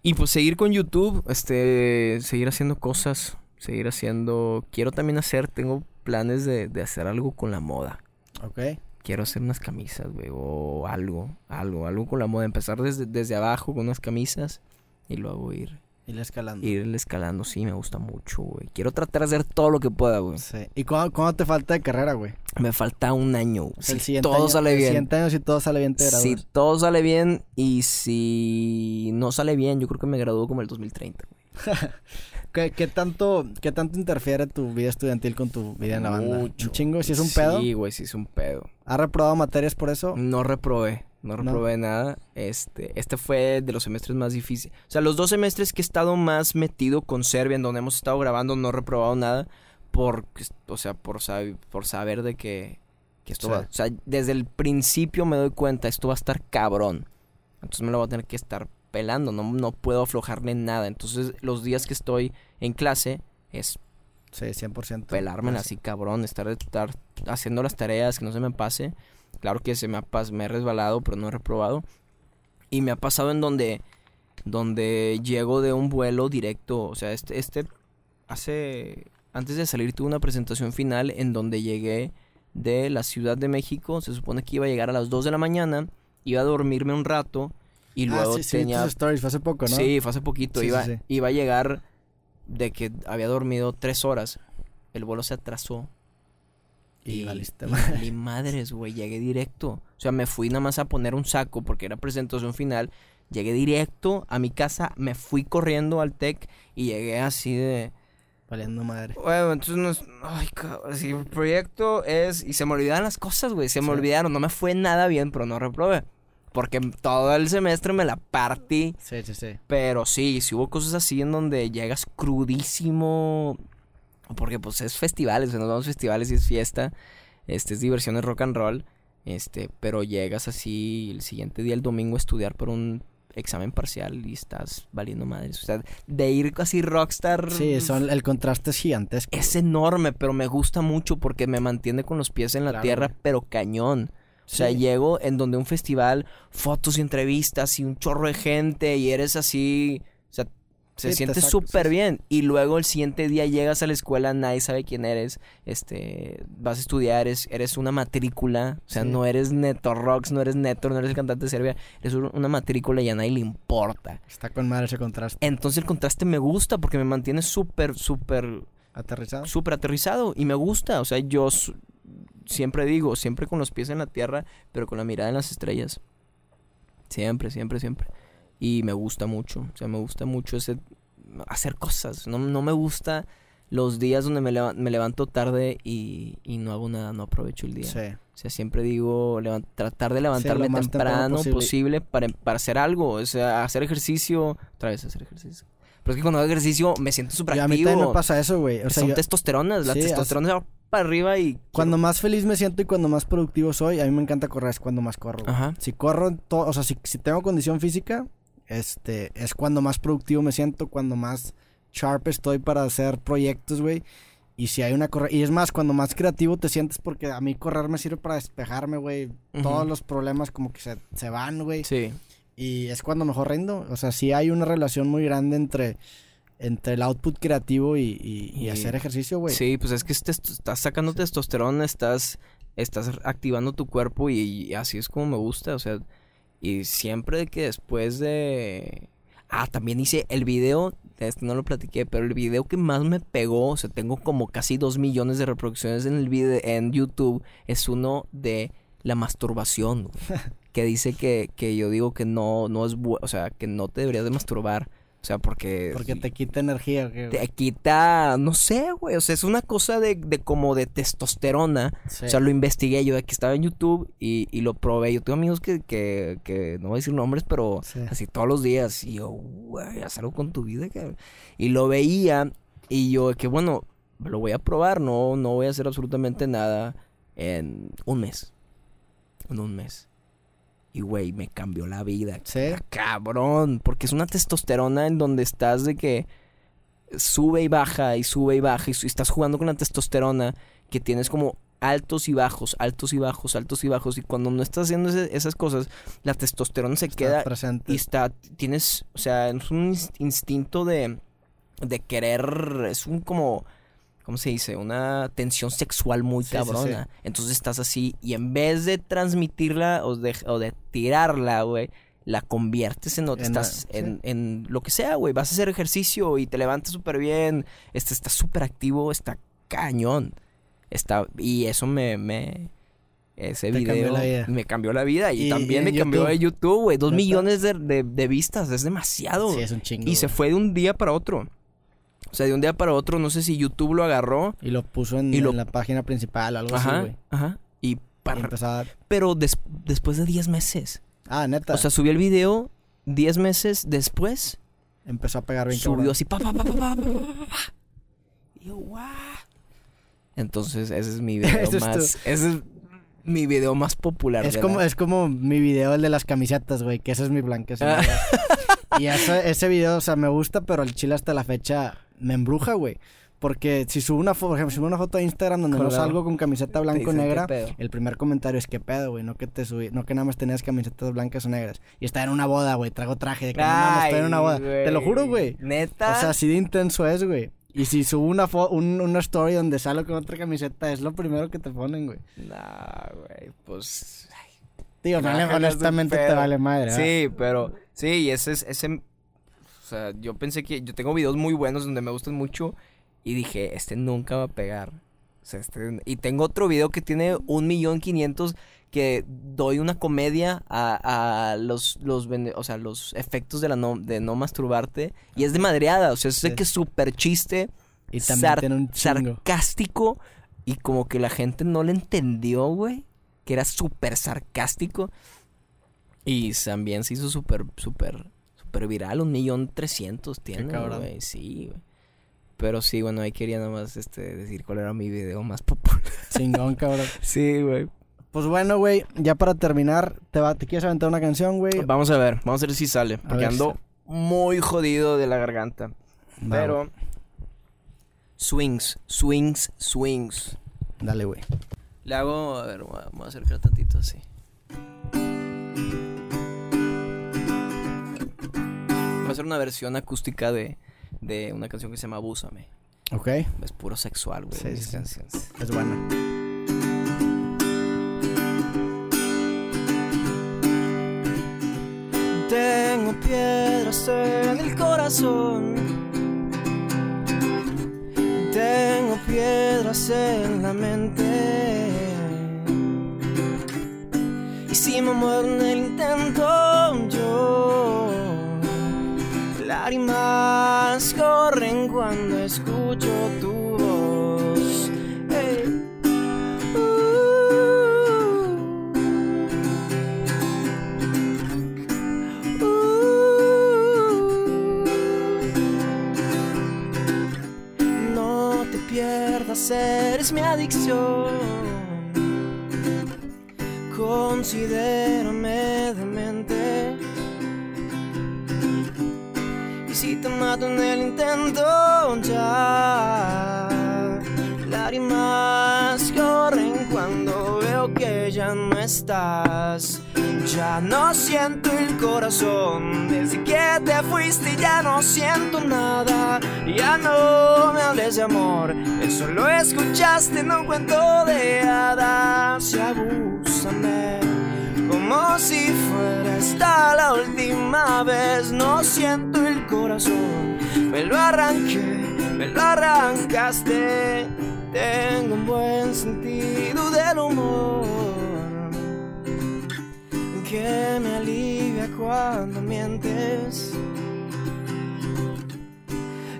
Y pues seguir con YouTube, este, seguir haciendo cosas, seguir haciendo. Quiero también hacer, tengo planes de, de hacer algo con la moda. Ok. Quiero hacer unas camisas, güey, o algo, algo, algo con la moda. Empezar desde, desde abajo con unas camisas y luego ir, la escalando. ir escalando. Sí, me gusta mucho, güey. Quiero tratar de hacer todo lo que pueda, güey. Sí. ¿Y cuándo, cuándo te falta de carrera, güey? Me falta un año. El Si todo año- sale el bien. siguiente año, si todo sale bien, te Si todo sale bien y si no sale bien, yo creo que me gradúo como el 2030. güey. <laughs> ¿Qué, qué tanto, ¿Qué tanto interfiere tu vida estudiantil con tu vida en la banda? Mucho. ¿Un chingo? ¿Si es un pedo? Sí, güey, sí es un pedo. ¿Has reprobado materias por eso? No reprobé, no ¿No? reprobé nada. Este, este fue de los semestres más difíciles. O sea, los dos semestres que he estado más metido con Serbia, en donde hemos estado grabando, no he reprobado nada. Por, o sea, por, sab- por saber de que, que esto Sí. va. O sea, desde el principio me doy cuenta, esto va a estar cabrón. Entonces me lo voy a tener que estar pelando, no, no puedo aflojarle nada. Entonces, los días que estoy en clase es Sí, 100%. pelármela así cabrón, estar, estar haciendo las tareas, que no se me pase. Claro que se me ha, me he resbalado, pero no he reprobado. Y me ha pasado en donde, donde llego de un vuelo directo, o sea, este, este, hace, antes de salir tuve una presentación final en donde llegué de la Ciudad de México, se supone que iba a llegar a las 2 de la mañana, iba a dormirme un rato y Ah, luego sí, sí, tenía... stories, fue hace poco, ¿no? Sí, fue hace poquito. Sí, sí, iba, sí. iba a llegar de que había dormido tres horas. El vuelo se atrasó. Y valiste y madre. valí madres, güey. Llegué directo. O sea, me fui nada más a poner un saco porque era presentación final. Llegué directo a mi casa, me fui corriendo al TEC y llegué así de... Valiendo madre. Bueno, entonces no es... Ay, cabrón, sí, el proyecto es... Y se me olvidaron las cosas, güey. Se me Sí. olvidaron. No me fue nada bien, pero no reprobé. Porque todo el semestre me la partí. Sí, sí, sí. Pero sí, sí hubo cosas así en donde llegas crudísimo. Porque pues es festivales, o sea, nos vamos a festivales y es fiesta. Este es diversión, es rock and roll. Este, pero llegas así el siguiente día, el domingo, a estudiar por un examen parcial y estás valiendo madres. O sea, de ir así rockstar. Sí, son, el contraste es gigantesco. Es enorme, pero me gusta mucho porque me mantiene con los pies en la Claro, tierra, pero cañón. O sea, llego en donde un festival, fotos y entrevistas y un chorro de gente y eres así, o sea, se Sí, siente súper sí, bien. Y luego el siguiente día llegas a la escuela, nadie sabe quién eres, este, vas a estudiar, eres, eres una matrícula, o sea, no eres Neto Rocks, no eres Neto, no eres el cantante de Serbia, eres un- una matrícula y a nadie le importa. Está con madre ese contraste. Entonces el contraste me gusta porque me mantiene súper, súper Aterrizado. súper aterrizado y me gusta. O sea, yo siempre digo, siempre con los pies en la tierra, pero con la mirada en las estrellas. Siempre, siempre, siempre. Y me gusta mucho. O sea, me gusta mucho ese hacer cosas. No, no me gusta los días donde me, leva- me levanto tarde y, y no hago nada, no aprovecho el día. Sí. O sea, siempre digo tratar de levantarme temprano temprano posible. posible, para, para hacer algo. O sea, hacer ejercicio. Otra vez hacer ejercicio. Pero es que cuando hago ejercicio me siento súper Y a mí activo. también me pasa eso, güey. O sea, Son yo- testosteronas. Las Sí, testosteronas para arriba y... cuando más feliz me siento y cuando más productivo soy, a mí me encanta correr, es cuando más corro. Ajá. Si corro, en to- o sea, si, si tengo condición física, este, es cuando más productivo me siento, cuando más sharp estoy para hacer proyectos, güey. Y si hay una corre y es más, cuando más creativo te sientes, porque a mí correr me sirve para despejarme, güey. Todos los problemas como que se, se van, güey. Sí. Y es cuando mejor rindo. O sea, sí hay una relación muy grande entre entre el output creativo y, y- y Y- hacer ejercicio, güey. Sí, pues es que estás sacando testosterona, estás, estás activando tu cuerpo y, y así es como me gusta, o sea, y siempre que después de... Ah, también hice el video, este no lo platiqué, pero el video que más me pegó, o sea, tengo como casi dos millones de reproducciones en el video en YouTube, es uno de la masturbación, <laughs> que dice que, que yo digo que no, no es bueno, o sea, que no te deberías de masturbar, o sea, porque... Porque te quita energía, ¿o qué, güey? te quita, no sé, güey, o sea, es una cosa de, de como de testosterona. Sí. O sea, lo investigué yo, que estaba en YouTube y, y lo probé. Yo tengo amigos que, que, que no voy a decir nombres, pero Sí. así todos los días. Y yo, güey, haz algo con tu vida, cabrón. Y lo veía y yo, que bueno, lo voy a probar, no, no voy a hacer absolutamente nada en un mes. En un mes. Y, güey, me cambió la vida. Sí. Cabrón, porque es una testosterona en donde estás de que sube y baja y sube y baja y, estás jugando con la testosterona que tienes como altos y bajos, altos y bajos, altos y bajos y cuando no estás haciendo ese- esas cosas, la testosterona se Está queda presente. y está, tienes, o sea, es un ins- instinto de, de querer, es un como, ¿cómo se dice? Una tensión sexual muy Sí, sí, sí. cabrona. Entonces estás así y en vez de transmitirla o de, o de tirarla, güey, la conviertes en, lo- En estás la- sí. en, en lo que sea, güey. Vas a hacer ejercicio y te levantas súper bien, este, estás súper activo, está cañón. Está, y eso me, me ese Te video cambió la vida. me cambió la vida y, Y- también y me cambió de YouTube, güey. Dos millones de, de- de vistas, es demasiado. Sí, es un chingo. y se fue de un día para otro. O sea, de un día para otro, no sé si YouTube lo agarró. Y lo puso en, y lo... en la página principal, algo así, güey. Ajá. Y para. A... dar. Pero des después de 10 meses. Ah, neta. O sea, subí el video 10 meses después. Empezó a pegar bien Subió así, pa, pa, pa, pa, pa, pa. Y yo, wow. Entonces, ese es mi video más. Ese es mi video más popular. Es, como, es como mi video, el de las camisetas, güey, que ese es mi blanqueo. Ah. y ese, ese video, o sea, me gusta, pero el chile hasta la fecha me embruja, güey. Porque si subo una foto, por ejemplo, si subo una foto a Instagram donde no Claro. salgo con camiseta blanco "¿Qué negra, pedo?". el primer comentario es que pedo, güey, no que te subí, no que nada más tenías camisetas blancas o negras. Y está en una boda, güey, traigo traje de que no mames, estoy en una boda. Te lo juro, güey. Neta. O sea, así de intenso es, güey. Y si subo una, fo- un- una story donde salgo con otra camiseta, es lo primero que te ponen, güey. Nah, güey, pues. Bájale vale, ese honestamente te vale madre, ¿verdad? Sí, pero. Sí, y ese es. Ese, o sea, yo pensé que. Yo tengo videos muy buenos donde me gustan mucho. Y dije, este nunca va a pegar. O sea, este. Y tengo otro video que tiene un millón quinientos. Que doy una comedia a, a los, los, o sea, los efectos de, la no, de no masturbarte. Y es de madreada. O sea, es de Sí. que es súper chiste. Y también sar- tiene un chingo. sarcástico y como que la gente no le entendió, güey. Que era súper sarcástico. Y también se hizo súper, súper, súper viral. Un millón trescientos tiene, güey. Sí, güey. Pero sí, bueno, ahí quería nada más este, decir cuál era mi video más <laughs> popular. Chingón, cabrón. Sí, güey. Pues bueno, güey, ya para terminar, ¿te, va, ¿te quieres aventar una canción, güey? Vamos a ver, vamos a ver si sale. Porque ando muy jodido de la garganta. Pero... Swings, swings, swings. Dale, güey. Le hago, a ver, voy a, voy a acercar tantito así. A hacer una versión acústica de, de una canción que se llama Abúsame. Ok, Es puro sexual, güey. Sí, sí, canciones. es bueno. Tengo piedras en el corazón. Tengo piedras en la mente. Y si me muero en el intento, Lágrimas corren cuando escucho tu voz. Hey. Uh. No te pierdas, eres mi adicción. Considérame demente. Y si te mato en el intento, ya. Lágrimas corren cuando veo que ya no estás. Ya no siento el corazón desde que te fuiste ya no siento nada. Ya no me hables de amor, eso lo escuchaste en un cuento de hadas. Y abúsame como si fuera esta la última vez. No siento el corazón, me lo arranqué, me lo arrancaste. Tengo un buen sentido del humor que me alivia cuando mientes.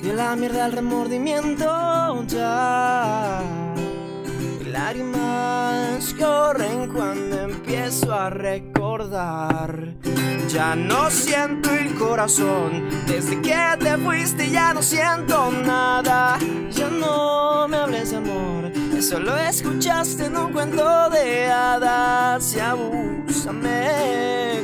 Y la mierda el remordimiento ya. Lágrimas corren cuando empiezo a recordar. Ya no siento el corazón. Desde que te fuiste ya no siento nada. Ya no me hables de amor. Eso lo escuchaste en un cuento de hadas. Y abúsame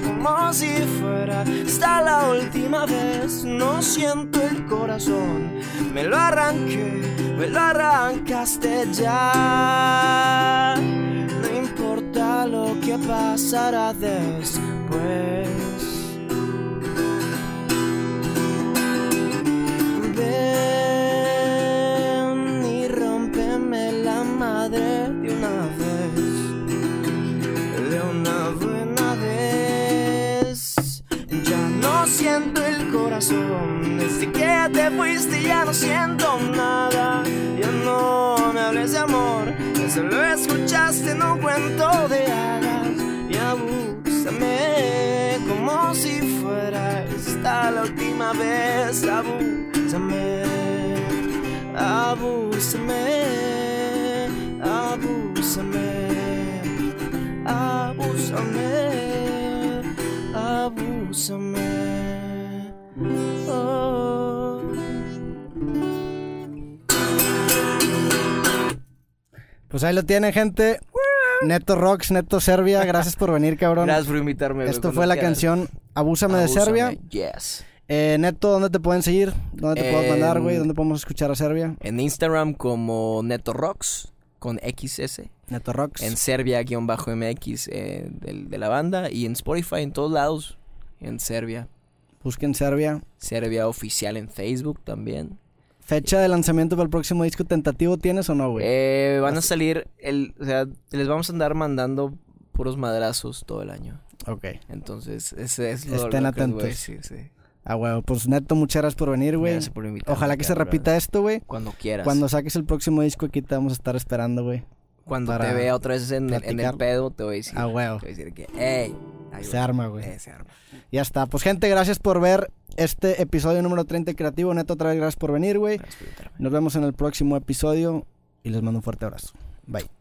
como si fuera esta la última vez. No siento el corazón. Me lo arranqué, me lo arrancaste ya. Lo que pasará después. Ven siento el corazón, desde que te fuiste ya no siento nada. Ya no me hables de amor, eso lo escuchaste en un cuento de hadas. Y abúsame como si fuera esta la última vez. Abúsame, abúsame, abúsame, abúsame, abúsame. Oh. Pues ahí lo tienen, gente. Neto Rocks, Neto Serbia, gracias por venir, cabrón. Gracias por invitarme. Esto fue la quieras. canción Abúsame, de Serbia. Yes. Eh, Neto, ¿dónde te pueden seguir? ¿Dónde te puedo mandar, güey? ¿Dónde podemos escuchar a Serbia? En Instagram como Neto Rocks con XS. Neto Rocks. En Serbia-MX eh, del- de, la banda. Y en Spotify en todos lados. En Serbia. Busquen Serbia. Serbia oficial en Facebook también. ¿Fecha de lanzamiento para el próximo disco tentativo tienes o no, güey? Eh, van a salir, el, o sea, les vamos a andar mandando puros madrazos todo el año. Ok. Entonces, ese es lo, Estén lo que atentos. decir, sí. Ah, güey. Pues Neto, muchas gracias por venir, güey. Gracias por invitarme, Ojalá que se repita esto, güey. Cuando quieras. Cuando saques el próximo disco aquí te vamos a estar esperando, güey. Cuando te vea otra vez en, el pedo, te voy a decir. Ah, güey. Te voy a decir que, hey. Ahí Se va". arma, güey. Eh, se arma. Ya está. Pues, gente, gracias por ver este episodio número 30 de Creativo. Neto, otra vez gracias por venir, güey. Nos vemos en el próximo episodio y les mando un fuerte abrazo. Bye.